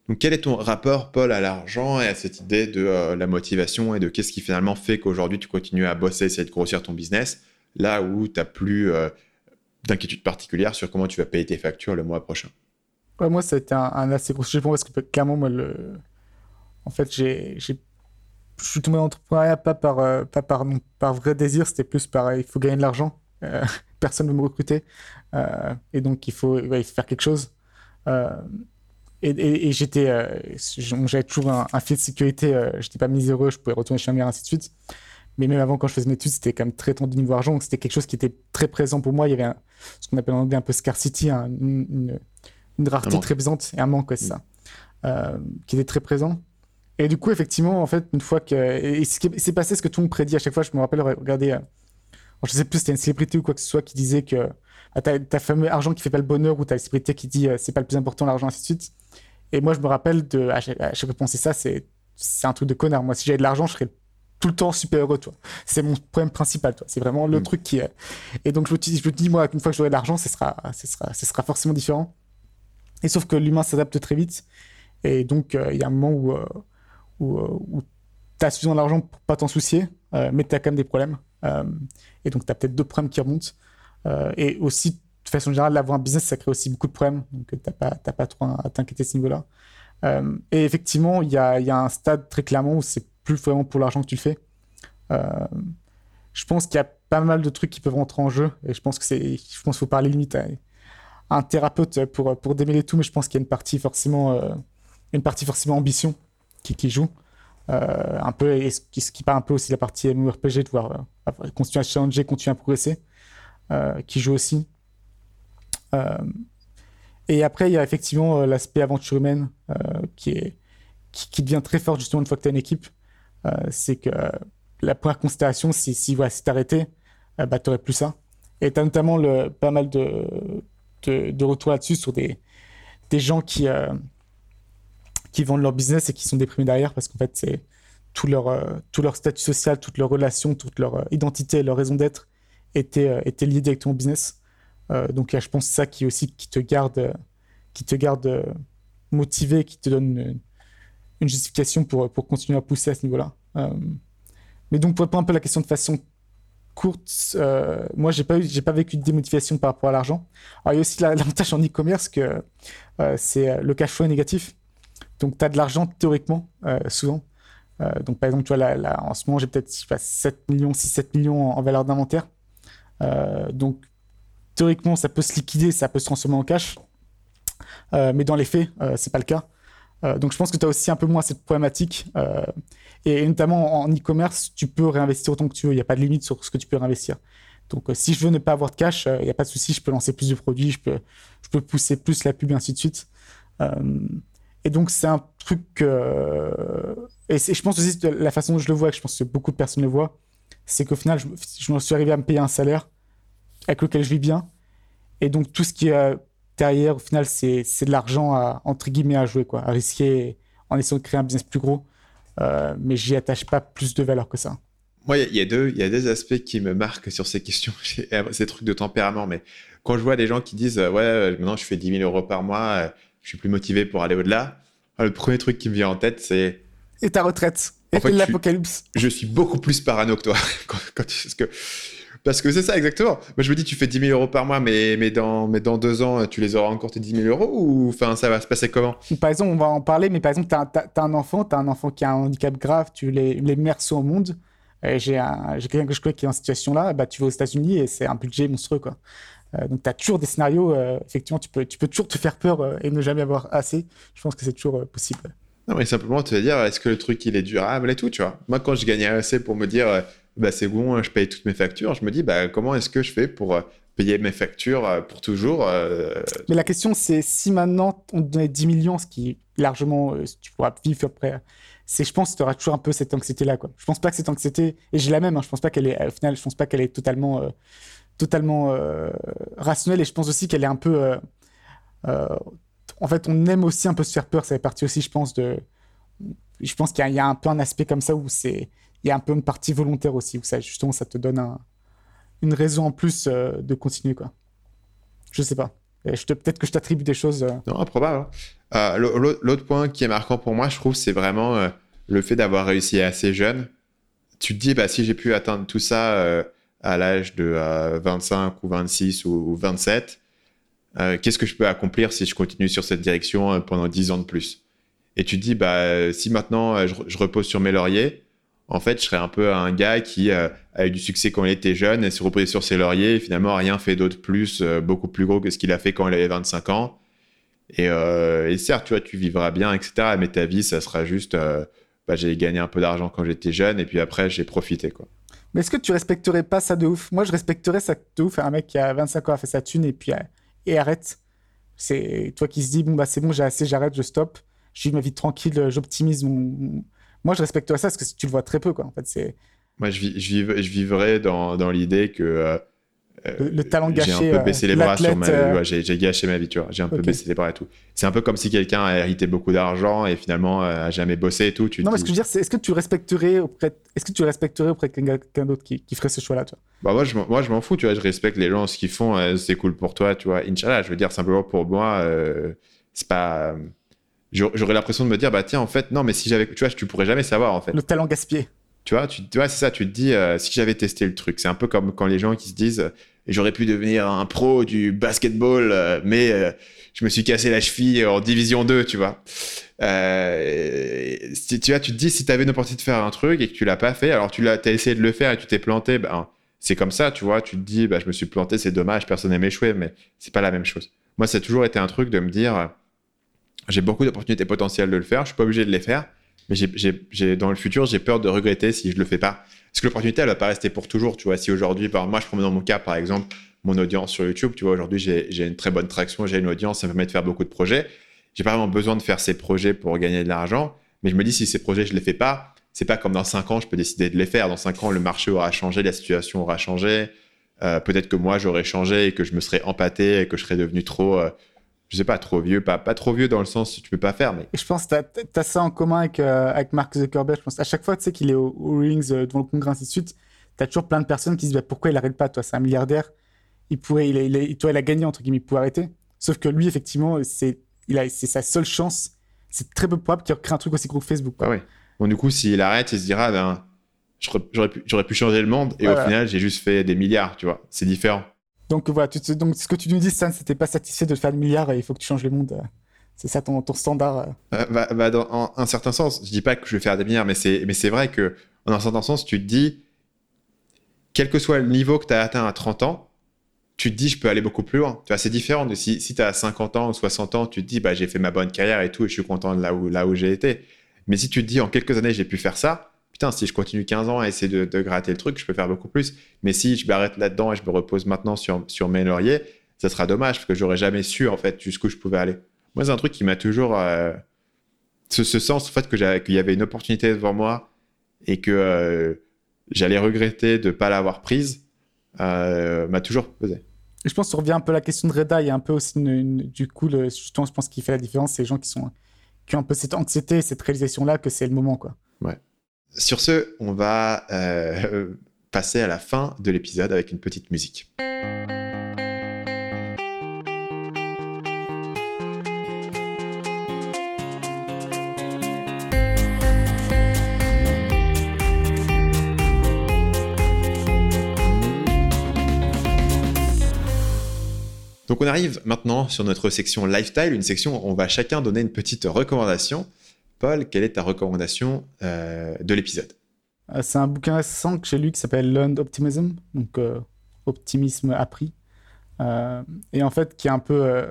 Donc quel est ton rapport, Paul, à l'argent et à cette idée de euh, la motivation et de qu'est-ce qui finalement fait qu'aujourd'hui tu continues à bosser, essayer de grossir ton business là où tu n'as plus euh, d'inquiétude particulière sur comment tu vas payer tes factures le mois prochain? Moi, ça a été un, assez gros sujet parce que clairement, moi, le... en fait, j'ai, je suis tombé dans l'entrepreneuriat pas par, euh, pas par, par vrai désir, c'était plus par il faut gagner de l'argent, personne ne veut me recruter, et donc il faut, il faut, faire quelque chose. et, j'étais, j'avais toujours un, un, fil de sécurité, j'étais pas miséreux, je pouvais retourner chez ma mère, ainsi de suite. Mais même avant, quand je faisais mes études, c'était quand même très tendu niveau argent. Donc, c'était quelque chose qui était très présent pour moi. Il y avait ce qu'on appelle en anglais un peu scarcity, une, une, rareté très présente et un manque, c'est ça, euh, qui était très présent. Et du coup, effectivement, en fait, une fois que. Et c'est passé ce que tout le monde prédit à chaque fois. Je me rappelle, regardez, euh, je sais plus, c'était une célébrité ou quoi que ce soit qui disait que ah, t'as ta fameux argent qui fait pas le bonheur ou t'as la célébrité qui dit euh, c'est pas le plus important l'argent, ainsi de suite. Et moi, je me rappelle de. À chaque, fois penser ça, c'est un truc de connard. Moi, si j'avais de l'argent, je serais tout le temps super heureux, toi. C'est mon problème principal, toi. C'est vraiment le mm. truc qui est. Et donc, je me, dis, je dis, moi, qu'une fois que j'aurai de l'argent, ce sera, ce, sera, ce sera forcément différent. Et sauf que l'humain s'adapte très vite. Et donc, euh, il y a un moment où, euh, où, euh, où tu as suffisamment d'argent pour pas t'en soucier, mais tu as quand même des problèmes. Et donc, tu as peut-être deux problèmes qui remontent. et aussi, de façon générale, avoir un business, ça crée aussi beaucoup de problèmes. Donc, tu n'as pas, pas trop à t'inquiéter à ce niveau-là. et effectivement, il y a, y a un stade très clairement où c'est plus vraiment pour l'argent que tu le fais. Euh, je pense qu'il y a pas mal de trucs qui peuvent rentrer en jeu et je pense que c'est, je pense qu'il faut parler limite à, un thérapeute pour, pour démêler tout, mais je pense qu'il y a une partie forcément, euh, une partie forcément ambition qui, qui joue. Euh, un peu, et ce qui, ce parle un peu aussi la partie MMORPG, de voir continuer à challenger, continuer à progresser, qui joue aussi. et après, il y a effectivement l'aspect aventure humaine qui, devient très fort justement une fois que tu as une équipe. Euh, c'est que la première considération, si, si, voilà, si euh, bah, t'aurais plus ça. Et t'as notamment le, pas mal de, retours là-dessus sur des, gens qui, euh, qui vendent leur business et qui sont déprimés derrière parce qu'en fait, c'est tout leur, tout leur statut social, toutes leurs relations, toute leur identité, leur raison d'être étaient, étaient liées directement au business. donc, je pense que c'est ça qui aussi qui te garde, qui te garde motivé, qui te donne une justification pour, pour continuer à pousser à ce niveau-là. Euh, mais donc, pour répondre un peu à la question de façon courte, euh, moi, j'ai pas, j'ai pas vécu de démotivation par rapport à l'argent. Il y a aussi l'avantage en e-commerce que euh, c'est le cash flow est négatif. Donc, tu as de l'argent théoriquement, souvent. donc, par exemple, tu vois, là, en ce moment, j'ai peut-être 7 millions, 6-7 millions en, valeur d'inventaire. donc, théoriquement, ça peut se liquider, ça peut se transformer en cash. mais dans les faits, c'est pas le cas. Euh, donc je pense que tu as aussi un peu moins cette problématique. Euh, et, notamment en e-commerce, tu peux réinvestir autant que tu veux. Il n'y a pas de limite sur ce que tu peux réinvestir. Donc euh, si je veux ne pas avoir de cash, il n'y a pas de souci, je peux lancer plus de produits, je peux, je peux pousser plus la pub et ainsi de suite. Et donc, c'est un truc. Euh, et je pense aussi, la façon dont je le vois, et je pense que beaucoup de personnes le voient, c'est qu'au final, je, je me suis arrivé à me payer un salaire avec lequel je vis bien. Et donc, tout ce qui est derrière, au final, c'est de l'argent à, entre guillemets, à jouer, quoi, à risquer en essayant de créer un business plus gros. Euh, mais j'y attache pas plus de valeur que ça. Moi, il y, a deux, y a des aspects qui me marquent sur ces questions, ces trucs de tempérament. Mais quand je vois des gens qui disent, ouais, euh, maintenant je fais 10 000 euros par mois, euh, je suis plus motivé pour aller au-delà, le premier truc qui me vient en tête, c'est. Et ta retraite Et l'apocalypse je, suis beaucoup plus parano que toi. quand, quand, parce que parce que c'est ça, exactement. Moi, je me dis, tu fais 10 000 euros par mois, mais, mais, dans, mais dans deux ans, tu les auras encore tes 10 000 euros ou enfin, ça va se passer comment? Par exemple, on va en parler, mais par exemple, tu as, un enfant, tu as un enfant qui a un handicap grave, tu les, les mères sont au monde. J'ai quelqu'un que je connais qui est en situation là, bah, tu vas aux États-Unis et c'est un budget monstrueux. Quoi. Euh, donc, tu as toujours des scénarios, euh, effectivement, tu peux, tu peux toujours te faire peur euh, et ne jamais avoir assez. Je pense que c'est toujours possible. Non, mais simplement te dire, est-ce que le truc, il est durable et tout, tu vois? Moi, quand je gagnais assez pour me dire, bah, c'est bon, je paye toutes mes factures. Je me dis, bah, comment est-ce que je fais pour payer mes factures pour toujours euh, Mais la question, c'est si maintenant on te donnait 10 millions, ce qui largement, tu pourras vivre après, c'est, je pense, que tu auras toujours un peu cette anxiété-là. Quoi. Je pense pas que cette anxiété, et j'ai la même, hein, je pense pas qu'elle est, au final, je pense pas qu'elle est totalement, totalement rationnelle, et je pense aussi qu'elle est un peu. en fait, on aime aussi un peu se faire peur, ça fait partie aussi, je pense, de. Je pense qu'il y, a un peu un aspect comme ça où c'est il y a un peu une partie volontaire aussi, où ça, justement, ça te donne une raison en plus euh, de continuer, quoi. Je sais pas. Peut-être que je t'attribue des choses. Euh. Non, probable. Hein. Euh, l'autre point qui est marquant pour moi, je trouve, c'est vraiment le fait d'avoir réussi assez jeune. Tu te dis, bah, si j'ai pu atteindre tout ça à l'âge de 25 ou 26 ou, 27, qu'est-ce que je peux accomplir si je continue sur cette direction pendant 10 ans de plus? Et tu te dis, bah, si maintenant je repose sur mes lauriers, en fait, je serais un peu un gars qui euh, a eu du succès quand il était jeune et s'est reposé sur ses lauriers et finalement rien fait d'autre plus, euh, beaucoup plus gros que ce qu'il a fait quand il avait 25 ans. Euh, et, certes, tu tu vivras bien, etc. Mais ta vie, ça sera juste, bah, j'ai gagné un peu d'argent quand j'étais jeune et puis après, j'ai profité, quoi. Mais est-ce que tu respecterais pas ça de ouf? Moi, je respecterais ça de ouf. Un mec qui a 25 ans a fait sa thune et puis et arrête. C'est toi qui se dis, bon, bah c'est bon, j'ai assez, j'arrête, je stoppe. Je vis ma vie tranquille, j'optimise mon moi, je respecterais ça parce que tu le vois très peu, quoi. En fait. Moi, je, vis, je, vivrais dans, dans l'idée que. Euh, le, talent gâché. J'ai un peu baissé les bras sur ma vie. Euh, j'ai gâché ma vie, tu vois. J'ai un peu baissé les bras et tout. C'est un peu comme si quelqu'un a hérité beaucoup d'argent et finalement euh, a jamais bossé et tout. Tu non, mais ce que je veux dire, c'est est-ce que tu respecterais auprès, est-ce que tu respecterais auprès de quelqu'un d'autre qui, qui, ferait ce choix-là, tu vois? Bah moi, je, moi, je m'en fous, tu vois. Je respecte les gens, ce qu'ils font, c'est cool pour toi, tu vois. Inch'Allah, je veux dire simplement pour moi, c'est pas j'aurais l'impression de me dire, bah tiens, en fait, non, mais si j'avais, tu vois, tu pourrais jamais savoir, en fait. Le talent gaspillé. Tu vois, tu, vois, c'est ça, tu te dis, euh, si j'avais testé le truc, c'est un peu comme quand les gens qui se disent, j'aurais pu devenir un pro du basketball, euh, mais euh, je me suis cassé la cheville en division 2, tu vois. Si, tu vois, tu te dis, si tu avais une opportunité de faire un truc et que tu l'as pas fait, alors tu l'as, as essayé de le faire et tu t'es planté, ben, c'est comme ça, tu vois, tu te dis, bah, je me suis planté, c'est dommage, personne n'aime échouer, mais c'est pas la même chose. Moi, ça a toujours été un truc de me dire, j'ai beaucoup d'opportunités potentielles de le faire. Je suis pas obligé de les faire, mais j'ai, dans le futur, j'ai peur de regretter si je le fais pas. Parce que l'opportunité, elle va pas rester pour toujours. Tu vois, si aujourd'hui, par moi, je prends dans mon cas, par exemple, mon audience sur YouTube. Tu vois, aujourd'hui, j'ai, une très bonne traction, j'ai une audience, ça me permet de faire beaucoup de projets. J'ai pas vraiment besoin de faire ces projets pour gagner de l'argent, mais je me dis si ces projets je les fais pas, c'est pas comme dans cinq ans, je peux décider de les faire. Dans cinq ans, le marché aura changé, la situation aura changé. Euh, peut-être que moi j'aurais changé et que je me serais empâté et que je serais devenu trop euh, je sais pas, trop vieux, pas, pas trop vieux dans le sens où tu peux pas faire, mais. je pense que tu as, ça en commun avec, euh, avec Mark Zuckerberg. Je pense à chaque fois, tu sais, qu'il est au, Rings euh, devant le congrès, ainsi de suite, tu as toujours plein de personnes qui se disent bah, pourquoi il arrête pas, toi, c'est un milliardaire, il pourrait, il, il, toi, il a gagné, entre guillemets, il pourrait arrêter. Sauf que lui, effectivement, c'est sa seule chance. C'est très peu probable qu'il recrée un truc aussi gros que Facebook. Ah ouais. Bon, du coup, s'il arrête, il se dira, ben, j'aurais pu, pu, changer le monde, et au final, j'ai juste fait des milliards, tu vois. C'est différent. Donc voilà, donc ce que tu nous dis, Stan, c'était pas satisfait de faire le milliard et il faut que tu changes le monde. Euh. C'est ça ton, ton standard euh. Euh, bah, bah, Dans un certain sens, je dis pas que je vais faire des milliards, mais c'est, mais c'est vrai que en un certain sens, tu te dis, quel que soit le niveau que tu as atteint à 30 ans, tu te dis, je peux aller beaucoup plus loin. Tu c'est différent de si, si tu as 50 ans ou 60 ans, tu te dis, bah, j'ai fait ma bonne carrière et tout, et je suis content de là où, là où j'ai été. Mais si tu te dis, en quelques années, j'ai pu faire ça, putain, si je continue 15 ans à essayer de, gratter le truc, je peux faire beaucoup plus. Mais si je m'arrête là-dedans et je me repose maintenant sur, sur mes lauriers, ça sera dommage parce que j'aurais jamais su en fait jusqu'où je pouvais aller. Moi, c'est un truc qui m'a toujours, euh, ce, sens, en fait, qu'il y avait une opportunité devant moi et que j'allais regretter de ne pas l'avoir prise, m'a toujours pesé. Je pense qu'on revient un peu à la question de Reda. Il y a un peu aussi, du coup, le, justement, je pense qu'il fait la différence, c'est les gens qui, sont, qui ont un peu cette anxiété, cette réalisation-là, que c'est le moment. Quoi. Ouais. Sur ce, on va euh, passer à la fin de l'épisode avec une petite musique. Donc on arrive maintenant sur notre section lifestyle, une section où on va chacun donner une petite recommandation. Paul, quelle est ta recommandation euh, de l'épisode? Euh, C'est un bouquin récent que j'ai lu qui s'appelle Learned Optimism, donc euh, optimisme appris, et en fait qui est un peu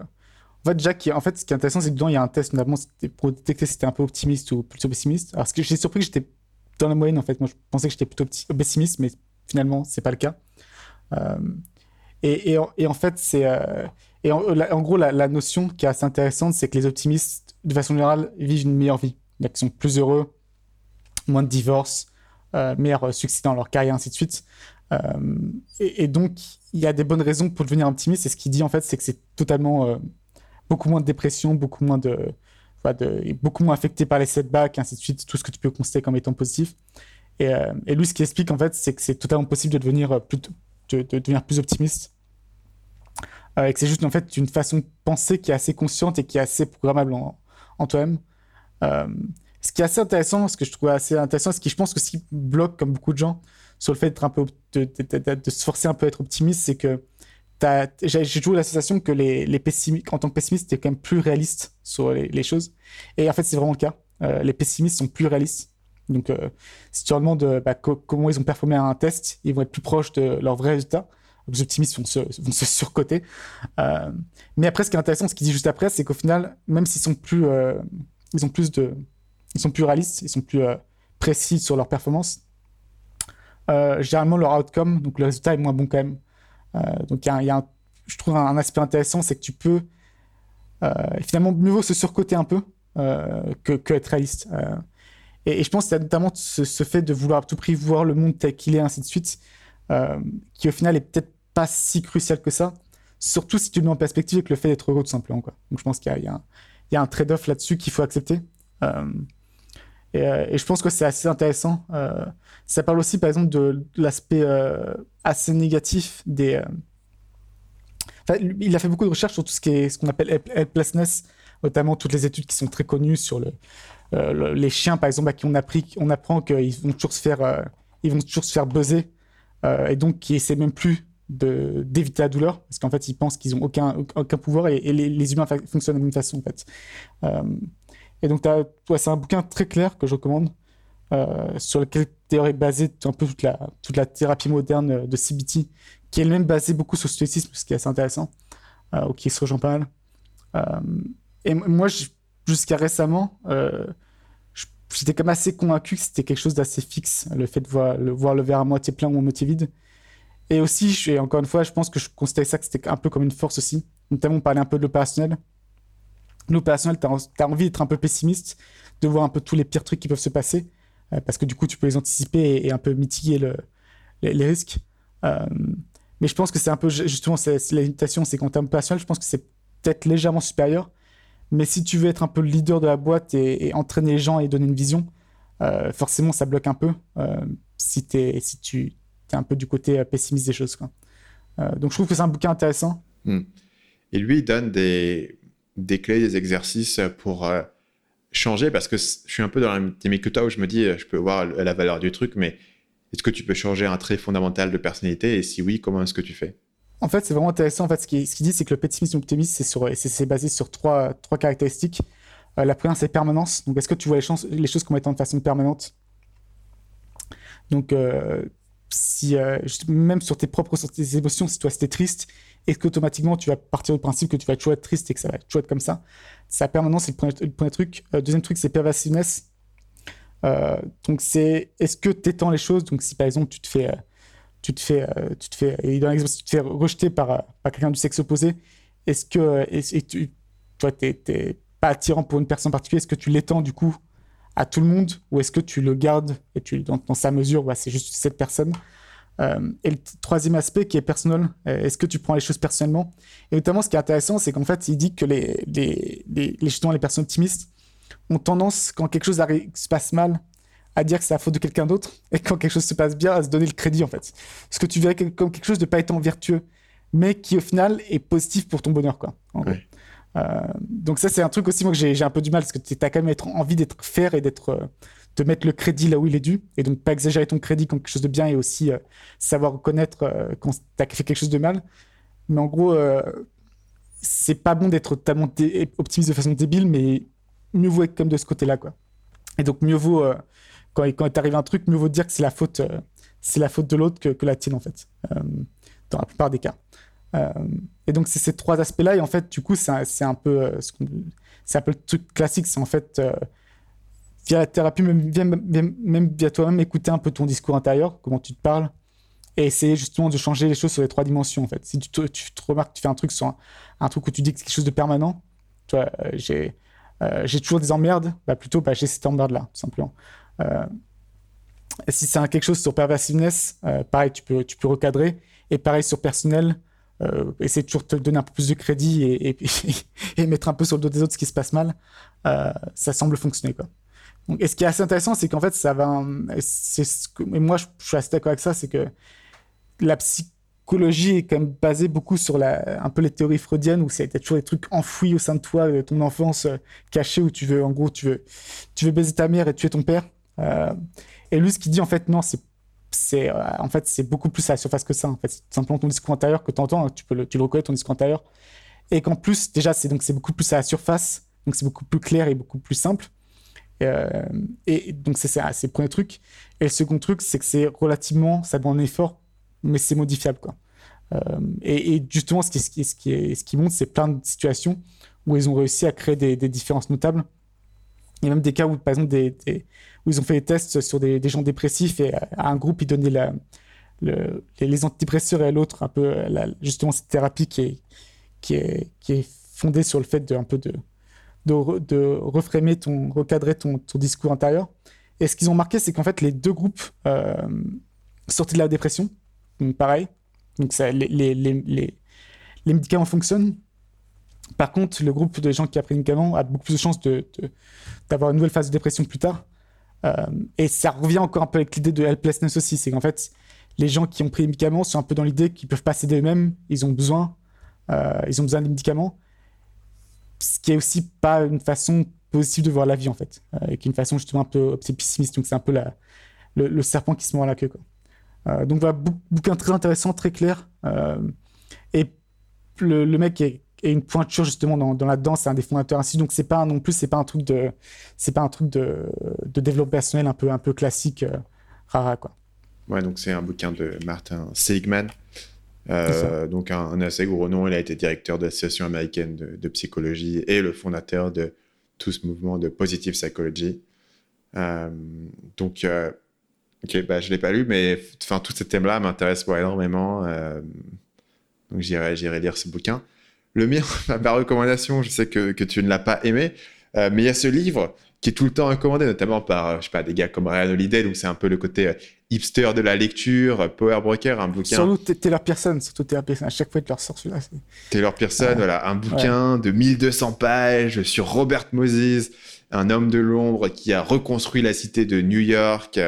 en fait, Jack, en fait, ce qui est intéressant, c'est que dedans, il y a un test, notamment pour détecter si c'était un peu optimiste ou plutôt pessimiste. Alors, j'ai surpris que j'étais dans la moyenne, en fait. Moi, je pensais que j'étais plutôt pessimiste, mais finalement, c'est pas le cas. Et, en fait, c'est. Euh, en, gros, la, notion qui est assez intéressante, c'est que les optimistes, de façon générale, vivent une meilleure vie. Ils sont plus heureux, moins de divorces, euh, meilleur succès dans leur carrière, ainsi de suite. Euh, et, donc, il y a des bonnes raisons pour devenir optimiste. Et ce qu'il dit, en fait, c'est que c'est totalement. beaucoup moins de dépression, beaucoup moins de, beaucoup moins affecté par les setbacks, ainsi de suite, tout ce que tu peux constater comme étant positif. Et, lui, ce qu'il explique, en fait, c'est que c'est totalement possible de devenir plus, optimiste euh, et que c'est juste en fait une façon de penser qui est assez consciente et qui est assez programmable en, toi-même. Euh, ce qui est assez intéressant, ce que je trouve assez intéressant, ce qui je pense que ce qui bloque comme beaucoup de gens sur le fait de, se forcer un peu à être optimiste, c'est que j'ai toujours la que les, pessimistes, en tant que pessimiste, tu es quand même plus réaliste sur les, choses. Et en fait, c'est vraiment le cas. Euh, les pessimistes sont plus réalistes. Donc, si tu leur demandes bah, comment ils ont performé à un test, ils vont être plus proches de leur vrai résultat les optimistes vont se, surcoter. Euh, mais après, ce qui est intéressant, ce qu'il dit juste après, c'est qu'au final, même s'ils sont plus, euh, ils ont plus de, ils sont plus réalistes, ils sont plus euh, précis sur leur performance. généralement, leur outcome, donc le résultat est moins bon quand même. donc, il y a, je trouve un, aspect intéressant, c'est que tu peux finalement mieux se surcoter un peu que, être réaliste. Et, je pense que c'est notamment ce, ce, fait de vouloir à tout prix voir le monde tel qu'il est, ainsi de suite, qui au final est peut-être pas si crucial que ça, surtout si tu le mets en perspective avec le fait d'être heureux tout simplement. Donc je pense qu'il y, a un trade-off là-dessus qu'il faut accepter. Euh, euh, et, je pense que c'est assez intéressant. Euh, ça parle aussi, par exemple, de, l'aspect assez négatif des. Il a fait beaucoup de recherches sur tout ce qu'on appelle helplessness, notamment toutes les études qui sont très connues sur le, les chiens, par exemple, à qui on apprend qu'ils vont toujours se faire, ils vont toujours se faire buzzer, et donc qui essaient même plus d'éviter la douleur, parce qu'en fait, ils pensent qu'ils n'ont aucun, aucun pouvoir et, les, humains fonctionnent de la même façon, en fait. Euh, et donc, c'est un bouquin très clair que je recommande, euh, sur lequel est basée un peu toute la, toute la thérapie moderne de CBT, qui est elle-même basée beaucoup sur le stoïcisme, ce qui est assez intéressant, euh, qui se rejoint pas mal. et moi, jusqu'à récemment, j'étais quand même assez convaincu que c'était quelque chose d'assez fixe, le fait de voir le, voir le verre à moitié plein ou à moitié vide. Et aussi, encore une fois, je pense que je considérais ça que c'était un peu comme une force aussi. Notamment, on parlait un peu de l'opérationnel. L'opérationnel, tu as, envie d'être un peu pessimiste, de voir un peu tous les pires trucs qui peuvent se passer, euh, parce que du coup, tu peux les anticiper et, un peu mitiguer le, les, risques. Euh, mais je pense que c'est un peu, justement, c'est, la limitation, c'est qu'en termes opérationnels, je pense que c'est peut-être légèrement supérieur. Mais si tu veux être un peu le leader de la boîte et, entraîner les gens et donner une vision, euh, forcément, ça bloque un peu. si tu un peu du côté euh, pessimiste des choses. Quoi. Euh, donc je trouve que c'est un bouquin intéressant. Hmm. Et lui, il donne des, des clés, des exercices pour euh, changer, parce que je suis un peu dans la dynamique que toi, où je me dis, je peux voir la valeur du truc, mais est-ce que tu peux changer un trait fondamental de personnalité Et si oui, comment est-ce que tu fais? En fait, c'est vraiment intéressant. En fait, ce qu'il ce dit, c'est que le pessimisme optimisme, c'est basé sur trois, trois caractéristiques. la première, c'est permanence. Donc, est-ce que tu vois les, les choses comme étant de façon permanente? Donc, si, euh, même sur tes propres émotions, si toi c'était triste, est-ce qu'automatiquement tu vas partir du principe que tu vas toujours être triste et que ça va toujours être comme ça? Sa permanence, c'est le premier, truc. Euh, deuxième truc, c'est pervasiveness. Euh, donc c'est est-ce que tu étends les choses? Donc si par exemple tu te fais, tu te fais, tu te fais, et dans l'exemple, tu te fais rejeter par, par quelqu'un du sexe opposé, est-ce que et, tu, toi, t'es, pas attirant pour une personne particulière, est-ce que tu l'étends du coup à tout le monde ou est-ce que tu le gardes et tu dans, dans sa mesure, bah, c'est juste cette personne. Euh, et le troisième aspect qui est personnel, euh, est-ce que tu prends les choses personnellement? Et notamment, ce qui est intéressant, c'est qu'en fait, il dit que les, les, les, justement, les personnes optimistes ont tendance, quand quelque chose se passe mal, à dire que c'est la faute de quelqu'un d'autre, et quand quelque chose se passe bien, à se donner le crédit, en fait. Ce que tu verrais comme quelque chose de pas étant vertueux, mais qui, au final, est positif pour ton bonheur, quoi. Donc ça, c'est un truc aussi, moi, que j'ai un peu du mal, parce que tu as quand même envie d'être faire et d'être... Euh, de mettre le crédit là où il est dû, et donc pas exagérer ton crédit comme quelque chose de bien, et aussi euh, savoir reconnaître quand tu as fait quelque chose de mal. Mais en gros, c'est pas bon d'être totalement optimiste de façon débile, mais mieux vaut être comme de ce côté-là, quoi. Et donc mieux vaut, quand, quand il arrive un truc, mieux vaut dire que c'est la faute, c'est la faute de l'autre que, la tienne, en fait, dans la plupart des cas. Euh, et donc, c'est ces trois aspects-là. Et en fait, du coup, c'est un, peu, euh, c'est un peu le truc classique. C'est en fait, euh, via la thérapie, même, via toi-même, écouter un peu ton discours intérieur, comment tu te parles, et essayer justement de changer les choses sur les trois dimensions. En fait, si tu te, tu te remarques, tu fais un truc sur un, truc où tu dis que quelque chose de permanent, tu vois, j'ai toujours des emmerdes, bah plutôt j'ai cette emmerde là, tout simplement. si c'est quelque chose sur perversiveness, pareil, tu peux, tu peux recadrer. Et pareil sur personnel, euh, essayer de te donner un peu plus de crédit et, et, mettre un peu sur le dos des autres ce qui se passe mal, euh, ça semble fonctionner. Quoi. Donc, et ce qui est assez intéressant, c'est qu'en fait, ça va. Ce que, et moi, je, suis assez d'accord avec ça, c'est que la psychologie est quand même basée beaucoup sur un peu les théories freudiennes où c'est toujours des trucs enfouis au sein de toi, de ton enfance euh, cachée, où tu veux, en gros, tu veux, tu veux baiser ta mère et tuer ton père. Euh, et lui, ce qu'il dit, en fait, non, c'est c'est euh, en fait c'est beaucoup plus à la surface que ça. En fait, c'est simplement ton discours intérieur que tu entends, hein, tu peux le, tu le reconnais ton discours intérieur, et qu'en plus déjà c'est donc c'est beaucoup plus à la surface, donc c'est beaucoup plus clair et beaucoup plus simple. Euh, et donc c'est c'est le premier truc. Et le second truc c'est que c'est relativement ça demande un effort, mais c'est modifiable quoi. Euh, et, justement ce qui, ce qui, ce qui, ce qui montre c'est plein de situations où ils ont réussi à créer des différences notables. Il y a même des cas où par exemple où ils ont fait des tests sur des, gens dépressifs et à un groupe, ils donnaient la, les, antidépresseurs et à l'autre, un peu justement cette thérapie qui est, fondée sur le fait de un peu de, reframer ton, recadrer ton, discours intérieur. Et ce qu'ils ont marqué, c'est qu'en fait, les deux groupes euh, sortaient de la dépression. Donc, pareil. Donc, les, les, les, les, médicaments fonctionnent. Par contre, le groupe de gens qui a pris les médicaments a beaucoup plus de chances d'avoir une nouvelle phase de dépression plus tard. Euh, et ça revient encore un peu avec l'idée de helplessness aussi, c'est qu'en fait, les gens qui ont pris les médicaments sont un peu dans l'idée qu'ils peuvent pas s'aider eux-mêmes, ils ont besoin, euh, ils ont besoin des médicaments, ce qui est aussi pas une façon positive de voir la vie en fait, euh, et qui est une façon justement un peu pessimiste. Donc c'est un peu le, serpent qui se mord la queue. Donc voilà, bouquin très intéressant, très clair. et le, le, mec est et une pointure justement dans, dans la danse, c'est un des fondateurs ainsi. Donc c'est pas non plus, c'est pas un truc de, c'est pas un truc de, de développement personnel un peu un peu classique, euh, rara quoi. Ouais, donc c'est un bouquin de Martin Seligman. Euh, donc un, assez gros nom, il a été directeur de l'association américaine de, psychologie et le fondateur de tout ce mouvement de positive psychology. Euh, donc, euh, ok, bah, je l'ai pas lu, mais enfin tout ce thème-là m'intéresse énormément. donc j'irai, j'irai lire ce bouquin. Le mien, ma recommandation, je sais que, que tu ne l'as pas aimé, euh, mais il y a ce livre qui est tout le temps recommandé, notamment par, euh, je sais pas, des gars comme Ryan Holiday, donc c'est un peu le côté euh, hipster de la lecture, Power Broker, un bouquin. Surtout Taylor Pearson, surtout Taylor Pearson, à chaque fois tu leur sors celui-là. Taylor Pearson, voilà, un bouquin de 1200 pages sur Robert Moses, un homme de l'ombre qui a reconstruit la cité de New York,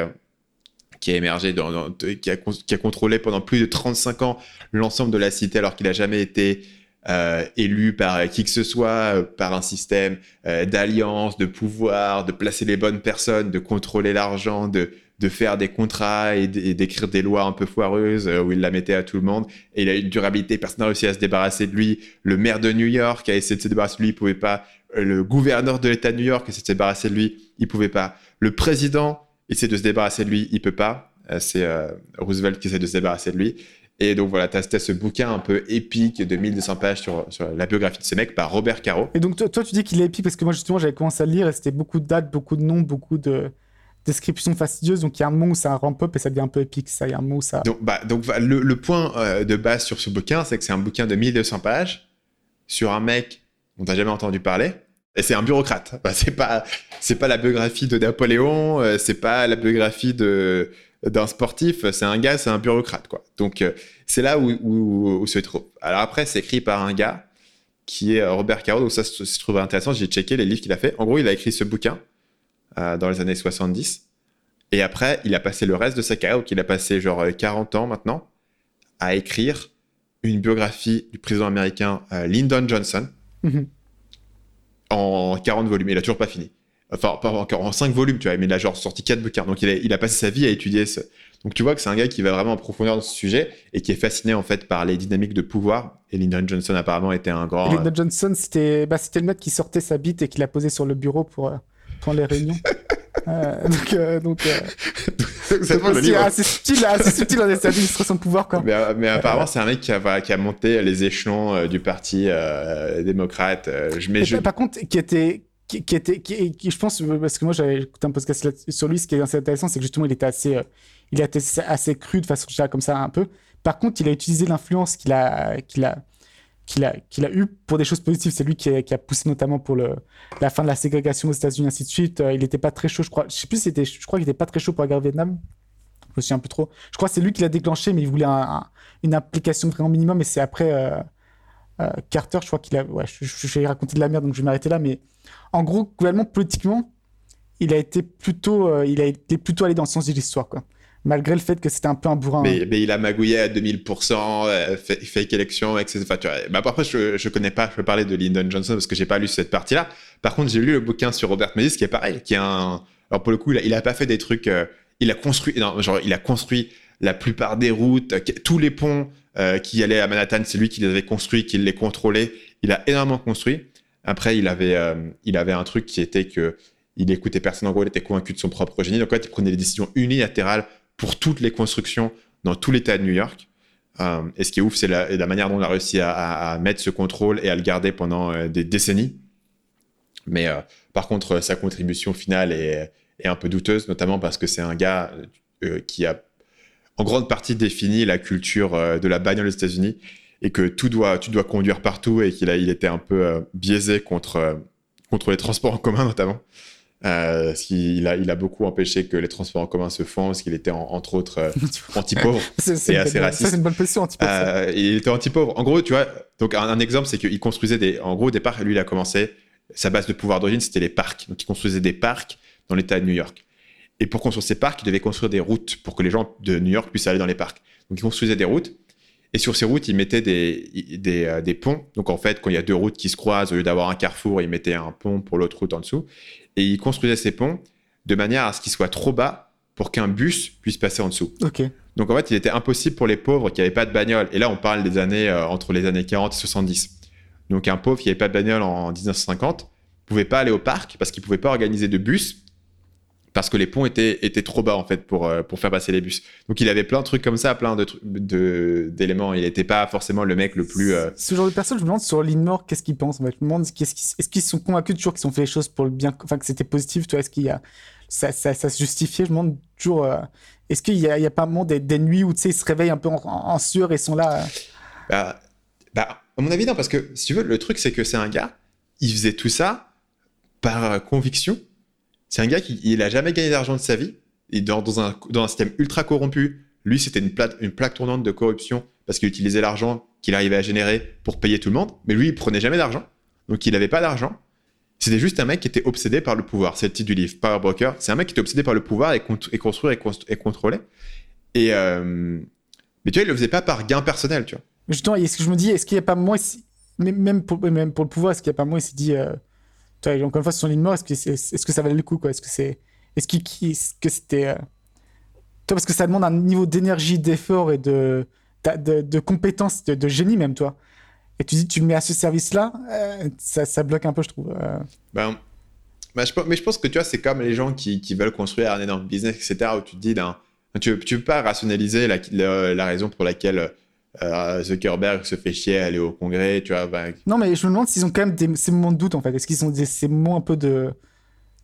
qui a émergé, dans, qui, a, qui, a, contrôlé pendant plus de 35 ans l'ensemble de la cité alors qu'il n'a jamais été euh, élu par qui que ce soit, euh, par un système euh, d'alliance, de pouvoir, de placer les bonnes personnes, de contrôler l'argent, de, de faire des contrats et d'écrire des lois un peu foireuses où il la mettait à tout le monde. Et il a une durabilité, personne n'a réussi à se débarrasser de lui. Le maire de New York a essayé de se débarrasser de lui, il pouvait pas. Le gouverneur de l'État de New York a essayé de se débarrasser de lui, il pouvait pas. Le président essaie de se débarrasser de lui, il peut pas. C'est Roosevelt qui essaie de se débarrasser de lui. Et donc voilà, tu as, ce bouquin un peu épique de 1200 pages sur, sur, la biographie de ce mec par Robert Caro. Et donc toi, tu dis qu'il est épique parce que moi justement j'avais commencé à le lire et c'était beaucoup de dates, beaucoup de noms, beaucoup de descriptions fastidieuses. Donc il y a un moment où ça ramp-up et ça devient un peu épique. Ça, il y a un moment où ça. Donc, bah, donc le, le point euh, de base sur ce bouquin, c'est que c'est un bouquin de 1200 pages sur un mec dont tu jamais entendu parler. Et c'est un bureaucrate. Bah, c'est pas, c'est pas la biographie de Napoléon, euh, c'est pas la biographie de d'un sportif. C'est un gars, c'est un bureaucrate, quoi. Donc euh, c'est là où, où, où, se trouve. Alors après, c'est écrit par un gars qui est Robert Caro. Donc ça se trouve intéressant. J'ai checké les livres qu'il a fait. En gros, il a écrit ce bouquin dans les années 70. Et après, il a passé le reste de sa carrière, donc il a passé genre 40 ans maintenant, à écrire une biographie du président américain Lyndon Johnson. Mm-hmm en 40 volumes. Il a toujours pas fini. Enfin, pas encore en 5 volumes, tu vois, mais il a genre sorti 4 bouquins. Donc il a, il a passé sa vie à étudier ce. Donc tu vois que c'est un gars qui va vraiment en profondeur dans ce sujet et qui est fasciné en fait par les dynamiques de pouvoir. Et Lyndon Johnson apparemment était un grand. Lyndon Johnson, c'était bah, le mec qui sortait sa bite et qui l'a posée sur le bureau pour, euh, pour les réunions. euh, donc, euh, donc, c'est assez subtil, assez subtil dans son pouvoir. Quoi. Mais, euh, mais apparemment, c'est un mec qui a, qui a monté les échelons euh, du parti euh, démocrate. je, mais je... Par contre, qui était, qui, était, qui, je pense, parce que moi j'avais écouté un podcast sur lui, ce qui est assez intéressant, c'est que justement il était assez, il était assez cru de façon comme ça un peu. Par contre, il a utilisé l'influence qu'il a, qu'il a, qu'il a, qu'il a eu pour des choses positives. C'est lui qui a, poussé notamment pour le, la fin de la ségrégation aux États-Unis, ainsi de suite. il n'était pas très chaud, je crois. Je sais plus, c'était, je crois qu'il n'était pas très chaud pour la Vietnam. Je me souviens un peu trop. Je crois que c'est lui qui l'a déclenché, mais il voulait une application vraiment minimum. Et c'est après euh, euh, Carter, je crois qu'il a. Ouais, je, je, vais raconter de la merde, donc je vais m'arrêter là. Mais en gros, globalement, politiquement, il a été plutôt, euh, il a été plutôt allé dans le sens de l'histoire, quoi malgré le fait que c'était un peu un bourrin. Mais, mais, il a magouillé à 2000%, fake élection, etc. Enfin, tu vois, bah, après, je, je connais pas, je peux parler de Lyndon Johnson parce que j'ai pas lu cette partie-là. Par contre, j'ai lu le bouquin sur Robert Menzies qui est pareil, qui est un, alors pour le coup, il a, il a pas fait des trucs, il a construit, non, genre, il a construit la plupart des routes, tous les ponts euh, qui allaient à Manhattan, c'est lui qui les avait construits, qui les contrôlait. Il a énormément construit. Après, il avait, euh, il avait un truc qui était que il écoutait personne. En gros, il était convaincu de son propre génie. Donc, en fait, il prenait des décisions unilatérales pour toutes les constructions dans tout l'État de New York. Euh, et ce qui est ouf, c'est la, manière dont il a réussi à, mettre ce contrôle et à le garder pendant des décennies. Mais par contre, sa contribution finale est, un peu douteuse, notamment parce que c'est un gars qui a en grande partie défini la culture euh, de la bagnole aux États-Unis et que tout doit, tu dois conduire partout et qu'il a, il était un peu euh, biaisé contre, contre les transports en commun notamment. Euh, il, a, il a beaucoup empêché que les transports en commun se font, parce qu'il était entre autres anti-pauvre et assez raciste. c'est une bonne position, anti-pauvre. il était anti-pauvre. En gros, tu vois, donc un, un exemple, c'est qu'il construisait des. En gros, au départ, lui, il a commencé. Sa base de pouvoir d'origine, c'était les parcs. Donc, il construisait des parcs dans l'État de New York. Et pour construire ces parcs, il devait construire des routes pour que les gens de New York puissent aller dans les parcs. Donc il construisait des routes. Et sur ces routes, il mettait des, des, euh, des, ponts. Donc en fait, quand il y a deux routes qui se croisent, au lieu d'avoir un carrefour, il mettait un pont pour l'autre route en dessous. Et il construisait ces ponts de manière à ce qu'ils soient trop bas pour qu'un bus puisse passer en dessous. Donc en fait, il était impossible pour les pauvres qui n'avaient pas de bagnole. Et là, on parle des années euh, entre les années 40 et 70. Donc un pauvre qui n'avait pas de bagnole en 1950 pouvait pas aller au parc parce qu'il pouvait pas organiser de bus parce que les ponts étaient, étaient trop bas en fait pour, euh, pour faire passer les bus. Donc il avait plein de trucs comme ça, plein de d'éléments. Il n'était pas forcément le mec le plus. Euh, Ce genre de personne, je me demande sur l'INMOR, qu'est-ce qu'ils pensent? En fait. Je me demande est-ce qu'ils sont convaincus toujours qu'ils ont fait les choses pour le bien, enfin que c'était positif. Tu vois, est-ce qu'il y a ça, ça, ça, se justifiait? Je me demande toujours. Euh, est-ce qu'il y a, pas un moment des, des, nuits où tu sais ils se réveillent un peu en, en, sueur et sont là bah, bah, à mon avis non, parce que si tu veux, le truc c'est que c'est un gars, il faisait tout ça par conviction c'est un gars qui il a jamais gagné d'argent de sa vie. Et dans, dans, un, dans un système ultra corrompu, lui, c'était une, une plaque tournante de corruption parce qu'il utilisait l'argent qu'il arrivait à générer pour payer tout le monde. Mais lui, il prenait jamais d'argent. Donc, il n'avait pas d'argent. C'était juste un mec qui était obsédé par le pouvoir. C'est le titre du livre, Power Broker. C'est un mec qui était obsédé par le pouvoir et, et construire et, et, contrôler. Euh... Mais tu vois, il le faisait pas par gain personnel, tu vois. Justement, est-ce que je me dis, est-ce qu'il n'y a pas moi, même pour, même pour le pouvoir, est-ce qu'il n'y a pas moi, il s'est dit, euh, toi, encore une fois, sur son mort, est-ce que, ça valait le coup Est-ce que c'est, est-ce qu est que c'était, euh... toi, parce que ça demande un niveau d'énergie, d'effort et de, de, de de, de, génie même, toi. Et tu dis, tu le mets à ce service-là, euh, ça, ça, bloque un peu, je trouve. Euh... Ben, ben, mais je pense que tu c'est comme les gens qui, veulent construire un énorme business, etc., où tu te dis, ben, tu, tu peux pas rationaliser la raison pour laquelle euh, Zuckerberg se fait chier à aller au congrès, tu vois. Bah... Non, mais je me demande s'ils ont quand même des, ces moments de doute, en fait. Est-ce qu'ils ont des, ces moments un peu de.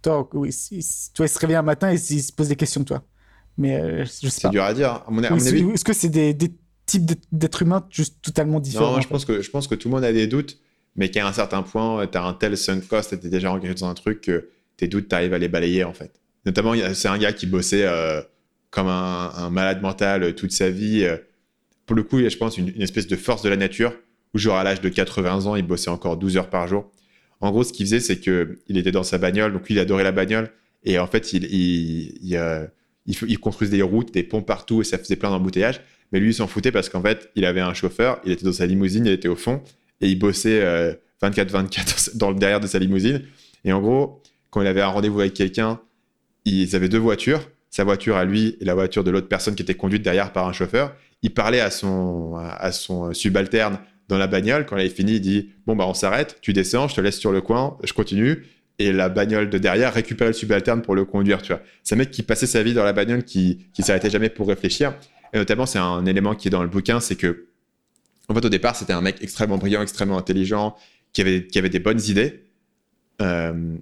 Toi, oui, ils, toi, ils se réveillent un matin et ils se posent des questions, toi. Mais euh, je sais pas. C'est dur à dire. À mon, à mon avis. Est-ce que c'est des, des types d'êtres humains juste totalement différents Non, je pense, que, je pense que tout le monde a des doutes. mais qu'à un certain point, tu as un tel sunk cost, tu es déjà engagé dans un truc que tes doutes, tu arrives à les balayer en fait. Notamment, c'est un gars qui bossait euh, comme un, malade mental toute sa vie. Pour le coup, il y a, je pense, une, espèce de force de la nature où, genre, à l'âge de 80 ans, il bossait encore 12 heures par jour. En gros, ce qu'il faisait, c'est qu'il était dans sa bagnole, donc lui, il adorait la bagnole, et en fait, il, il, il, euh, il, construisait des routes, des ponts partout, et ça faisait plein d'embouteillages. Mais lui, il s'en foutait parce qu'en fait, il avait un chauffeur, il était dans sa limousine, il était au fond, et il bossait 24-24 euh, dans le derrière de sa limousine. Et en gros, quand il avait un rendez-vous avec quelqu'un, ils avaient deux voitures, sa voiture à lui et la voiture de l'autre personne qui était conduite derrière par un chauffeur. Il parlait à son, à son subalterne dans la bagnole. Quand il avait fini, il dit Bon, bah, on s'arrête, tu descends, je te laisse sur le coin, je continue. Et la bagnole de derrière récupère le subalterne pour le conduire, tu vois. C'est un mec qui passait sa vie dans la bagnole, qui, qui s'arrêtait jamais pour réfléchir. Et notamment, c'est un élément qui est dans le bouquin, c'est que, en fait, au départ, c'était un mec extrêmement brillant, extrêmement intelligent, qui avait, qui avait des bonnes idées. Euh,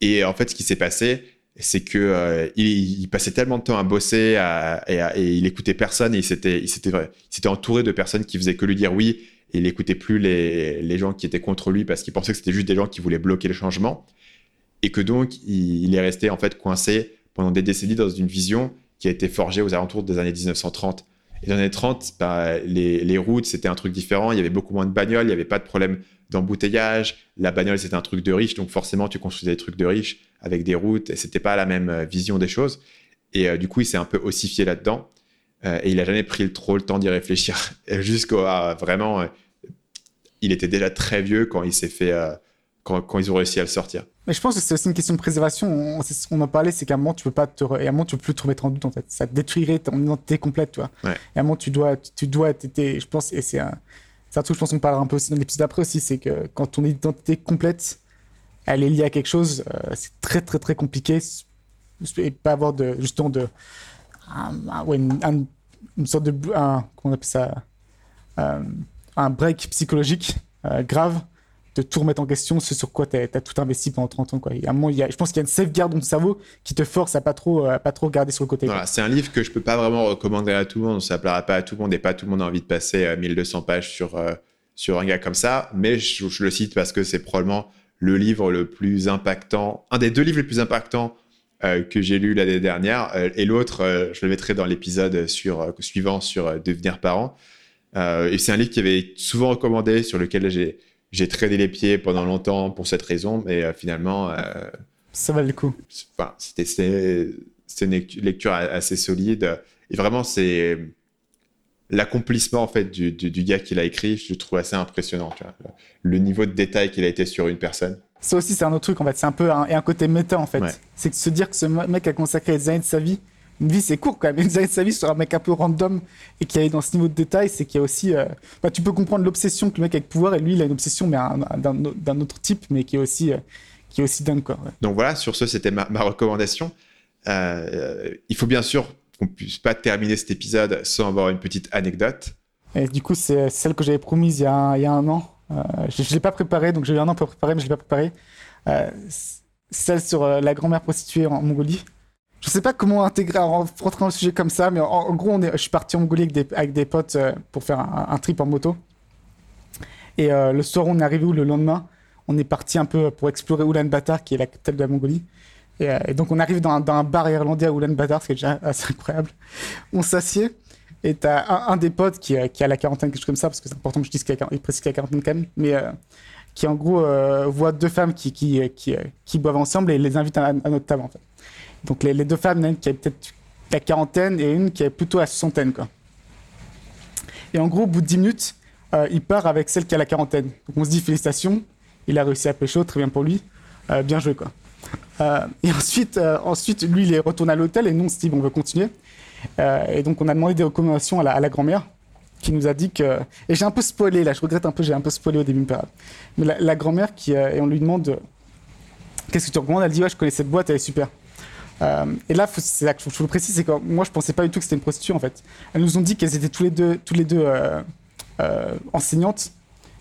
et en fait, ce qui s'est passé, c'est que euh, il, passait tellement de temps à bosser et, il écoutait personne et il s'était, il s'était, entouré de personnes qui faisaient que lui dire oui et il n'écoutait plus les, les, gens qui étaient contre lui parce qu'il pensait que c'était juste des gens qui voulaient bloquer le changement et que donc il, est resté en fait coincé pendant des décennies dans une vision qui a été forgée aux alentours des années 1930. Et dans les années 30, bah, les, les, routes, c'était un truc différent. Il y avait beaucoup moins de bagnoles, il n'y avait pas de problème d'embouteillage. La bagnole, c'était un truc de riche, donc forcément, tu construisais des trucs de riche avec des routes, et c'était pas la même euh, vision des choses. Et euh, du coup, il s'est un peu ossifié là-dedans. Euh, et il a jamais pris trop le temps d'y réfléchir jusqu'à vraiment. il était déjà très vieux quand il s'est fait. Quand, quand, ils ont réussi à le sortir. Mais je pense que c'est aussi une question de préservation. On, on en parlait, c'est qu'à un moment, tu peux pas te, et à un moment, tu peux plus te remettre en doute, en fait. Ça détruirait ton identité complète, tu vois. Et à un moment, tu dois, tu dois, je pense, et c'est un, c'est un truc, je pense qu'on parlera un peu aussi dans l'épisode d'après aussi, c'est que quand ton identité complète, elle est liée à quelque chose, euh, c'est très, très, très compliqué. Et pas avoir justement, de, une, sorte de, comment on appelle ça, euh, un break psychologique euh, grave de tout remettre en question, ce sur quoi tu as, tout investi pendant 30 ans. Quoi. Y a un il y a, je pense qu'il y a une sauvegarde dans ton cerveau qui te force à pas trop, à pas trop garder sur le côté. C'est un livre que je peux pas vraiment recommander à tout le monde. Ça plaira pas à tout le monde et pas tout le monde a envie de passer 1200 euh, pages sur, sur un gars comme ça. Mais je, le cite parce que c'est probablement le livre le plus impactant, un des deux livres les plus impactants euh, que j'ai lu l'année dernière. et l'autre, je le mettrai dans l'épisode sur, suivant sur devenir parent. et c'est un livre qui avait souvent recommandé, sur lequel j'ai j'ai traîné les pieds pendant longtemps pour cette raison, mais euh, finalement. Euh, ça valait le coup. Enfin, c'était une lecture assez solide. Et vraiment, c'est l'accomplissement en fait du, du, gars qui l'a écrit, je le trouve assez impressionnant. Tu vois. Le niveau de détail qu'il a été sur une personne. Ça aussi, c'est un autre truc en fait. C'est un peu un, et un côté méta en fait. C'est de se dire que ce mec a consacré des années de sa vie une vie c'est court quand même. Une sa vie sur un mec un peu random et qui est dans ce niveau de détail, c'est qu'il y a aussi. Euh, bah, tu peux comprendre l'obsession que le mec a avec pouvoir et lui il a une obsession mais d'un autre type, mais qui est aussi, euh, qui est aussi dingue quoi. Donc voilà, sur ce c'était ma, recommandation. Euh, il faut bien sûr qu'on puisse pas terminer cet épisode sans avoir une petite anecdote. Et du coup c'est celle que j'avais promise il y, a, un an. je, ne l'ai pas préparée donc j'ai eu un an pour préparer mais je l'ai pas préparée. celle sur la grand-mère prostituée en Mongolie je sais pas comment intégrer, rentrer dans le sujet comme ça, mais en, gros, je suis parti en Mongolie avec des, potes euh, pour faire un, trip en moto. Et euh, le soir, on est arrivé où le lendemain, on est parti un peu pour explorer Ulaanbaatar, qui est la capitale de la Mongolie. Et, euh, donc, on arrive dans un, bar irlandais à Ulaanbaatar, ce qui est déjà assez incroyable. On s'assied, et t'as un, un des potes qui, qui, a la quarantaine, quelque chose comme ça, parce que c'est important que je dise qu'il précise qu'il a quarantaine quand même, mais qui en gros voit deux femmes qui, boivent ensemble et les invite à, notre table, en fait. Donc les, deux femmes, une qui a peut-être la quarantaine et une qui est plutôt à soixantaine. Quoi. Et en gros, au bout de 10 minutes, euh, il part avec celle qui a la quarantaine. Donc on se dit félicitations, il a réussi à pécho, très bien pour lui, euh, bien joué quoi. Euh, et ensuite, ensuite, lui, il est retourné à l'hôtel et nous, on se dit, on va continuer. et donc on a demandé des recommandations à la, grand-mère qui nous a dit que... Et j'ai un peu spoilé là, je regrette un peu, j'ai un peu spoilé au début, mais la, la grand-mère qui... et on lui demande, qu'est-ce que tu recommandes? Elle dit, ouais, je connais cette boîte, elle est super. Euh, et là, c'est là je, vous le précise, c'est que moi, je pensais pas du tout que c'était une prostituée en fait. Elles nous ont dit qu'elles étaient tous les deux, tous les deux euh, euh, enseignantes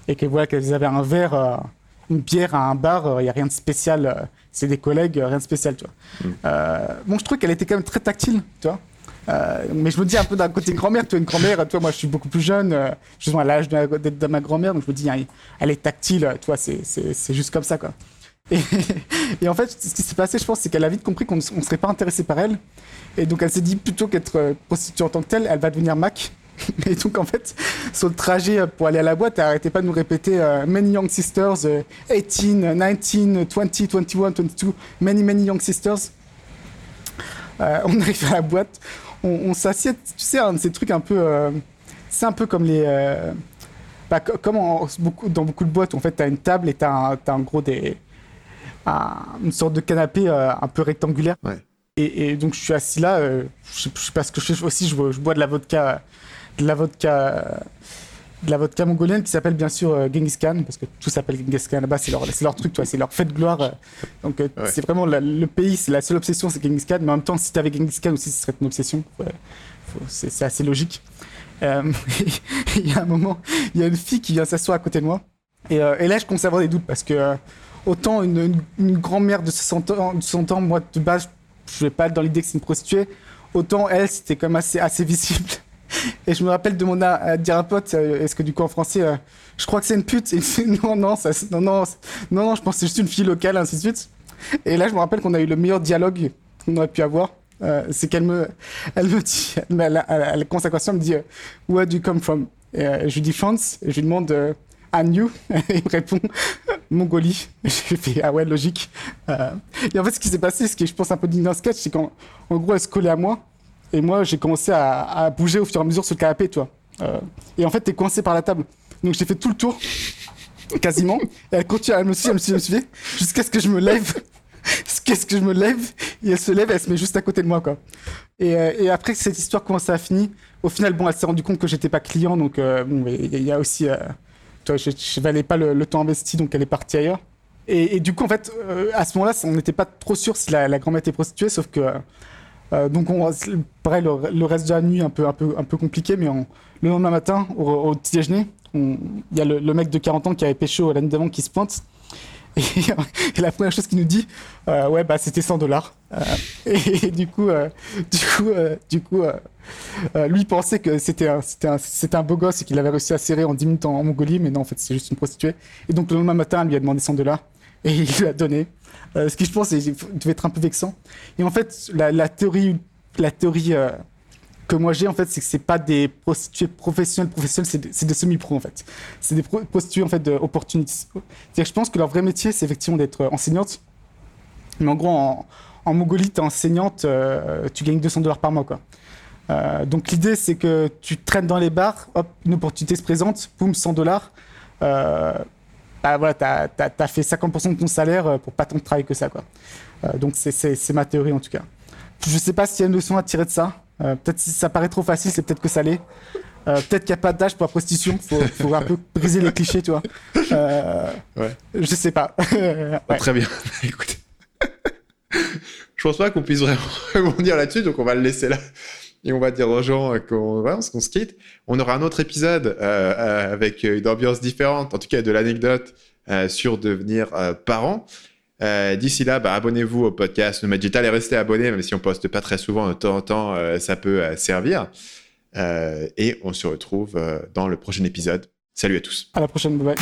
et qu'elles voilà, qu'elles avaient un verre, une bière à un bar. Il y a rien de spécial. C'est des collègues, rien de spécial, tu vois. Mm. bon, je trouve qu'elle était quand même très tactile, tu vois. mais je me dis un peu d'un côté grand-mère, toi une grand-mère, toi moi je suis beaucoup plus jeune, je suis à l'âge de, ma grand-mère, donc je me dis elle, est tactile, toi c'est juste comme ça quoi. Et, et, en fait ce qui s'est passé je pense c'est qu'elle a vite compris qu'on ne serait pas intéressé par elle, et donc elle s'est dit plutôt qu'être prostituée en tant que telle, elle va devenir Mac. Et donc, en fait, sur le trajet pour aller à la boîte, elle pas de nous répéter euh, Many young sisters, 18, 19, 20, 21, 22, many, many young sisters. Euh, on arrive à la boîte, on, s'assied, tu sais, un de ces trucs un peu. Euh, c'est un peu comme les. Bah, comme beaucoup, dans beaucoup de boîtes, en fait, tu as une table et tu as, en gros des. une sorte de canapé un peu rectangulaire. Et, donc, je suis assis là, je, sais, sais pas ce que je fais aussi, je, je bois de la vodka de la vodka de la vodka mongolienne qui s'appelle bien sûr euh, Genghis Khan parce que tout s'appelle Genghis Khan là-bas c'est leur leur truc c'est leur fête de gloire euh. donc euh, c'est vraiment le pays c'est la seule obsession c'est Genghis Khan mais en même temps si tu avais Genghis Khan aussi ce serait une obsession c'est assez logique. Il y a un moment il y a une fille qui vient s'asseoir à côté de moi et, et, là je commence à avoir des doutes parce que autant une, une, grand-mère de 60 ans, de 60 ans moi de base je vais pas être dans l'idée que c'est une prostituée autant elle c'était quand même assez assez visible et je me rappelle de mon à, dire à un pote, euh, est-ce que du coup en français, euh, je crois que c'est une pute. Et non, non, ça, non, non, non, non, je pense que c'est juste une fille locale, ainsi de suite. Et là, je me rappelle qu'on a eu le meilleur dialogue qu'on aurait pu avoir. Euh, c'est qu'elle me, elle me dit, elle, elle, elle, elle me dit, Where do you come from? Et je lui dis France, et je lui demande, And you? Et il me répond, Mongolie. Je fais, ah ouais, logique. et en fait, ce qui s'est passé, ce qui est, je pense, un peu digne d'un sketch, c'est qu'en en gros, elle se collait à moi. Et moi, j'ai commencé à, bouger au fur et à mesure sur le canapé, toi. Euh, et en fait, t'es coincé par la table. Donc j'ai fait tout le tour, quasiment. Et elle continue, elle me suit, elle me suit, elle me jusqu'à ce que je me lève. Jusqu'à ce que je me lève, et elle se lève, elle se met juste à côté de moi, quoi. Et, euh, et après cette histoire commence à finir, au final, bon, elle s'est rendue compte que j'étais pas client, donc euh, bon, il y a aussi, toi, je, je valais pas le, temps investi, donc elle est partie ailleurs. Et, du coup, en fait, à ce moment-là, on n'était pas trop sûr si la, la grand-mère était prostituée, sauf que euh, donc, on, pareil, le, reste de la nuit, un peu, un peu, un peu compliqué, mais le lendemain matin, au, petit déjeuner, il y a le, mec de 40 ans qui avait pêché au l'année d'avant qui se pointe. Et, la première chose qu'il nous dit, euh, ouais, bah, c'était 100 dollars. Euh, et, du coup, du coup, du coup lui pensait que c'était un, un, un, beau gosse et qu'il avait réussi à serrer en 10 minutes en, Mongolie, mais non, en fait, c'est juste une prostituée. Et donc, le lendemain matin, il lui a demandé 100 dollars et il lui a donné. Euh, ce qui, je pense, devait être un peu vexant. Et en fait, la, théorie, la théorie euh, que moi j'ai, en fait, c'est que c'est pas des prostituées professionnelles, professionnelles, c'est des, semi-pros, en fait. C'est des prostituées, en fait, opportunistes. C'est-à-dire je pense que leur vrai métier, c'est effectivement d'être euh, enseignante. Mais en gros, en, Mongolie, t'es enseignante, tu gagnes 200 dollars par mois, quoi. donc l'idée, c'est que tu traînes dans les bars, hop, une opportunité se présente, boum, 100 dollars bah, voilà, tu as, fait 50% de ton salaire euh, pour pas tant de travail que ça. Quoi. Euh, donc c'est ma théorie en tout cas. Je sais pas s'il y a une leçon à tirer de ça. Euh, peut-être si ça paraît trop facile, c'est peut-être que ça l'est. peut-être qu'il n'y a pas d'âge pour la prostitution. Faut, faut un peu briser les clichés, tu vois. ouais. Je sais pas. Très bien. Écoute, je pense pas qu'on puisse vraiment rebondir là-dessus, donc on va le laisser là et on va dire aux gens qu'on se quitte. On aura un autre épisode euh, euh, avec une ambiance différente, en tout cas de l'anecdote euh, sur devenir parent. D'ici là, bah, abonnez-vous au podcast Nomad Digital et restez abonnés, même si on poste pas très souvent, de temps en temps, ça peut servir. et on se retrouve dans le prochain épisode. Salut à tous. À la prochaine, bye.